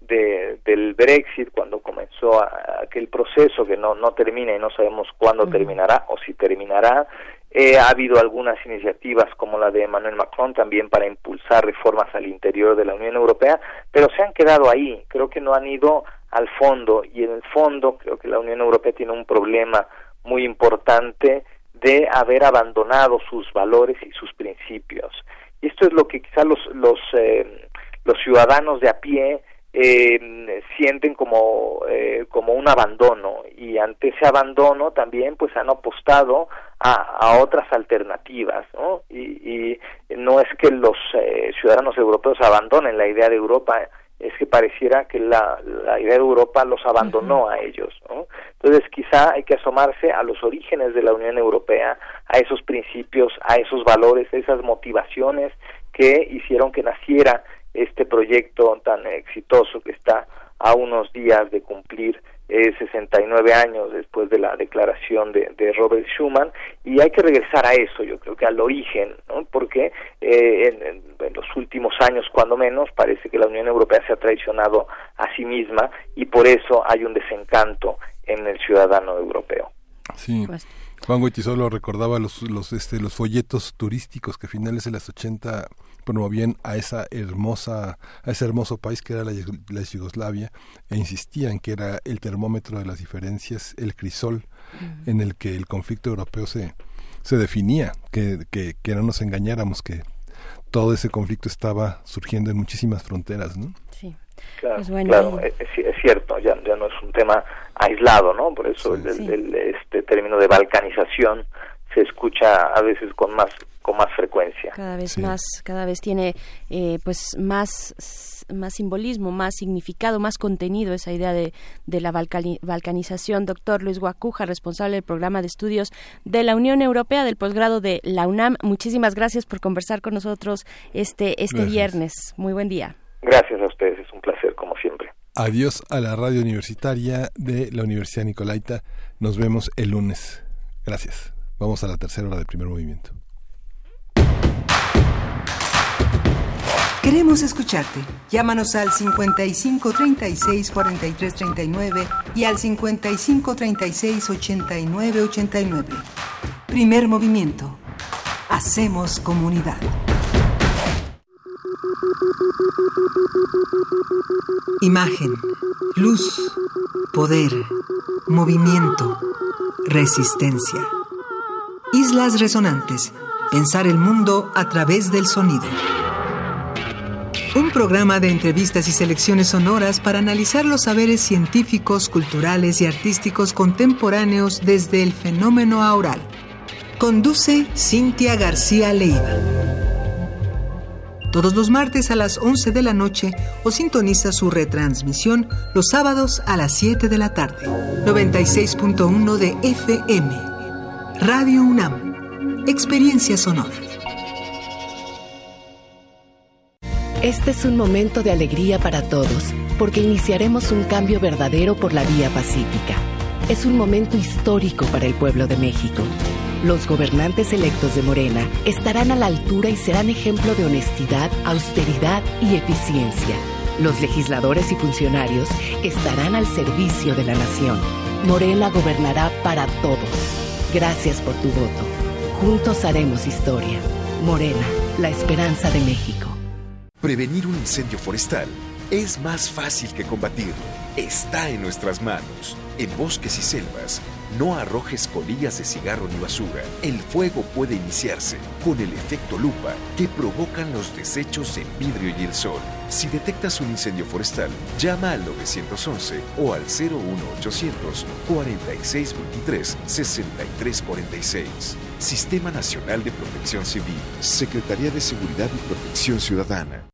del Brexit, cuando comenzó aquel proceso que no, no termina y no sabemos cuándo terminará o si terminará. Eh, ha habido algunas iniciativas como la de Emmanuel Macron también para impulsar reformas al interior de la Unión Europea, pero se han quedado ahí. Creo que no han ido al fondo y en el fondo creo que la Unión Europea tiene un problema muy importante de haber abandonado sus valores y sus principios. Y esto es lo que quizá los, los, eh, los ciudadanos de a pie eh, sienten como, eh, como un abandono y ante ese abandono también pues han apostado a, a otras alternativas ¿no? Y, y, no es que los eh, ciudadanos europeos abandonen la idea de Europa es que pareciera que la, la idea de Europa los abandonó a ellos ¿no? entonces quizá hay que asomarse a los orígenes de la Unión Europea a esos principios a esos valores a esas motivaciones que hicieron que naciera este proyecto tan exitoso que está a unos días de cumplir eh, 69 años después de la declaración de, de, Robert Schuman y hay que regresar a eso, yo creo que al origen, ¿no? porque eh, en, en, los últimos años, cuando menos, parece que la Unión Europea se ha traicionado a sí misma y por eso hay un desencanto en el ciudadano europeo. Sí. Pues Juan Goitisolo recordaba los, los, este, los folletos turísticos que a finales de los 80 promovían a esa hermosa, a ese hermoso país que era la, la, Yugoslavia e insistían que era el termómetro de las diferencias, el crisol uh -huh. en el que el conflicto europeo se, se definía, que, que, que no nos engañáramos, que todo ese conflicto estaba surgiendo en muchísimas fronteras, ¿no? Sí. Claro, pues bueno, claro es, es, cierto, ya, ya no es un tema aislado, ¿no? Por eso sí, el, sí. el, este término de balcanización se escucha a veces con más con más frecuencia. Cada vez sí. más, cada vez tiene eh, pues más más simbolismo, más significado, más contenido esa idea de, de la balcani, balcanización. Doctor Luis Guacuja, responsable del programa de estudios de la Unión Europea del posgrado de la UNAM. Muchísimas gracias por conversar con nosotros este este gracias. viernes. Muy buen día. Gracias a ustedes, es un placer como siempre. Adiós a la radio universitaria de la Universidad Nicolaita. Nos vemos el lunes. Gracias. Vamos a la tercera hora del primer movimiento. Queremos escucharte. Llámanos al 55 36 43 39 y al 55 36 89 89. Primer movimiento. Hacemos comunidad. Imagen, luz, poder, movimiento, resistencia. Islas Resonantes. Pensar el mundo a través del sonido. Un programa de entrevistas y selecciones sonoras para analizar los saberes científicos, culturales y artísticos contemporáneos desde el fenómeno aural. Conduce Cintia García Leiva. Todos los martes a las 11 de la noche o sintoniza su retransmisión los sábados a las 7 de la tarde. 96.1 de FM. Radio UNAM. Experiencia sonora. Este es un momento de alegría para todos, porque iniciaremos un cambio verdadero por la vía pacífica. Es un momento histórico para el pueblo de México. Los gobernantes electos de Morena estarán a la altura y serán ejemplo de honestidad, austeridad y eficiencia. Los legisladores y funcionarios estarán al servicio de la nación. Morena gobernará para todos. Gracias por tu voto. Juntos haremos historia. Morena, la esperanza de México. Prevenir un incendio forestal es más fácil que combatirlo. Está en nuestras manos. En bosques y selvas, no arrojes colillas de cigarro ni basura. El fuego puede iniciarse con el efecto lupa que provocan los desechos en vidrio y el sol. Si detectas un incendio forestal, llama al 911 o al 01800 4623 6346. Sistema Nacional de Protección Civil. Secretaría de Seguridad y Protección Ciudadana.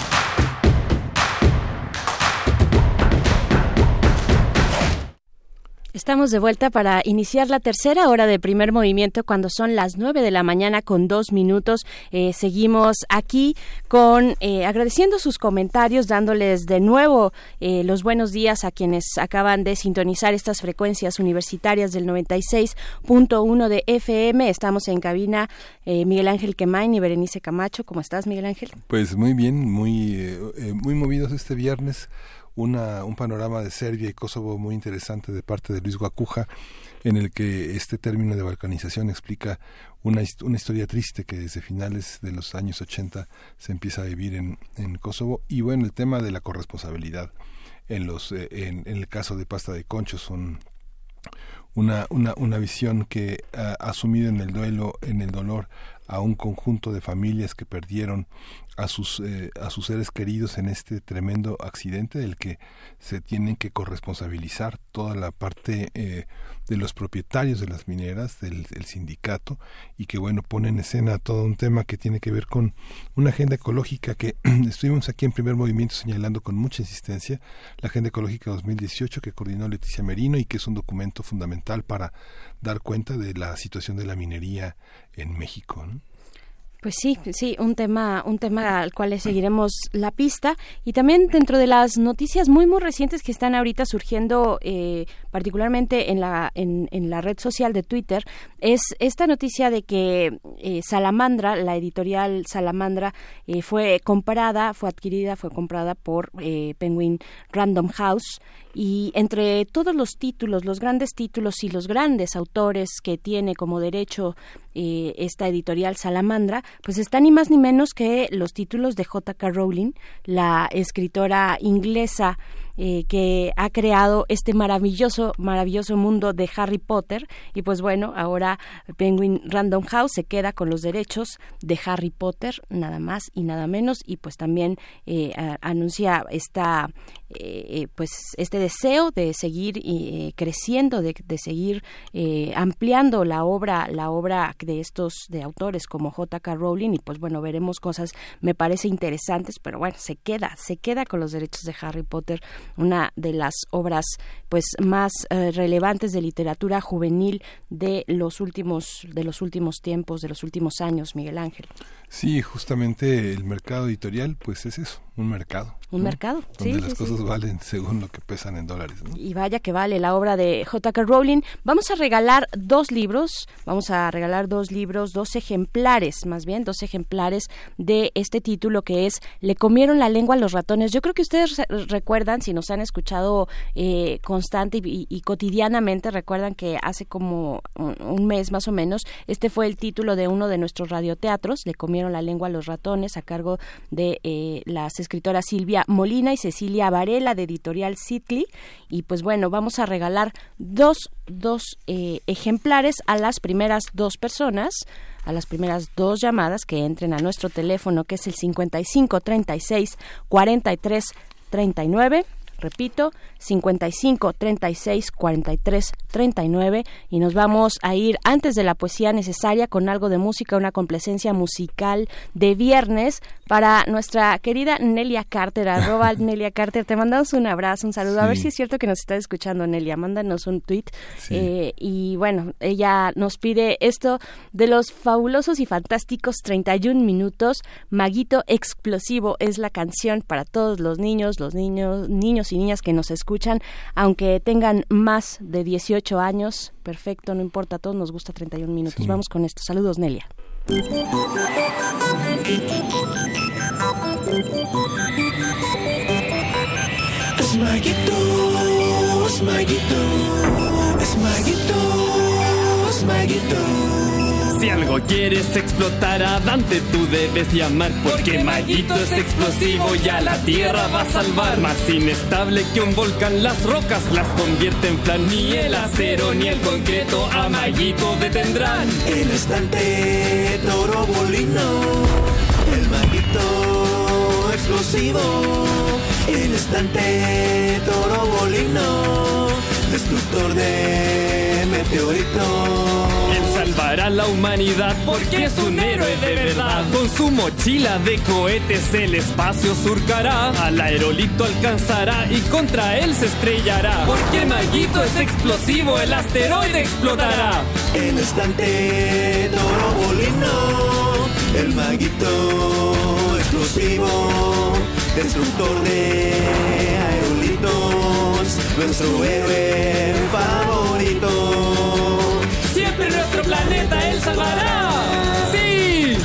Estamos de vuelta para iniciar la tercera hora de primer movimiento cuando son las nueve de la mañana con dos minutos. Eh, seguimos aquí con eh, agradeciendo sus comentarios, dándoles de nuevo eh, los buenos días a quienes acaban de sintonizar estas frecuencias universitarias del 96.1 de FM. Estamos en cabina Miguel Ángel Quemain y Berenice Camacho. ¿Cómo estás, Miguel Ángel? Pues muy bien, muy, muy movidos este viernes una, un panorama de Serbia y Kosovo muy interesante de parte de Luis Guacuja, en el que este término de balcanización explica una, una historia triste que desde finales de los años 80 se empieza a vivir en, en Kosovo. Y bueno, el tema de la corresponsabilidad en, los, eh, en, el caso de Pasta de Concho son una, una, una visión que ha asumido en el duelo, en el dolor a un conjunto de familias que perdieron a sus, eh, a sus seres queridos en este tremendo accidente del que se tienen que corresponsabilizar toda la parte eh, de los propietarios de las mineras, del, sindicato, y que bueno, pone en escena todo un tema que tiene que ver con una agenda ecológica que estuvimos aquí en primer movimiento señalando con mucha insistencia, la Agenda Ecológica 2018 que coordinó Leticia Merino y que es un documento fundamental para dar cuenta de la situación de la minería en México. Pues sí, sí, un tema, un tema al cual seguiremos la pista y también dentro de las noticias muy muy recientes que están ahorita surgiendo, eh, particularmente en la en, en, la red social de Twitter, es esta noticia de que eh, Salamandra, la editorial Salamandra, eh, fue comprada, fue adquirida, fue comprada por Penguin Random House y entre todos los títulos, los grandes títulos y los grandes autores que tiene como derecho eh, esta editorial Salamandra, pues están ni más ni menos que los títulos de J.K. Rowling, la escritora inglesa eh, que ha creado este maravilloso, maravilloso mundo de Harry Potter. Y pues bueno, ahora Penguin Random House se queda con los derechos de Harry Potter, nada más y nada menos. Y pues también eh, anuncia esta, eh, pues este deseo de seguir creciendo, de, de seguir ampliando la obra, la obra de estos de autores como J.K. Rowling. Y pues bueno, veremos cosas, me parece interesantes, pero bueno, se queda, se queda con los derechos de Harry Potter una de las obras pues más eh, relevantes de literatura juvenil de los últimos de los últimos tiempos, de los últimos años, Miguel Ángel. Sí, justamente el mercado editorial pues es eso, un mercado. Un mercado, Donde las cosas valen según lo que pesan en dólares. Y vaya que vale la obra de J.K. Rowling. Vamos a regalar dos libros, vamos a regalar dos libros, dos ejemplares, más bien, dos ejemplares de este título que es Le comieron la lengua a los ratones. Yo creo que ustedes recuerdan, si nos han escuchado eh, constante y, cotidianamente, recuerdan que hace como un, mes más o menos, este fue el título de uno de nuestros radioteatros, Le comieron la lengua los ratones, a cargo de eh, las escritoras Silvia Molina y Cecilia Varela de Editorial Citli. Y pues bueno, vamos a regalar dos, dos eh, ejemplares a las primeras dos personas a las primeras dos llamadas que entren a nuestro teléfono que es el 55 36 43 39 repito, 55 36 43 39 y nos vamos a ir antes de la poesía necesaria con algo de música, una complacencia musical de viernes para nuestra querida Nelia Carter, arroba Nelia Carter. Te mandamos un abrazo, un saludo. A ver si es cierto que nos está escuchando Nelia. Mándanos un tweet. Eh, y bueno, ella nos pide esto de los fabulosos y fantásticos 31 minutos. Maguito Explosivo es la canción para todos los niños, los niños, niños y niñas que nos escuchan, aunque tengan más de 18 años, perfecto, no importa, a todos nos gusta 31 minutos. Vamos con esto. Saludos, Nelia. Algo quieres explotar a Dante, tú debes llamar. Porque Maguito es explosivo y a la tierra va a salvar. Más inestable que un volcán, las rocas las convierte en flan. Ni el acero ni el concreto a Maguito detendrán. El estante toro bolino, el Maguito explosivo. El estante toro bolino, destructor de meteoritos. Salvará la humanidad porque es un héroe de verdad. Con su mochila de cohetes el espacio surcará. Al aerolito alcanzará y contra él se estrellará. Porque Maguito es explosivo, el asteroide explotará. El estante toro bolino, el maguito explosivo, destructor de aerolitos, nuestro héroe favorito pará. Sí.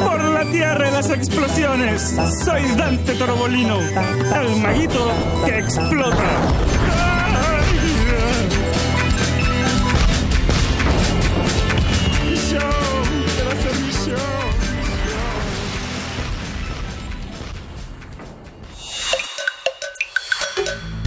Por la tierra las explosiones, soy Dante Torbolino, el maguito que explota.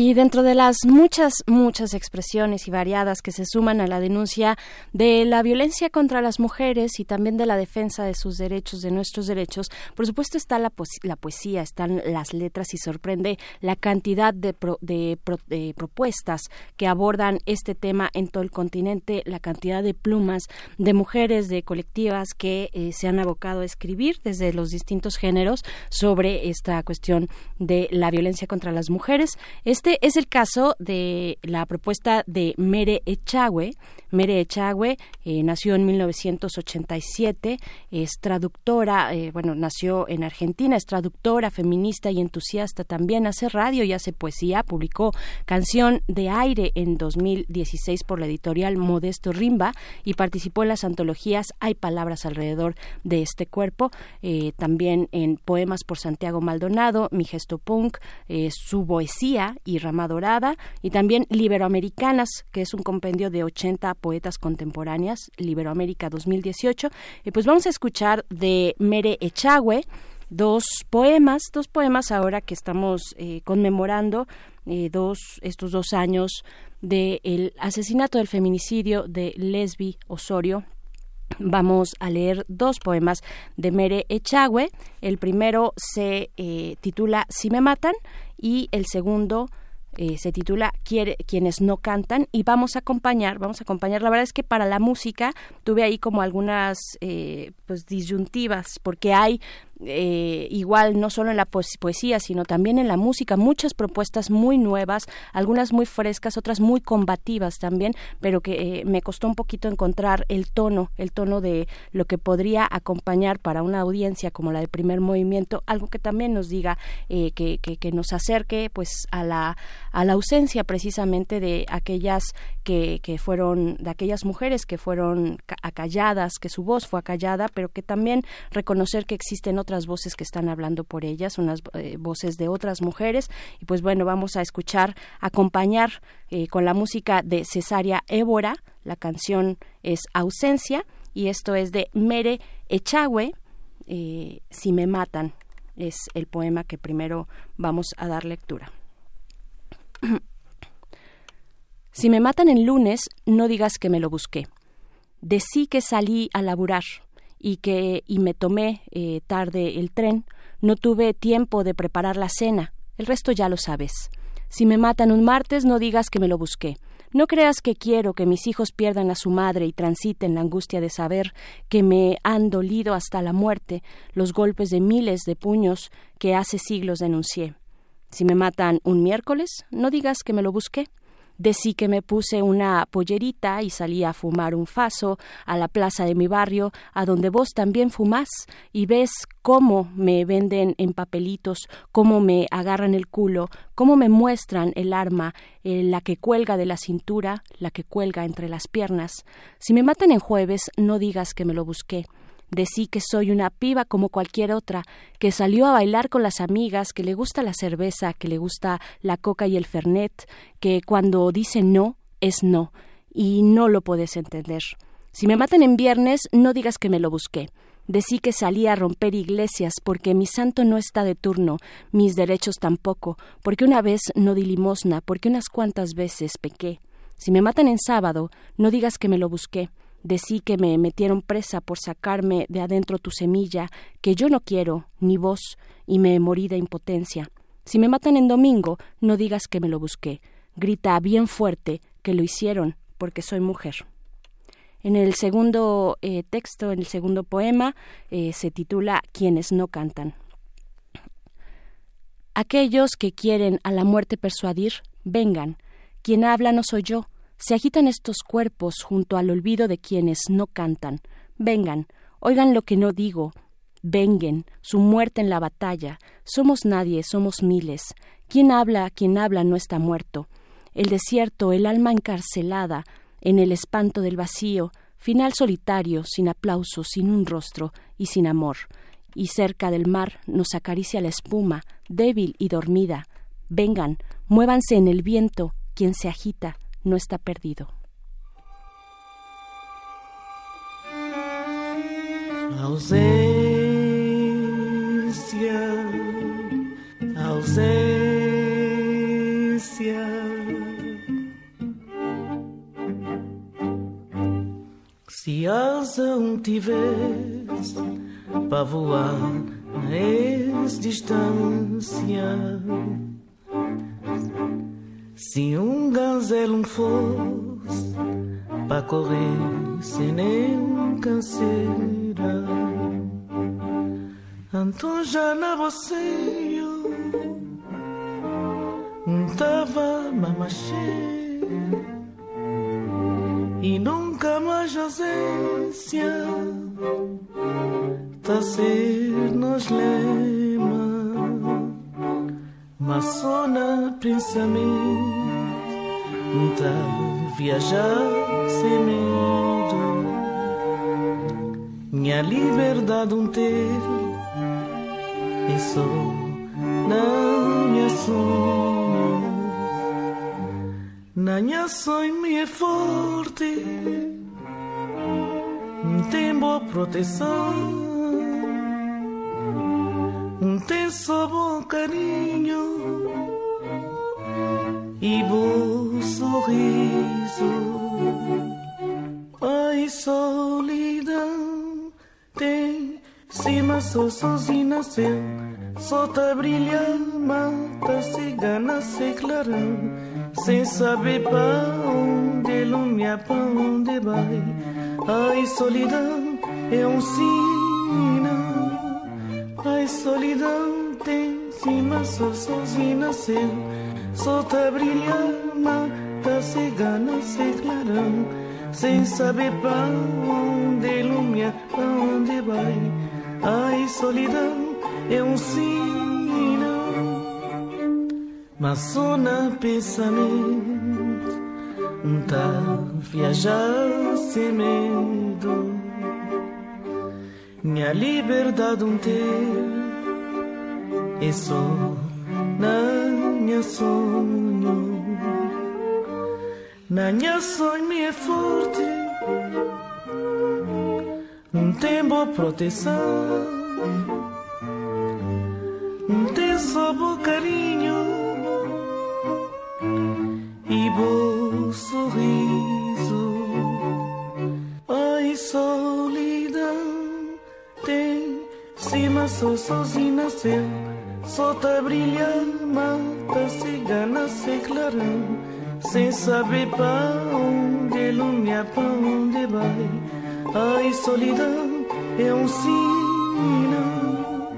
Y dentro de las muchas, muchas expresiones y variadas que se suman a la denuncia de la violencia contra las mujeres y también de la defensa de sus derechos, de nuestros derechos, por supuesto está la, la poesía, están las letras y sorprende la cantidad de, pro, de, pro, de, propuestas que abordan este tema en todo el continente, la cantidad de plumas de mujeres, de colectivas que eh, se han abocado a escribir desde los distintos géneros sobre esta cuestión de la violencia contra las mujeres. Este es el caso de la propuesta de Mere Echagüe. Mere Echagüe eh, nació en 1987, es traductora, eh, bueno, nació en Argentina, es traductora, feminista y entusiasta también, hace radio y hace poesía, publicó Canción de Aire en 2016 por la editorial Modesto Rimba y participó en las antologías Hay palabras alrededor de este cuerpo, eh, también en Poemas por Santiago Maldonado, Mi Gesto Punk, su poesía y Rama Dorada, y también Liberoamericanas, que es un compendio de 80 poetas contemporáneas, Liberoamérica 2018. Y pues vamos a escuchar de Mere Echagüe dos poemas, dos poemas ahora que estamos eh, conmemorando eh, dos, estos dos años del asesinato del feminicidio de Lesbi Osorio, Vamos a leer dos poemas de Mere Echagüe. El primero se eh, titula Si me matan y el segundo eh, se titula Quiere, quienes no cantan y vamos a acompañar, vamos a acompañar. La verdad es que para la música tuve ahí como algunas eh, pues disyuntivas porque hay eh, igual no solo en la poesía, sino también en la música, muchas propuestas muy nuevas, algunas muy frescas, otras muy combativas también, pero que eh, me costó un poquito encontrar el tono, el tono de lo que podría acompañar para una audiencia como la del primer movimiento, algo que también nos diga, eh, que, que, que, nos acerque pues a la, a la ausencia precisamente de aquellas que, que fueron, de aquellas mujeres que fueron acalladas, que su voz fue acallada, pero que también reconocer que existen otras voces que están hablando por ellas, unas eh, voces de otras mujeres. Y pues bueno, vamos a escuchar, acompañar eh, con la música de Cesaria Évora. La canción es Ausencia y esto es de Mere Echagüe, eh, Si me matan. Es el poema que primero vamos a dar lectura. Si me matan el lunes, no digas que me lo busqué. Decí que salí a laburar y que y me tomé eh, tarde el tren, no tuve tiempo de preparar la cena. El resto ya lo sabes. Si me matan un martes, no digas que me lo busqué. No creas que quiero que mis hijos pierdan a su madre y transiten la angustia de saber que me han dolido hasta la muerte los golpes de miles de puños que hace siglos denuncié. Si me matan un miércoles, no digas que me lo busqué. Decí que me puse una pollerita y salí a fumar un faso a la plaza de mi barrio, a donde vos también fumás, y ves cómo me venden en papelitos, cómo me agarran el culo, cómo me muestran el arma, eh, la que cuelga de la cintura, la que cuelga entre las piernas. Si me matan en jueves, no digas que me lo busqué. Decí que soy una piba como cualquier otra, que salió a bailar con las amigas, que le gusta la cerveza, que le gusta la coca y el fernet, que cuando dice no, es no, y no lo puedes entender. Si me matan en viernes, no digas que me lo busqué. Decí que salí a romper iglesias porque mi santo no está de turno, mis derechos tampoco, porque una vez no di limosna, porque unas cuantas veces pequé. Si me matan en sábado, no digas que me lo busqué. Decí que me metieron presa por sacarme de adentro tu semilla, que yo no quiero, ni vos, y me morí de impotencia. Si me matan en domingo, no digas que me lo busqué. Grita bien fuerte que lo hicieron, porque soy mujer. En el segundo eh, texto, en el segundo poema, eh, se titula Quienes no cantan. Aquellos que quieren a la muerte persuadir, vengan. Quien habla no soy yo, se agitan estos cuerpos junto al olvido de quienes no cantan. Vengan, oigan lo que no digo. Venguen, su muerte en la batalla. Somos nadie, somos miles. Quien habla, quien habla no está muerto. El desierto, el alma encarcelada, en el espanto del vacío, final solitario, sin aplauso, sin un rostro y sin amor. Y cerca del mar nos acaricia la espuma, débil y dormida. Vengan, muévanse en el viento, quien se agita, no está perdido. Ausência, ausência. Se asa um tivesse para voar na ex-distância se um gazelo fosse para correr sem nenhum canseira, então já na você tava mamaché e nunca mais ausência tá ser nos lema mas só na pensamento tá viajar sem medo. Minha liberdade um ter e só na minha sonho na minha sonho me é forte tem boa proteção tem só bom carinho e bom sorriso. Ai, solidão, tem cima só sozinho nasceu, só tá brilhando, mata cigana, se clarão, sem saber pra onde lumia, pra onde vai. Ai, solidão, é um sinal. Ai, solidão tem cima, só sozinho nasceu. Só tá brilhando, mata cigana, sem clarão. Sem saber pra onde ilumina, pra onde vai. Ai, solidão é um sinal. Mas só na pensamento, tá viajar sem medo minha liberdade um ter e só na minha sonho na minha sonho me é forte não tem boa proteção não tem só bom carinho e bom sorriso Sou sozinho nasceu, solta brilha, tá cigana sem clarão, sem saber para onde lumiar, para onde vai. Ai, solidão é um sinal,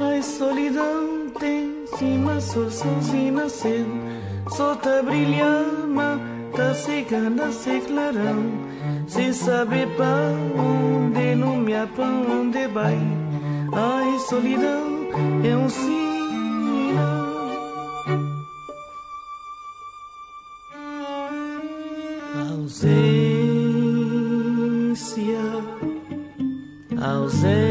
ai, solidão tem cima, sou sozinho nasceu, solta brilha, tá cigana sem clarão, sem saber para onde lumiar, para onde vai. Ai, solidão é um sinal. Ausência, ausência.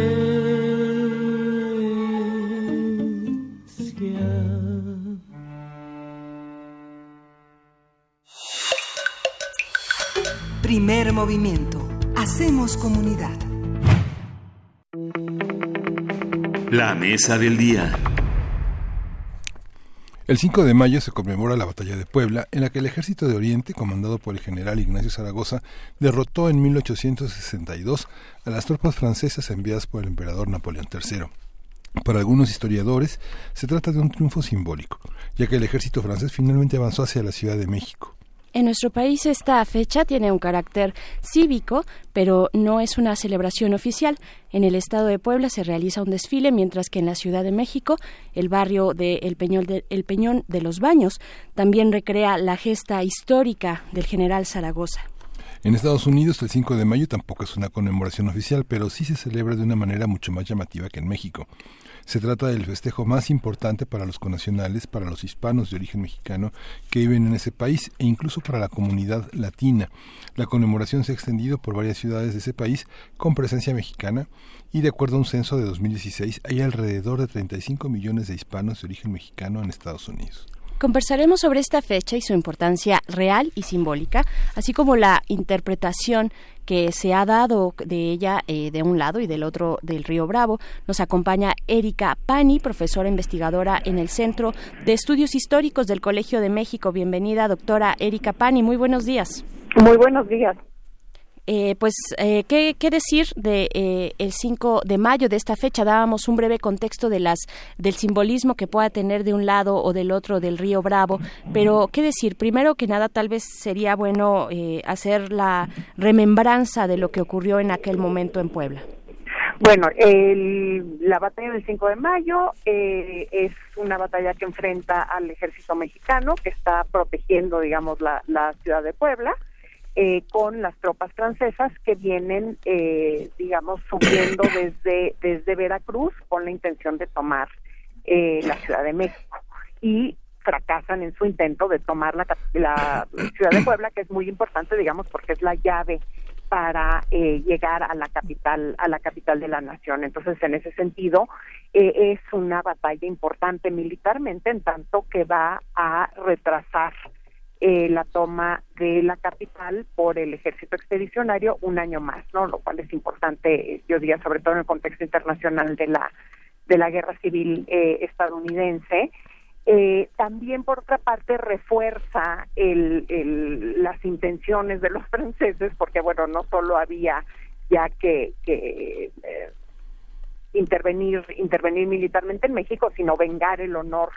Primer movimiento. Hacemos comunidad. La mesa del día. El 5 de mayo se conmemora la batalla de Puebla, en la que el ejército de Oriente, comandado por el general Ignacio Zaragoza, derrotó en 1862 a las tropas francesas enviadas por el emperador Napoleón III. Para algunos historiadores, se trata de un triunfo simbólico, ya que el ejército francés finalmente avanzó hacia la Ciudad de México. En nuestro país esta fecha tiene un carácter cívico, pero no es una celebración oficial. En el estado de Puebla se realiza un desfile, mientras que en la Ciudad de México, el barrio de El de, el Peñón de los Baños también recrea la gesta histórica del general Zaragoza. En Estados Unidos, el 5 de mayo tampoco es una conmemoración oficial, pero sí se celebra de una manera mucho más llamativa que en México. Se trata del festejo más importante para los conacionales, para los hispanos de origen mexicano que viven en ese país e incluso para la comunidad latina. La conmemoración se ha extendido por varias ciudades de ese país con presencia mexicana y de acuerdo a un censo de 2016 hay alrededor de 35 millones de hispanos de origen mexicano en Estados Unidos. Conversaremos sobre esta fecha y su importancia real y simbólica, así como la interpretación que se ha dado de ella eh, de un lado y del otro del río Bravo. Nos acompaña Erika Pani, profesora investigadora en el Centro de Estudios Históricos del Colegio de México. Bienvenida, doctora Erika Pani. Muy buenos días. Muy buenos días. Eh, pues, eh, ¿qué, ¿qué, decir de eh, el 5 de mayo de esta fecha? Dábamos un breve contexto de las del simbolismo que pueda tener de un lado o del otro del río Bravo, pero ¿qué decir? Primero que nada, tal vez sería bueno eh, hacer la remembranza de lo que ocurrió en aquel momento en Puebla. Bueno, el, la batalla del 5 de mayo eh, es una batalla que enfrenta al ejército mexicano que está protegiendo, digamos, la, la ciudad de Puebla. Eh, con las tropas francesas que vienen, eh, digamos, subiendo desde, desde Veracruz con la intención de tomar eh, la Ciudad de México. Y fracasan en su intento de tomar la, la Ciudad de Puebla, que es muy importante, digamos, porque es la llave para eh, llegar a la capital a la capital de la nación entonces en ese sentido eh, es una batalla importante militarmente en tanto que va a retrasar eh, la toma de la capital por el ejército expedicionario un año más, ¿no? Lo cual es importante, yo diría, sobre todo en el contexto internacional de la de la guerra civil eh, estadounidense. Eh, también, por otra parte, refuerza el, el, las intenciones de los franceses, porque, bueno, no solo había ya que, que eh, intervenir intervenir militarmente en México, sino vengar el honor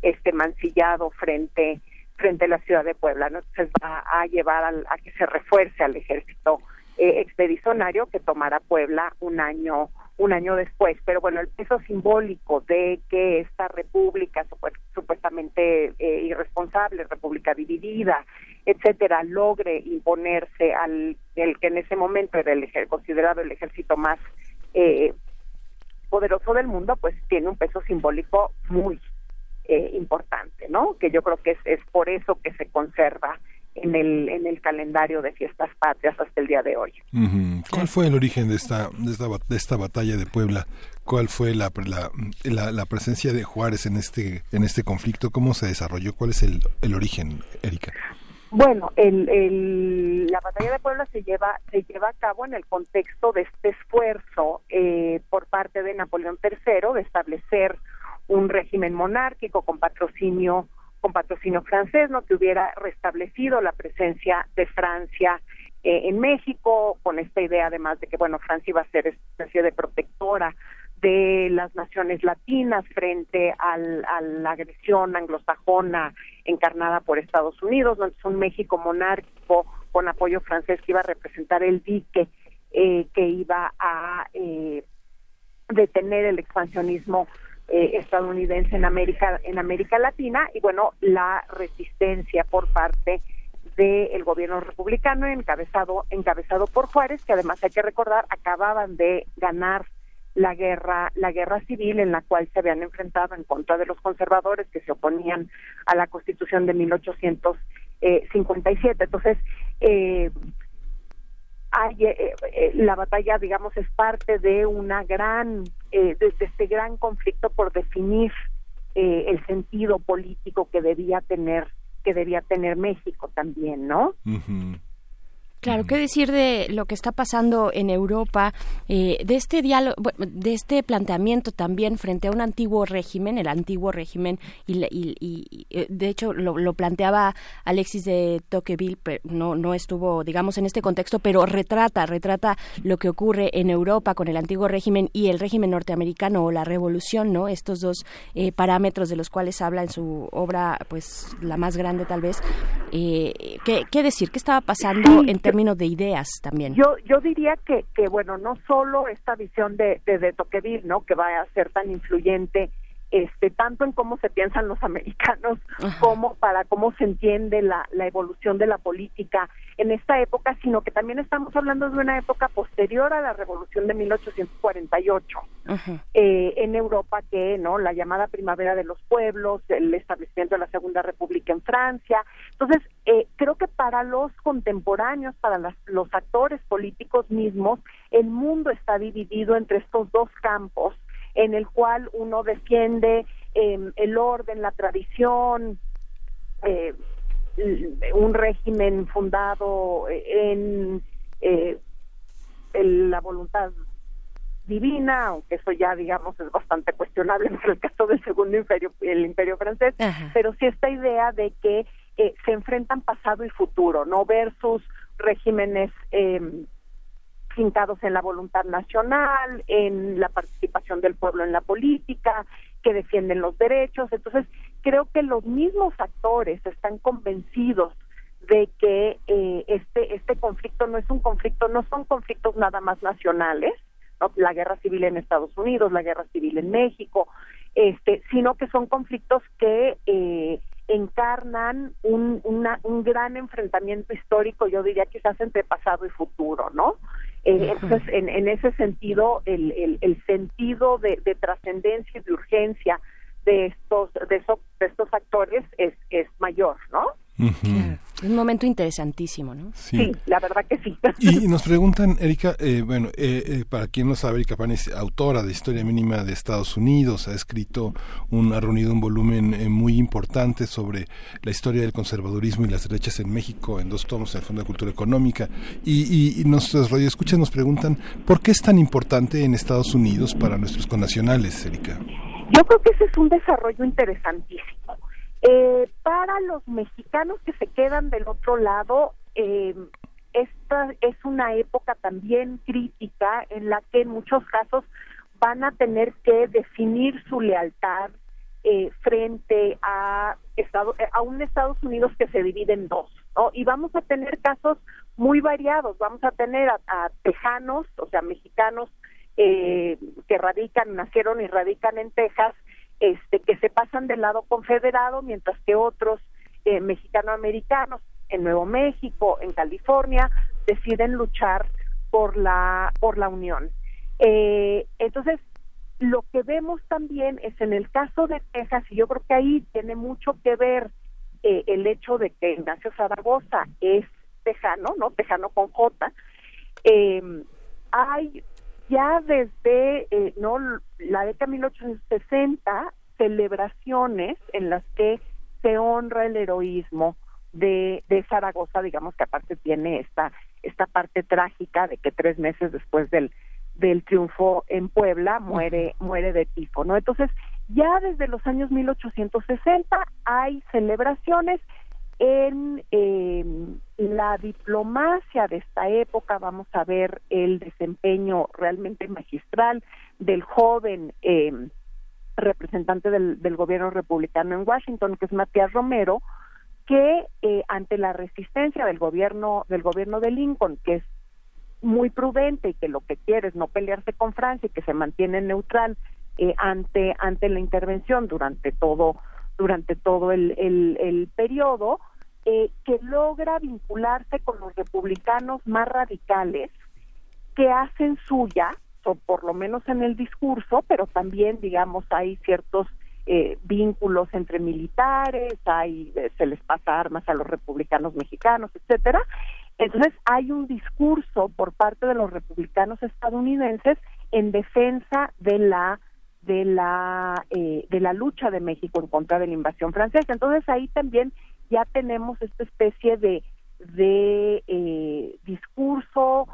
este mancillado frente frente a la ciudad de Puebla. ¿no? Entonces va a llevar al, a que se refuerce al ejército eh, expedicionario que tomará Puebla un año un año después. Pero bueno, el peso simbólico de que esta república supuestamente eh, irresponsable, república dividida, etcétera, logre imponerse al el que en ese momento era el considerado el ejército más eh, poderoso del mundo, pues tiene un peso simbólico muy eh, importante, ¿no? Que yo creo que es, es por eso que se conserva en el en el calendario de fiestas patrias hasta el día de hoy. Uh -huh. ¿Cuál fue el origen de esta de esta, de esta batalla de Puebla? ¿Cuál fue la, la, la, la, presencia de Juárez en este en este conflicto? ¿Cómo se desarrolló? ¿Cuál es el, el origen, Erika? Bueno, el, el, la batalla de Puebla se lleva se lleva a cabo en el contexto de este esfuerzo eh, por parte de Napoleón III de establecer un régimen monárquico con patrocinio con patrocinio francés, no que hubiera restablecido la presencia de Francia eh, en México, con esta idea además de que bueno Francia iba a ser especie de protectora de las naciones latinas frente al, a la agresión anglosajona encarnada por Estados Unidos, ¿no? es un México monárquico con apoyo francés que iba a representar el dique eh, que iba a eh, detener el expansionismo eh, estadounidense en América en América Latina y bueno la resistencia por parte del gobierno republicano encabezado encabezado por Juárez que además hay que recordar acababan de ganar la guerra la guerra civil en la cual se habían enfrentado en contra de los conservadores que se oponían a la Constitución de 1857 entonces eh, hay, eh, eh, la batalla, digamos, es parte de una gran, eh, de, este gran conflicto por definir eh, el sentido político que debía tener, que debía tener México también, ¿no? Claro, ¿qué decir de lo que está pasando en Europa, eh, de este diálogo, de este planteamiento también frente a un antiguo régimen, el antiguo régimen, y, y- eh, de hecho lo, lo planteaba Alexis de Tocqueville, pero no, no estuvo, digamos, en este contexto, pero retrata, retrata lo que ocurre en Europa con el antiguo régimen y el régimen norteamericano o la revolución, ¿no? Estos dos eh, parámetros de los cuales habla en su obra, pues la más grande tal vez. Eh, ¿qué, qué decir? ¿Qué estaba pasando en términos de ideas también? Yo, yo diría que, que, bueno, no solo esta visión de, de, de Tocqueville, ¿no? Que va a ser tan influyente, este, tanto en cómo se piensan los americanos, como para cómo se entiende la, la evolución de la política en esta época, sino que también estamos hablando de una época posterior a la revolución de 1848 eh, en Europa que no la llamada primavera de los pueblos el establecimiento de la segunda república en Francia. Entonces eh, creo que para los contemporáneos para las- los actores políticos mismos el mundo está dividido entre estos dos campos en el cual uno defiende eh, el orden la tradición eh, un régimen fundado en eh, el- la voluntad divina, aunque eso ya digamos es bastante cuestionable en el caso del segundo imperio, el imperio francés, pero sí esta idea de que eh, se enfrentan pasado y futuro, no versus regímenes eh, fincados en la voluntad nacional, en la participación del pueblo en la política, que defienden los derechos. Entonces, creo que los mismos actores están convencidos de que eh, este este conflicto no es un conflicto, no son conflictos nada más nacionales, ¿no? la guerra civil en Estados Unidos, la guerra civil en México, este, sino que son conflictos que eh, encarnan un, una- un gran enfrentamiento histórico, yo diría quizás entre pasado y futuro, ¿no? Eh, entonces, en, en ese sentido, el, el, el sentido de, de trascendencia y de urgencia de estos de, de estos actores es, es mayor, ¿no? Un momento interesantísimo, ¿no? Sí. la verdad que sí. Y nos preguntan, Erika, eh, bueno, eh, eh, para quien no sabe, Erika Pan es autora de Historia Mínima de Estados Unidos, ha escrito, un, ha reunido un volumen eh, muy importante sobre la historia del conservadurismo y las derechas en México en dos tomos en el Fondo de Cultura Económica. Y, y, y nuestros radioescuchas nos preguntan, ¿por qué es tan importante en Estados Unidos para nuestros connacionales, Erika? Yo creo que ese es un desarrollo interesantísimo. Eh, para los mexicanos que se quedan del otro lado, eh, esta es una época también crítica en la que en muchos casos van a tener que definir su lealtad eh, frente a, Estado- eh, a un Estados Unidos que se divide en dos. Y vamos a tener casos muy variados. Vamos a tener a, a tejanos, o sea, mexicanos eh, que radican, nacieron y radican en Texas, este, que se pasan del lado confederado, mientras que otros eh, mexicanoamericanos en Nuevo México, en California, deciden luchar por la por la unión. Eh, entonces, lo que vemos también es en el caso de Texas, y yo creo que ahí tiene mucho que ver eh, el hecho de que Ignacio Zaragoza es tejano, ¿no? Tejano con J. Eh, hay ya desde eh, no la década de 1860 celebraciones en las que se honra el heroísmo de, de Zaragoza, digamos que aparte tiene esta esta parte trágica de que tres meses después del del triunfo en Puebla muere muere de tifo, ¿no? Entonces ya desde los años 1860 hay celebraciones en eh, la diplomacia de esta época vamos a ver el desempeño realmente magistral del joven eh, representante del, gobierno republicano en Washington, que es Matías Romero, que eh, ante la resistencia del gobierno del gobierno de Lincoln, que es muy prudente y que lo que quiere es no pelearse con Francia y que se mantiene neutral eh, ante ante la intervención durante todo durante todo el periodo eh, que logra vincularse con los republicanos más radicales que hacen suya o por lo menos en el discurso pero también digamos hay ciertos eh, vínculos entre militares, hay, eh, se les pasa armas a los republicanos mexicanos, etcétera. Entonces hay un discurso por parte de los republicanos estadounidenses en defensa de la de la eh, de la lucha de México en contra de la invasión francesa. Entonces ahí también ya tenemos esta especie de eh, discurso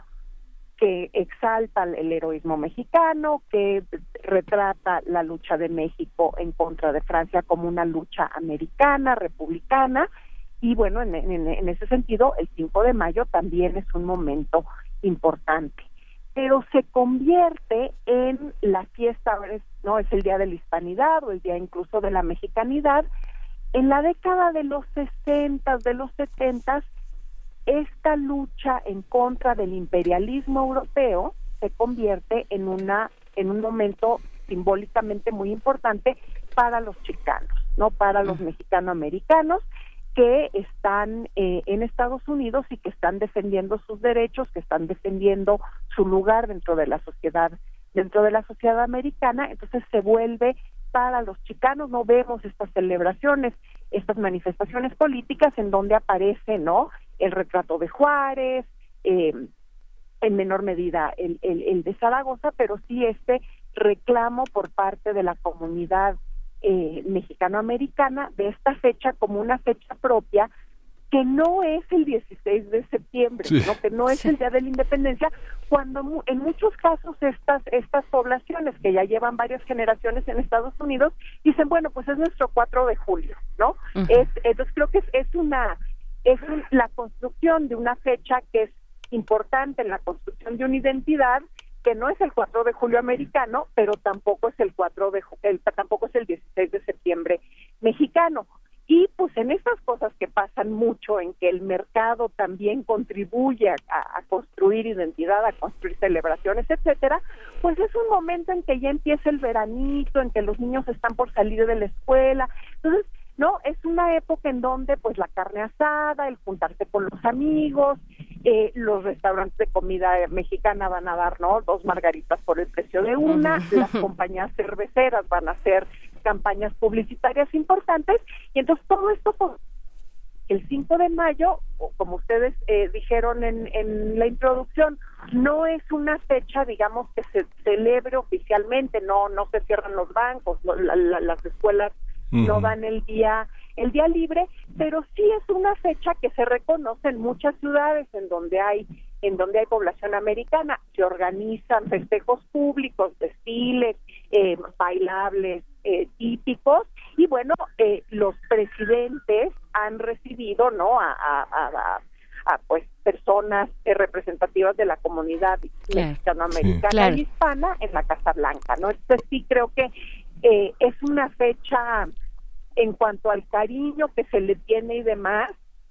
que exalta el heroísmo mexicano, que retrata la lucha de México en contra de Francia como una lucha americana, republicana, y bueno, en, en, ese sentido, el 5 de mayo también es un momento importante. Pero se convierte en la fiesta, no es el día de la hispanidad o el día incluso de la mexicanidad. En la década de los 60, de los 70, esta lucha en contra del imperialismo europeo se convierte en una en un momento simbólicamente muy importante para los chicanos, no para los mexicanoamericanos que están eh, en Estados Unidos y que están defendiendo sus derechos, que están defendiendo su lugar dentro de la sociedad dentro de la sociedad americana, entonces se vuelve para los chicanos, no vemos estas celebraciones, estas manifestaciones políticas en donde aparece, ¿no? El retrato de Juárez, eh, en menor medida el, el, el, de Zaragoza, pero sí este reclamo por parte de la comunidad eh, mexicanoamericana de esta fecha como una fecha propia que no es el 16 de septiembre, que no es el día de la independencia, cuando en muchos casos estas estas poblaciones que ya llevan varias generaciones en Estados Unidos dicen, bueno, pues es nuestro 4 de julio, ¿no? es, entonces creo que es, es una es la construcción de una fecha que es importante en la construcción de una identidad que no es el 4 de julio americano, pero tampoco es el 4 de el, tampoco es el 16 de septiembre mexicano. Y pues en estas cosas que pasan mucho, en que el mercado también contribuye a, a, construir identidad, a construir celebraciones, etcétera, pues es un momento en que ya empieza el veranito, en que los niños están por salir de la escuela. Entonces, no, es una época en donde pues la carne asada, el juntarse con los amigos, eh, los restaurantes de comida mexicana van a dar, ¿no? Dos margaritas por el precio de una, las compañías cerveceras van a hacer campañas publicitarias importantes. Y entonces todo esto pues, el 5 de mayo, como ustedes eh, dijeron en, en la introducción, no es una fecha, digamos, que se celebre oficialmente, no no se cierran los bancos, las escuelas no dan el día el día libre, pero sí es una fecha que se reconoce en muchas ciudades en donde hay en donde hay población americana, se organizan festejos públicos, desfiles, eh, bailables eh, típicos y bueno, eh, los presidentes han recibido, ¿no? A, a, a, pues personas representativas de la comunidad mexicanoamericana y hispana en la Casa Blanca, ¿no? Entonces sí creo que es una fecha en cuanto al cariño que se le tiene y demás,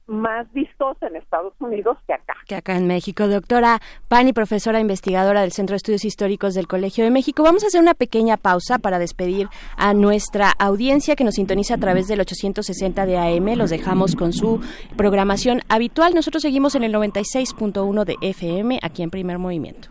más vistosa en Estados Unidos que acá. Que acá en México. Doctora Pani, profesora investigadora del Centro de Estudios Históricos del Colegio de México. Vamos a hacer una pequeña pausa para despedir a nuestra audiencia que nos sintoniza a través del 860 de AM. Los dejamos con su programación habitual. Nosotros seguimos en el 96.1 de FM aquí en Primer Movimiento.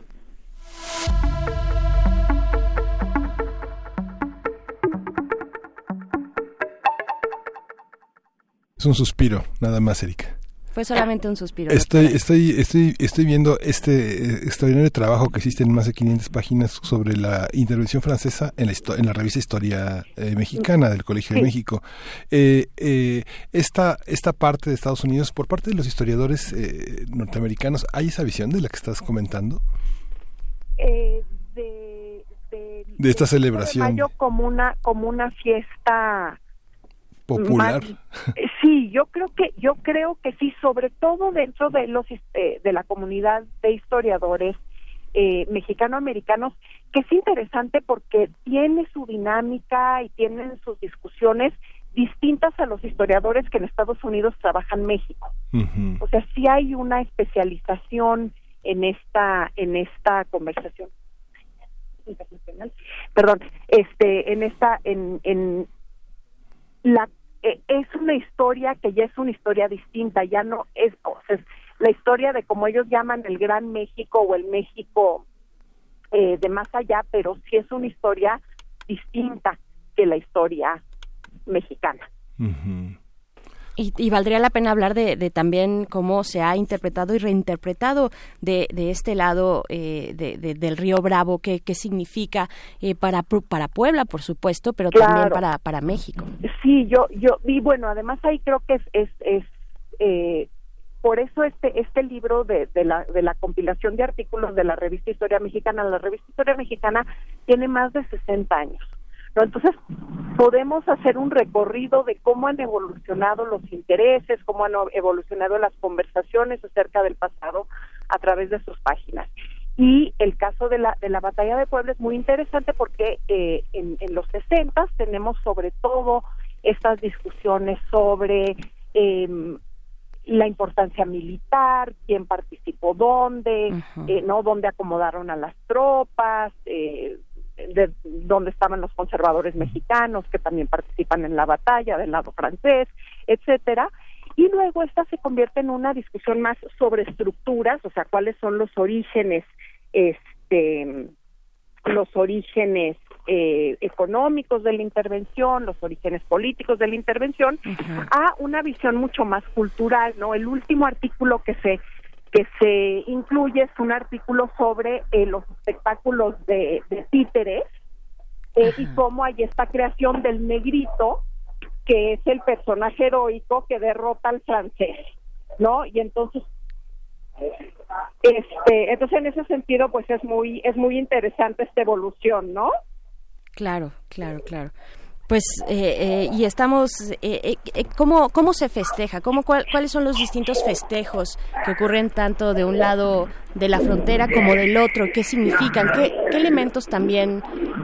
Es un suspiro, nada más, Erika. Fue solamente un suspiro. Estoy, estoy, estoy, estoy viendo este eh, extraordinario trabajo que existe en más de 500 páginas sobre la intervención francesa en la, en la revista Historia eh, Mexicana del Colegio de México. Eh, esta, esta parte de Estados Unidos, por parte de los historiadores norteamericanos, ¿hay esa visión de la que estás comentando? de, de, esta celebración. como una, como una fiesta popular. Sí, yo creo que yo creo que sí, sobre todo dentro de los eh, de la comunidad de historiadores eh, mexicano-americanos, que es interesante porque tiene su dinámica y tienen sus discusiones distintas a los historiadores que en Estados Unidos trabajan México. O sea, sí hay una especialización en esta en esta conversación. internacional, perdón, este, en esta, en, en la, eh, es una historia que ya es una historia distinta, ya no es, la historia de como ellos llaman el Gran México o el México eh, de más allá, pero sí es una historia distinta que la historia mexicana. Y, y valdría la pena hablar de, de también cómo se ha interpretado y reinterpretado de, de este lado eh, de, de- del río Bravo, qué, qué significa eh, para, para Puebla, por supuesto, pero también para, para México. Sí, yo, yo, y bueno, además ahí creo que es, es, es eh, por eso este, este libro de, de, la, de la compilación de artículos de la revista Historia Mexicana, la revista Historia Mexicana tiene más de 60 años. ¿No? Entonces, podemos hacer un recorrido de cómo han evolucionado los intereses, cómo han evolucionado las conversaciones acerca del pasado a través de sus páginas. Y el caso de la, de la batalla de Puebla es muy interesante porque eh, en, en los 60 tenemos sobre todo estas discusiones sobre em, la importancia militar, quién participó dónde, eh, no dónde acomodaron a las tropas, eh, de dónde estaban los conservadores mexicanos que también participan en la batalla del lado francés, etcétera. Y luego esta se convierte en una discusión más sobre estructuras, o sea, cuáles son los orígenes, este, los orígenes eh, económicos de la intervención, los orígenes políticos de la intervención, a una visión mucho más cultural, ¿no? El último artículo que se que se incluye es un artículo sobre eh, los espectáculos de, de títeres eh, y cómo hay esta creación del negrito que es el personaje heroico que derrota al francés, ¿no? Y entonces este entonces en ese sentido pues es muy es muy interesante esta evolución, ¿no? Claro, claro, claro. Pues, eh, eh, y estamos, eh, eh, eh, ¿cómo, ¿cómo se festeja? ¿Cómo, cuál- ¿Cuáles son los distintos festejos que ocurren tanto de un lado de la frontera como del otro? ¿Qué significan? ¿Qué, qué elementos también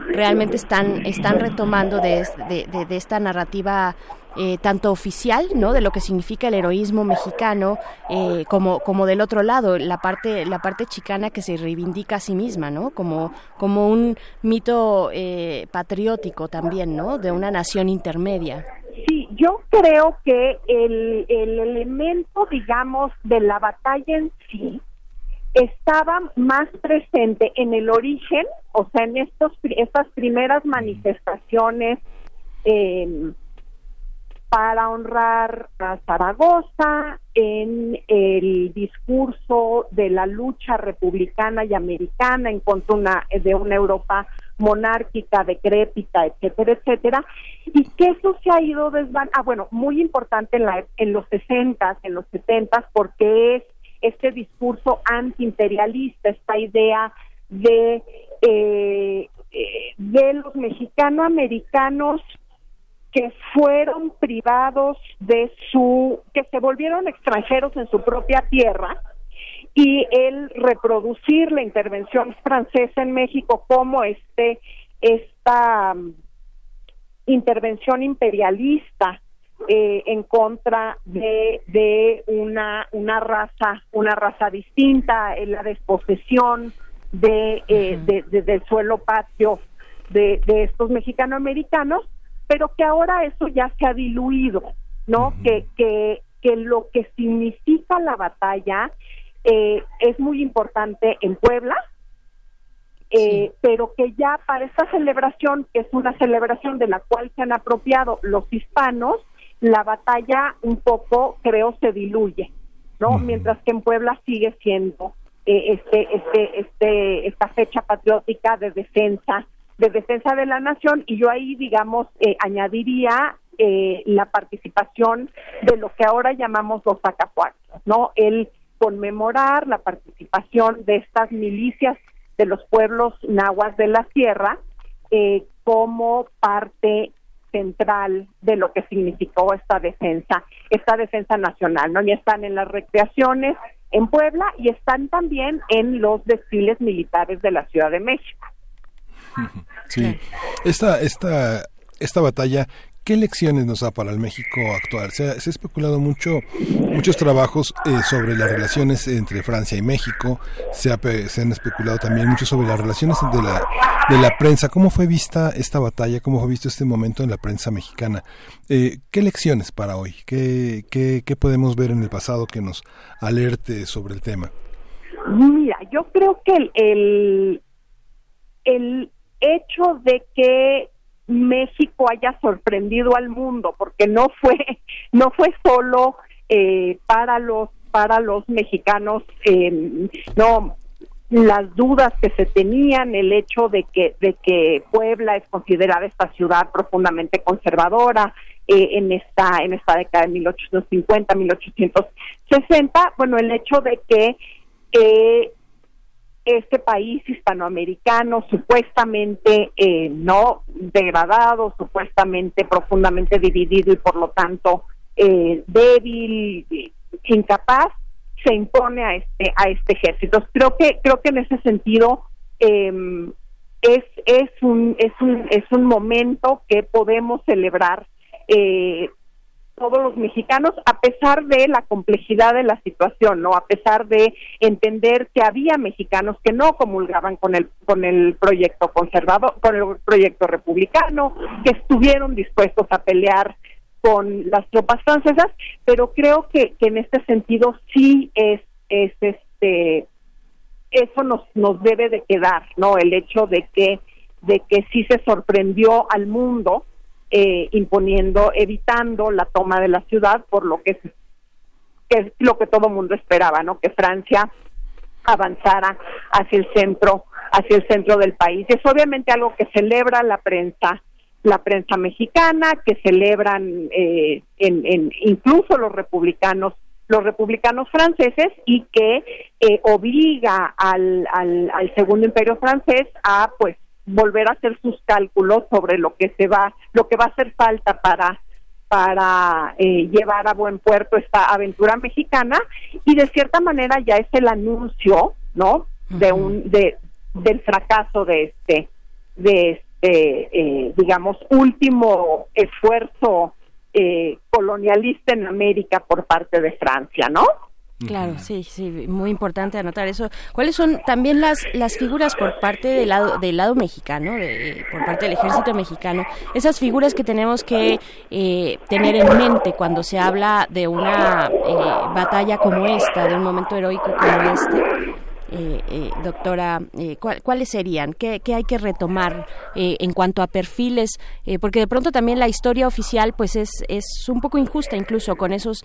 realmente están, están retomando de, de- de esta narrativa eh, tanto oficial, ¿no? De lo que significa el heroísmo mexicano, eh, como, como del otro lado, la parte, la parte chicana que se reivindica a sí misma, ¿no? Como, como un mito eh, patriótico también, ¿no? De una nación intermedia. Sí, yo creo que el, el elemento, digamos, de la batalla en sí estaba más presente en el origen, o sea, en estos estas primeras manifestaciones eh, para honrar a Zaragoza, en el discurso de la lucha republicana y americana en contra una- de una Europa monárquica, decrépita, etcétera, etcétera, y que eso se ha ido desvan... Ah, bueno, muy importante en, la, en los 60, en los 70, porque es este discurso antiimperialista, esta idea de, eh, eh, de los mexicano-americanos que fueron privados de su, que se volvieron extranjeros en su propia tierra y el reproducir la intervención francesa en México como este, esta mm, intervención imperialista eh, en contra de, de una, una raza, una raza distinta, en la desposesión de, eh, de- de- del suelo patrio de, de estos mexicanoamericanos, pero que ahora eso ya se ha diluido, ¿no? que, que, que lo que significa la batalla eh, es muy importante en Puebla, eh, pero que ya para esta celebración, que es una celebración de la cual se han apropiado los hispanos, la batalla un poco, creo, se diluye, ¿no? Mientras que en Puebla sigue siendo eh, este, este, este, esta fecha patriótica de defensa, de defensa de la nación, y yo ahí, digamos, eh, añadiría eh, la participación de lo que ahora llamamos los acapuachos, ¿no? El conmemorar la participación de estas milicias de los pueblos nahuas de la sierra eh, como parte central de lo que significó esta defensa, esta defensa nacional, ¿no? Y están en las recreaciones en Puebla y están también en los desfiles militares de la Ciudad de México. Sí. Esta, esta, esta batalla, ¿qué lecciones nos da para el México actual? Se ha, se ha especulado mucho, muchos trabajos eh, sobre las relaciones entre Francia y México, se, ha pe- se han especulado también mucho sobre las relaciones de la, de la prensa. ¿Cómo fue vista esta batalla? ¿Cómo fue visto este momento en la prensa mexicana? Eh, ¿Qué lecciones para hoy? ¿Qué, qué, ¿Qué podemos ver en el pasado que nos alerte sobre el tema? Mira, yo creo que el, el, el hecho de que México haya sorprendido al mundo, porque no fue, no fue solo eh, para los para los mexicanos, eh, no las dudas que se tenían, el hecho de que de que Puebla es considerada esta ciudad profundamente conservadora eh, en esta en esta década de 1850 1860, bueno, el hecho de que eh, este país hispanoamericano supuestamente eh, no degradado, supuestamente profundamente dividido y por lo tanto eh, débil, incapaz, se impone a este a este ejército. Creo que creo que en ese sentido eh, es es un es un es un momento que podemos celebrar eh, todos los mexicanos, a pesar de la complejidad de la situación, ¿no? A pesar de entender que había mexicanos que no comulgaban con el con el proyecto conservador, con el proyecto republicano, que estuvieron dispuestos a pelear con las tropas francesas, pero creo que, que en este sentido sí es es este eso nos nos debe de quedar, ¿no? El hecho de que de que sí se sorprendió al mundo eh, imponiendo, evitando la toma de la ciudad, por lo que es, que es lo que todo mundo esperaba, ¿no? Que Francia avanzara hacia el centro, hacia el centro del país. Es obviamente algo que celebra la prensa, la prensa mexicana, que celebran eh, en incluso los republicanos los republicanos franceses y que eh, obliga al, al, al segundo imperio francés a pues volver a hacer sus cálculos sobre lo que se va lo que va a hacer falta para para eh, llevar a buen puerto esta aventura mexicana. Y de cierta manera ya es el anuncio no de un de del fracaso de este de este eh, digamos último esfuerzo eh, colonialista en América por parte de Francia no Claro, sí, sí, muy importante anotar eso. ¿Cuáles son también las las figuras por parte del lado del lado mexicano, de, por parte del ejército mexicano, esas figuras que tenemos que eh, tener en mente cuando se habla de una eh, batalla como esta, de un momento heroico como este? Eh, eh, doctora, eh, ¿cuál- ¿cuáles serían? ¿Qué, hay que retomar en cuanto a perfiles? Porque de pronto también la historia oficial pues es, es un poco injusta incluso con esos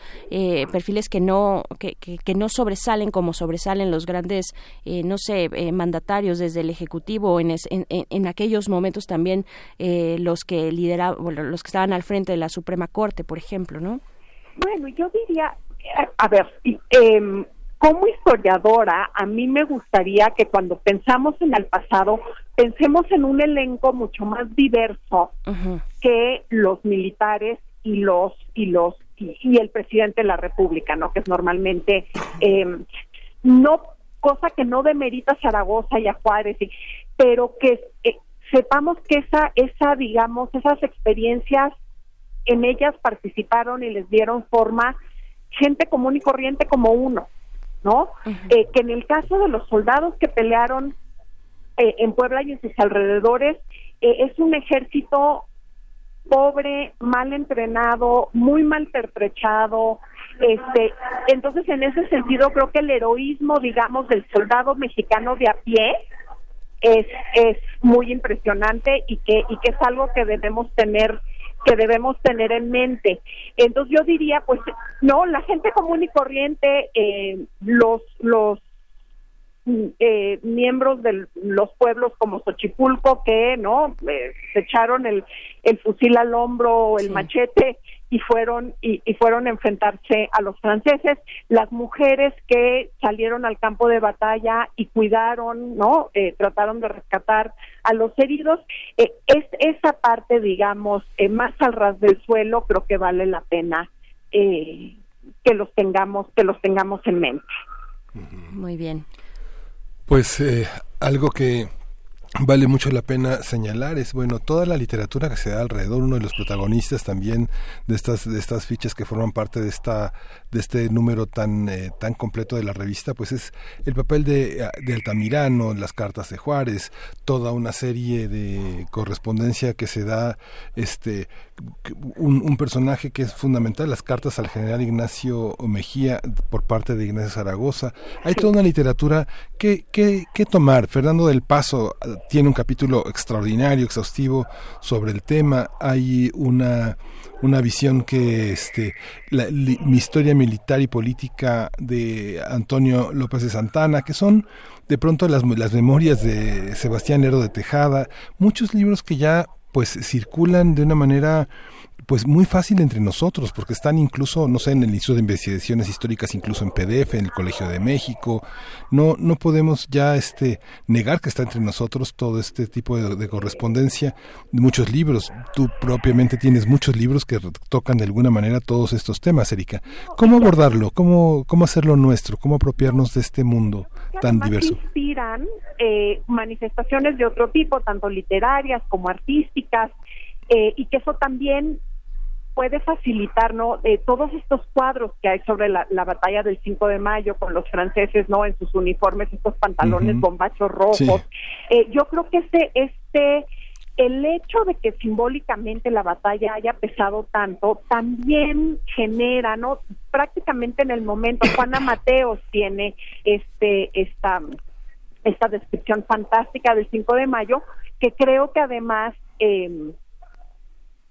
perfiles que no, que, que- que no sobresalen como sobresalen los grandes, no sé, mandatarios desde el Ejecutivo en, es- en, en- aquellos momentos también los que lideraban, los que estaban al frente de la Suprema Corte, por ejemplo, ¿no? Bueno, yo diría, a ver, em, como historiadora, a mí me gustaría que cuando pensamos en el pasado, pensemos en un elenco mucho más diverso que los militares y los y los y, y el presidente de la República, ¿no? Que es normalmente em, no cosa que no demerita a Zaragoza y a Juárez, y- pero que eh, sepamos que esa esa digamos esas experiencias en ellas participaron y les dieron forma gente común y corriente como uno, ¿no? Eh, que en el caso de los soldados que pelearon eh, en Puebla y en sus alrededores, eh, es un ejército pobre, mal entrenado, muy mal pertrechado. Este, entonces, en ese sentido, creo que el heroísmo, digamos, del soldado mexicano de a pie es, es muy impresionante y que, y que es algo que debemos tener que debemos tener en mente. Entonces yo diría, pues, no, la gente común y corriente, eh, los, los mm, eh, miembros de los pueblos como Xochipulco que no Eh, se echaron el, el fusil al hombro el machete y fueron y, y fueron a enfrentarse a los franceses. Las mujeres que salieron al campo de batalla y cuidaron no Eh, trataron de rescatar a los heridos. Eh, es esa parte digamos eh, más al ras del suelo creo que vale la pena eh, que los tengamos que los tengamos en mente. Muy bien. Pues eh, algo que vale mucho la pena señalar es bueno toda la literatura que se da alrededor uno de los protagonistas también de estas de estas fichas que forman parte de esta de este número tan eh, tan completo de la revista pues es el papel de, de Altamirano las cartas de Juárez toda una serie de correspondencia que se da este un, un personaje que es fundamental las cartas al general Ignacio Mejía por parte de Ignacio Zaragoza. Hay toda una literatura que, que, que tomar. Fernando del Paso tiene un capítulo extraordinario, exhaustivo sobre el tema. Hay una, una visión que este, la, mi historia militar y política de Antonio López de Santana, que son de pronto las, las memorias de Sebastián Lero de Tejada, muchos libros que ya pues circulan de una manera pues muy fácil entre nosotros, porque están incluso, no sé, en el Instituto de Investigaciones Históricas, incluso en PDF, en el Colegio de México. No, no podemos ya este negar que está entre nosotros todo este tipo de, de correspondencia, de muchos libros. Tú propiamente tienes muchos libros que tocan de alguna manera todos estos temas, Erika. ¿Cómo abordarlo? ¿Cómo, cómo hacerlo nuestro? ¿Cómo apropiarnos de este mundo tan diverso? inspiran eh, manifestaciones de otro tipo, tanto literarias como artísticas, eh, y que eso también puede facilitar no eh, todos estos cuadros que hay sobre la, la, batalla del 5 de mayo con los franceses no en sus uniformes estos pantalones uh -huh. bombachos rojos sí. eh, yo creo que este este el hecho de que simbólicamente la batalla haya pesado tanto también genera no prácticamente en el momento Juana Mateos tiene este esta esta descripción fantástica del 5 de mayo que creo que además eh,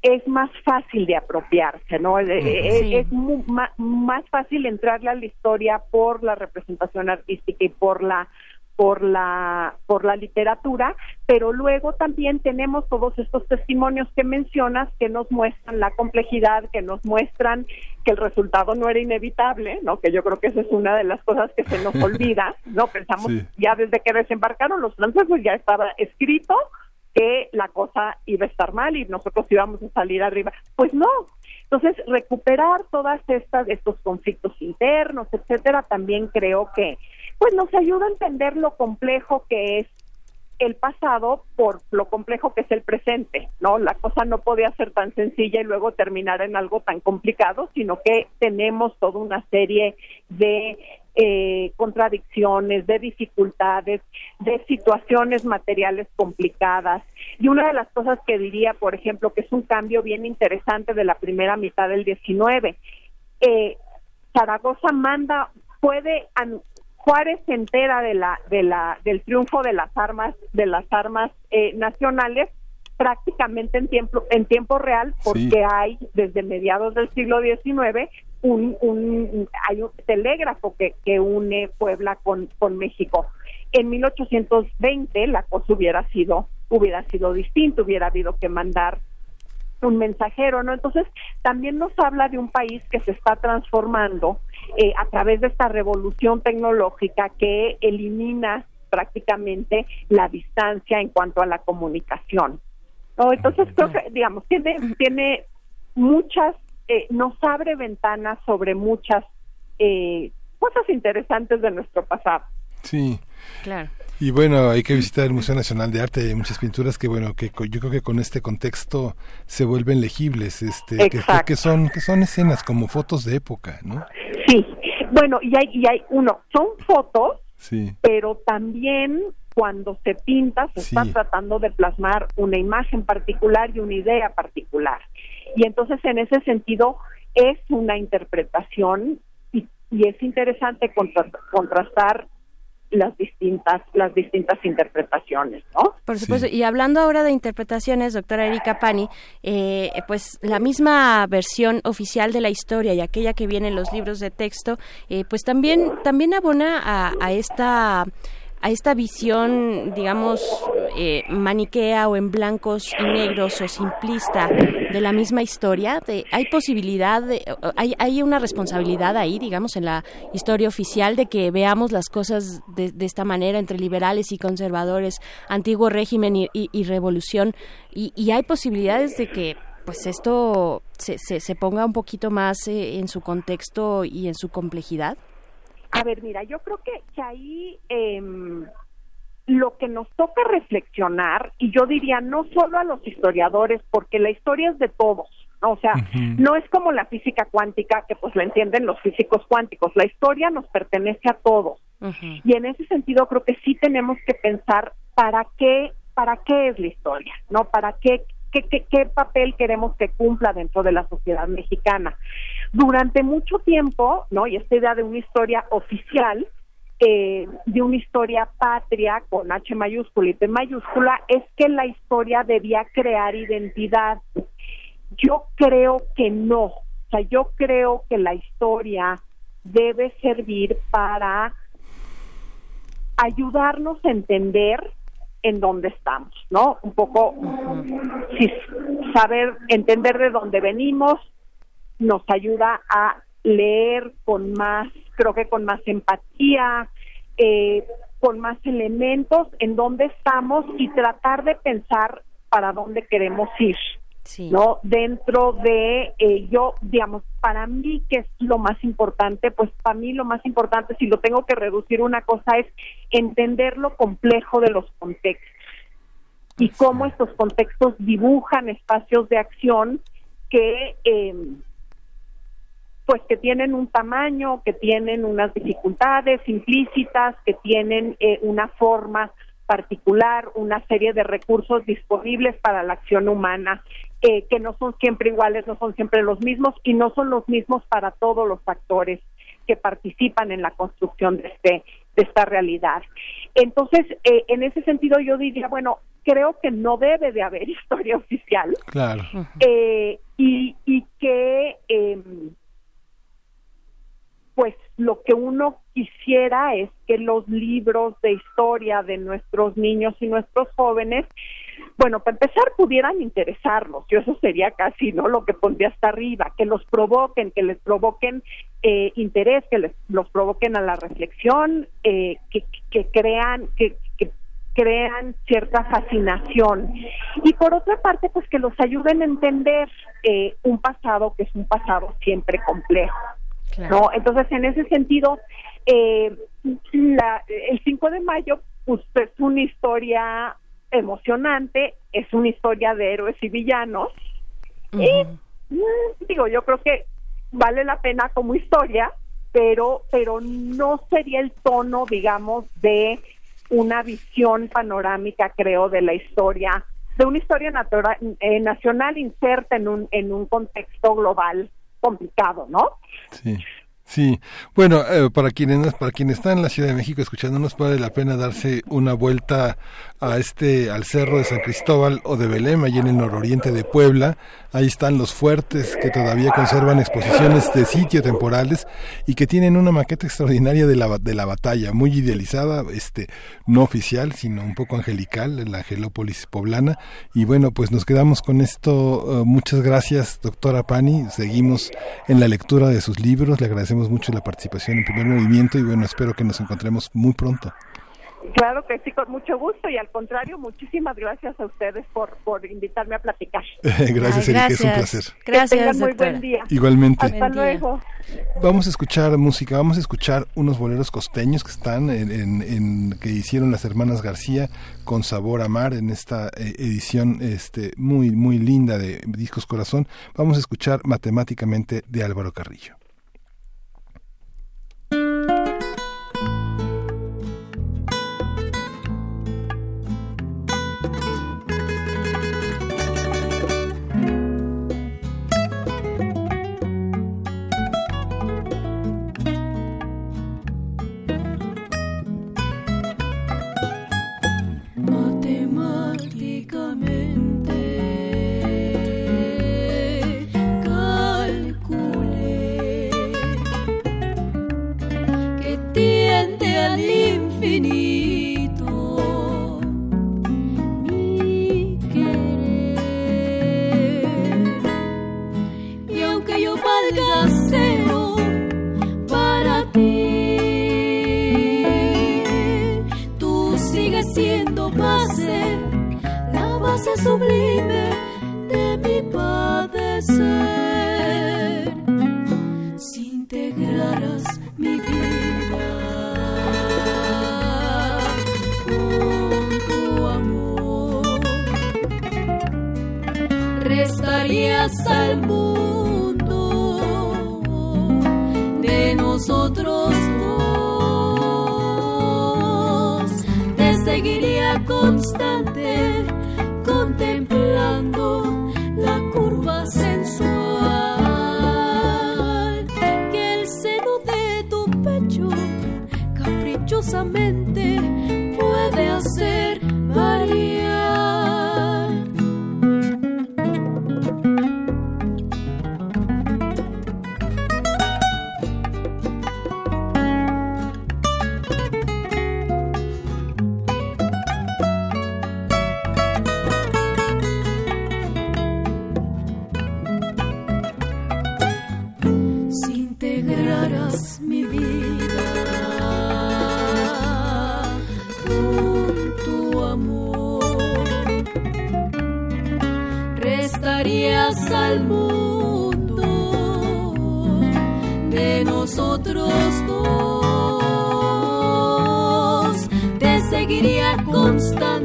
es más fácil de apropiarse, ¿no? Sí. Es, muy, más, más fácil entrarle a la historia por la representación artística y por la por la por la literatura, pero luego también tenemos todos estos testimonios que mencionas que nos muestran la complejidad, que nos muestran que el resultado no era inevitable, ¿no? Que yo creo que esa es una de las cosas que se nos olvida, ¿no? Pensamos sí. ya desde que desembarcaron los franceses ya estaba escrito que la cosa iba a estar mal y nosotros íbamos a salir arriba. Pues no. Entonces, recuperar todas estas estos conflictos internos, etcétera, también creo que pues nos ayuda a entender lo complejo que es el pasado por lo complejo que es el presente, ¿no? La cosa no podía ser tan sencilla y luego terminar en algo tan complicado, sino que tenemos toda una serie de eh, contradicciones, de dificultades, de situaciones materiales complicadas. Y una de las cosas que diría, por ejemplo, que es un cambio bien interesante de la primera mitad del 19, eh, Zaragoza manda, puede Juárez se entera de la, de la, del triunfo de las armas, de las armas eh, nacionales prácticamente en tiempo, en tiempo real, porque sí. hay desde mediados del siglo XIX un, un, hay un telégrafo que, que une Puebla con, con México. En 1820 la cosa hubiera sido, hubiera sido distinta, hubiera habido que mandar un mensajero, ¿no? Entonces, también nos habla de un país que se está transformando eh, a través de esta revolución tecnológica que elimina prácticamente la distancia en cuanto a la comunicación. ¿no? Entonces, creo que, digamos, tiene, tiene muchas, eh, nos abre ventanas sobre muchas eh, cosas interesantes de nuestro pasado. Sí. Claro. Y bueno, hay que visitar el Museo Nacional de Arte, hay muchas pinturas que bueno, que yo creo que con este contexto se vuelven legibles, este, que, que, son que son escenas como fotos de época, ¿no? Sí. Bueno, y hay y hay uno, son fotos, sí. pero también cuando se pinta se sí. está tratando de plasmar una imagen particular y una idea particular. Y entonces en ese sentido es una interpretación y, y es interesante contrastar las distintas las distintas interpretaciones, ¿no? Por supuesto. Sí. Y hablando ahora de interpretaciones, doctora Erika Pani, eh, pues la misma versión oficial de la historia y aquella que viene en los libros de texto, eh, pues también también abona a, a esta a esta visión, digamos, eh, maniquea o en blancos y negros o simplista de la misma historia? ¿Hay posibilidad, de, hay, hay una responsabilidad ahí, digamos, en la historia oficial de que veamos las cosas de, de esta manera entre liberales y conservadores, antiguo régimen y, y, y revolución? Y, y, hay posibilidades de que pues esto se, se, se ponga un poquito más eh, en su contexto y en su complejidad? A ver, mira, yo creo que, que ahí eh, lo que nos toca reflexionar, y yo diría no solo a los historiadores, porque la historia es de todos, ¿no? o sea, no es como la física cuántica, que pues la entienden los físicos cuánticos, la historia nos pertenece a todos. Y en ese sentido creo que sí tenemos que pensar para qué, para qué es la historia, ¿no? Para qué, qué, qué, qué papel queremos que cumpla dentro de la sociedad mexicana. Durante mucho tiempo, ¿no? Y esta idea de una historia oficial, eh, de una historia patria con H mayúscula y P mayúscula, es que la historia debía crear identidad. Yo creo que no. O sea, yo creo que la historia debe servir para ayudarnos a entender en dónde estamos, ¿no? Un poco si saber entender de dónde venimos nos ayuda a leer con más, creo que con más empatía, eh, con más elementos en dónde estamos y tratar de pensar para dónde queremos ir. ¿No? Dentro de, eh, yo, digamos, para mí, que es lo más importante? Pues para mí lo más importante, si lo tengo que reducir una cosa, es entender lo complejo de los contextos y cómo estos contextos dibujan espacios de acción que, eh, pues que tienen un tamaño, que tienen unas dificultades implícitas, que tienen eh, una forma particular, una serie de recursos disponibles para la acción humana eh, que no son siempre iguales, no son siempre los mismos y no son los mismos para todos los factores que participan en la construcción de este de esta realidad. Entonces, eh, en ese sentido, yo diría, bueno, creo que no debe de haber historia oficial. Claro. Eh, y, y que, em, pues, lo que uno quisiera es que los libros de historia de nuestros niños y nuestros jóvenes bueno, para empezar, pudieran interesarnos. Yo eso sería casi no lo que pondría hasta arriba, que los provoquen, que les provoquen eh, interés, que les los provoquen a la reflexión, eh, que, que crean que, que crean cierta fascinación. Y por otra parte pues que los ayuden a entender eh, un pasado que es un pasado siempre complejo no entonces en ese sentido eh, la, el 5 de mayo pues es una historia emocionante, es una historia de héroes y villanos. Y mm, digo, yo creo que vale la pena como historia, pero pero no sería el tono, digamos, de una visión panorámica, creo, de la historia, de una historia natural, eh, nacional inserta en un en un contexto global complicado, ¿no? Sí. Sí, bueno, eh, para quienes para quien está en la Ciudad de México escuchándonos vale la pena darse una vuelta a este al cerro de San Cristóbal o de Belém, allí en el nororiente de Puebla. Ahí están los fuertes que todavía conservan exposiciones de sitio temporales y que tienen una maqueta extraordinaria de la de la batalla, muy idealizada, este no oficial, sino un poco angelical, la Angelópolis poblana. Y bueno, pues nos quedamos con esto. Eh, muchas gracias, doctora Pani. Seguimos en la lectura de sus libros. Le agradecemos mucho la participación en primer movimiento y bueno, espero que nos encontremos muy pronto. Claro que sí, con mucho gusto y al contrario, muchísimas gracias a ustedes por, por invitarme a platicar. gracias, Erika, es un placer. Gracias. Que tengan muy buen día. Igualmente. Hasta luego. Vamos a escuchar música, vamos a escuchar unos boleros costeños que están en, en, en que hicieron las hermanas García con sabor a mar en esta eh, edición este muy muy linda de Discos Corazón. Vamos a escuchar matemáticamente de Álvaro Carrillo. sublime de mi padecer. Si integraras mi vida con tu amor, restarías al mundo de nosotros dos. Te seguiría constante caprichosamente Seguiría constante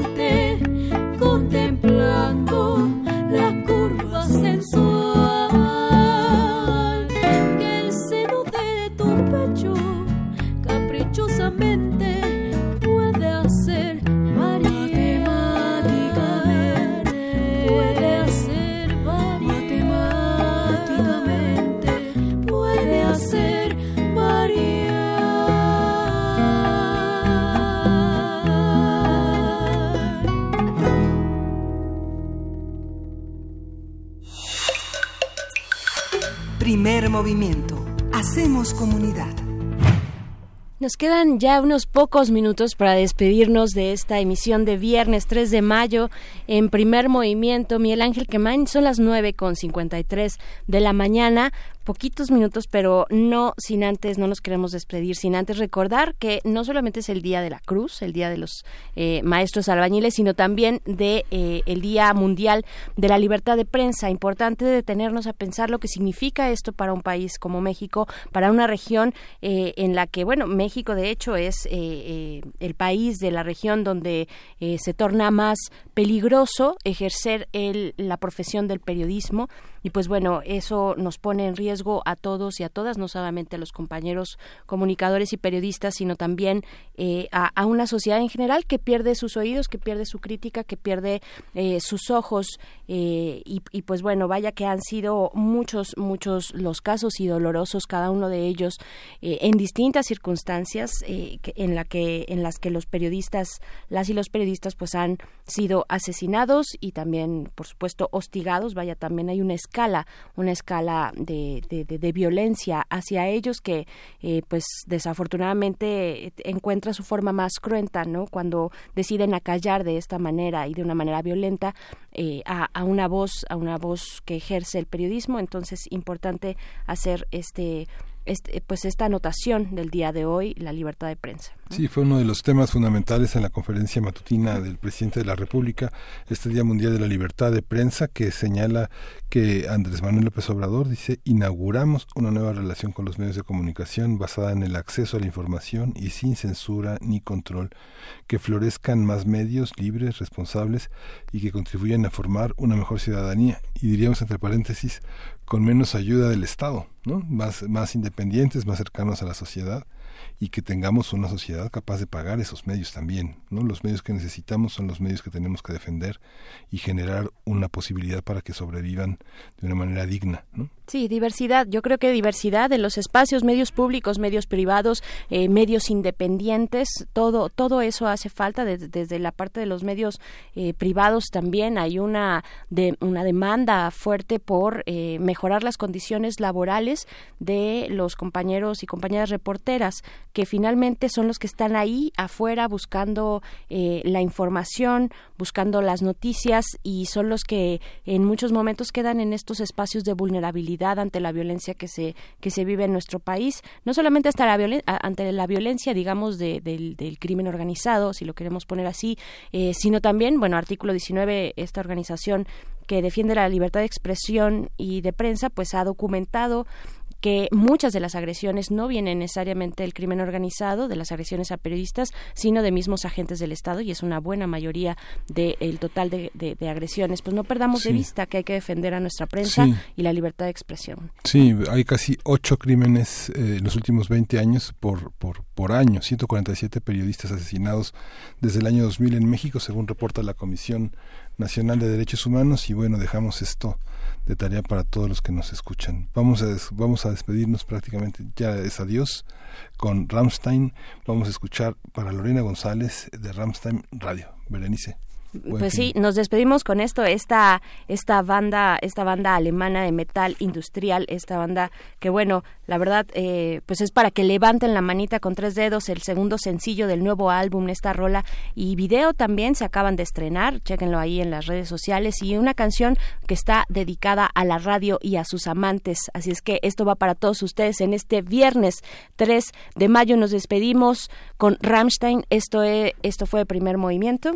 Hacemos comunidad. Nos quedan ya unos pocos minutos para despedirnos de esta emisión de viernes 3 de mayo en primer movimiento. Miguel Ángel Quemain, son las 9 con 53 de la mañana. Poquitos minutos, pero no sin antes, no nos queremos despedir, sin antes recordar que no solamente es el Día de la Cruz, el Día de los eh, Maestros Albañiles, sino también de eh, el Día Mundial de la Libertad de Prensa. Importante detenernos a pensar lo que significa esto para un país como México, para una región eh, en la que, bueno, México de hecho es el país de la región donde se torna más peligroso ejercer el, la profesión del periodismo y pues bueno, eso nos pone en riesgo a todos y a todas, no solamente a los compañeros comunicadores y periodistas, sino también eh, a, a, una sociedad en general que pierde sus oídos, que pierde su crítica, que pierde eh, sus ojos eh, y, y, pues bueno, vaya que han sido muchos, muchos los casos y dolorosos cada uno de ellos eh, en distintas circunstancias que, en, la que, en las que los periodistas, las y los periodistas pues han sido asesinados y también, por supuesto, hostigados, vaya, también hay una escala, una escala de, de, de, de violencia hacia ellos que, eh, pues, desafortunadamente encuentra su forma más cruenta, ¿no? Cuando deciden acallar de esta manera y de una manera violenta eh, a, a, una voz, a una voz que ejerce el periodismo, entonces importante hacer este este, pues esta anotación del día de hoy, la libertad de prensa. Sí, fue uno de los temas fundamentales en la conferencia matutina del presidente de la República, este Día Mundial de la Libertad de Prensa, que señala que Andrés Manuel López Obrador dice, inauguramos una nueva relación con los medios de comunicación basada en el acceso a la información y sin censura ni control, que florezcan más medios libres, responsables y que contribuyan a formar una mejor ciudadanía. Y diríamos entre paréntesis, con menos ayuda del Estado, ¿no? Más, más independientes, más cercanos a la sociedad y que tengamos una sociedad capaz de pagar esos medios también, ¿no? Los medios que necesitamos son los medios que tenemos que defender y generar una posibilidad para que sobrevivan de una manera digna. Sí, diversidad. Yo creo que diversidad en los espacios, medios públicos, medios privados, eh, medios independientes, todo, todo eso hace falta desde, desde la parte de los medios eh, privados también hay una de, una demanda fuerte por eh, mejorar las condiciones laborales de los compañeros y compañeras reporteras que finalmente son los que están ahí afuera buscando la información, buscando las noticias y son los que en muchos momentos quedan en estos espacios de vulnerabilidad ante la violencia que se que se vive en nuestro país. No solamente hasta la violen ante la violencia digamos de, del, del, crimen organizado si lo queremos poner así eh, sino también bueno artículo 19 esta organización que defiende la libertad de expresión y de prensa pues ha documentado que muchas de las agresiones no vienen necesariamente del crimen organizado, de las agresiones a periodistas, sino de mismos agentes del Estado y es una buena mayoría del total de, agresiones. Pues no perdamos de vista que hay que defender a nuestra prensa y la libertad de expresión. Sí, hay casi ocho crímenes eh, en los últimos 20 años por, por, por año, 147 periodistas asesinados desde el año 2000 en México, según reporta la Comisión Nacional de Derechos Humanos y bueno, dejamos esto de tarea para todos los que nos escuchan. Vamos a, vamos a despedirnos prácticamente, ya es adiós, con Ramstein. Vamos a escuchar para Lorena González de Ramstein Radio. Berenice pues sí, nos despedimos con esto, esta, esta banda, esta banda alemana de metal industrial, esta banda que bueno, la verdad, eh, pues es para que levanten la manita con tres dedos, el segundo sencillo del nuevo álbum, esta rola y video también se acaban de estrenar, chéquenlo ahí en las redes sociales y una canción que está dedicada a la radio y a sus amantes, así es que esto va para todos ustedes en este viernes 3 de mayo. Nos despedimos con Rammstein, esto, es, esto fue el primer movimiento.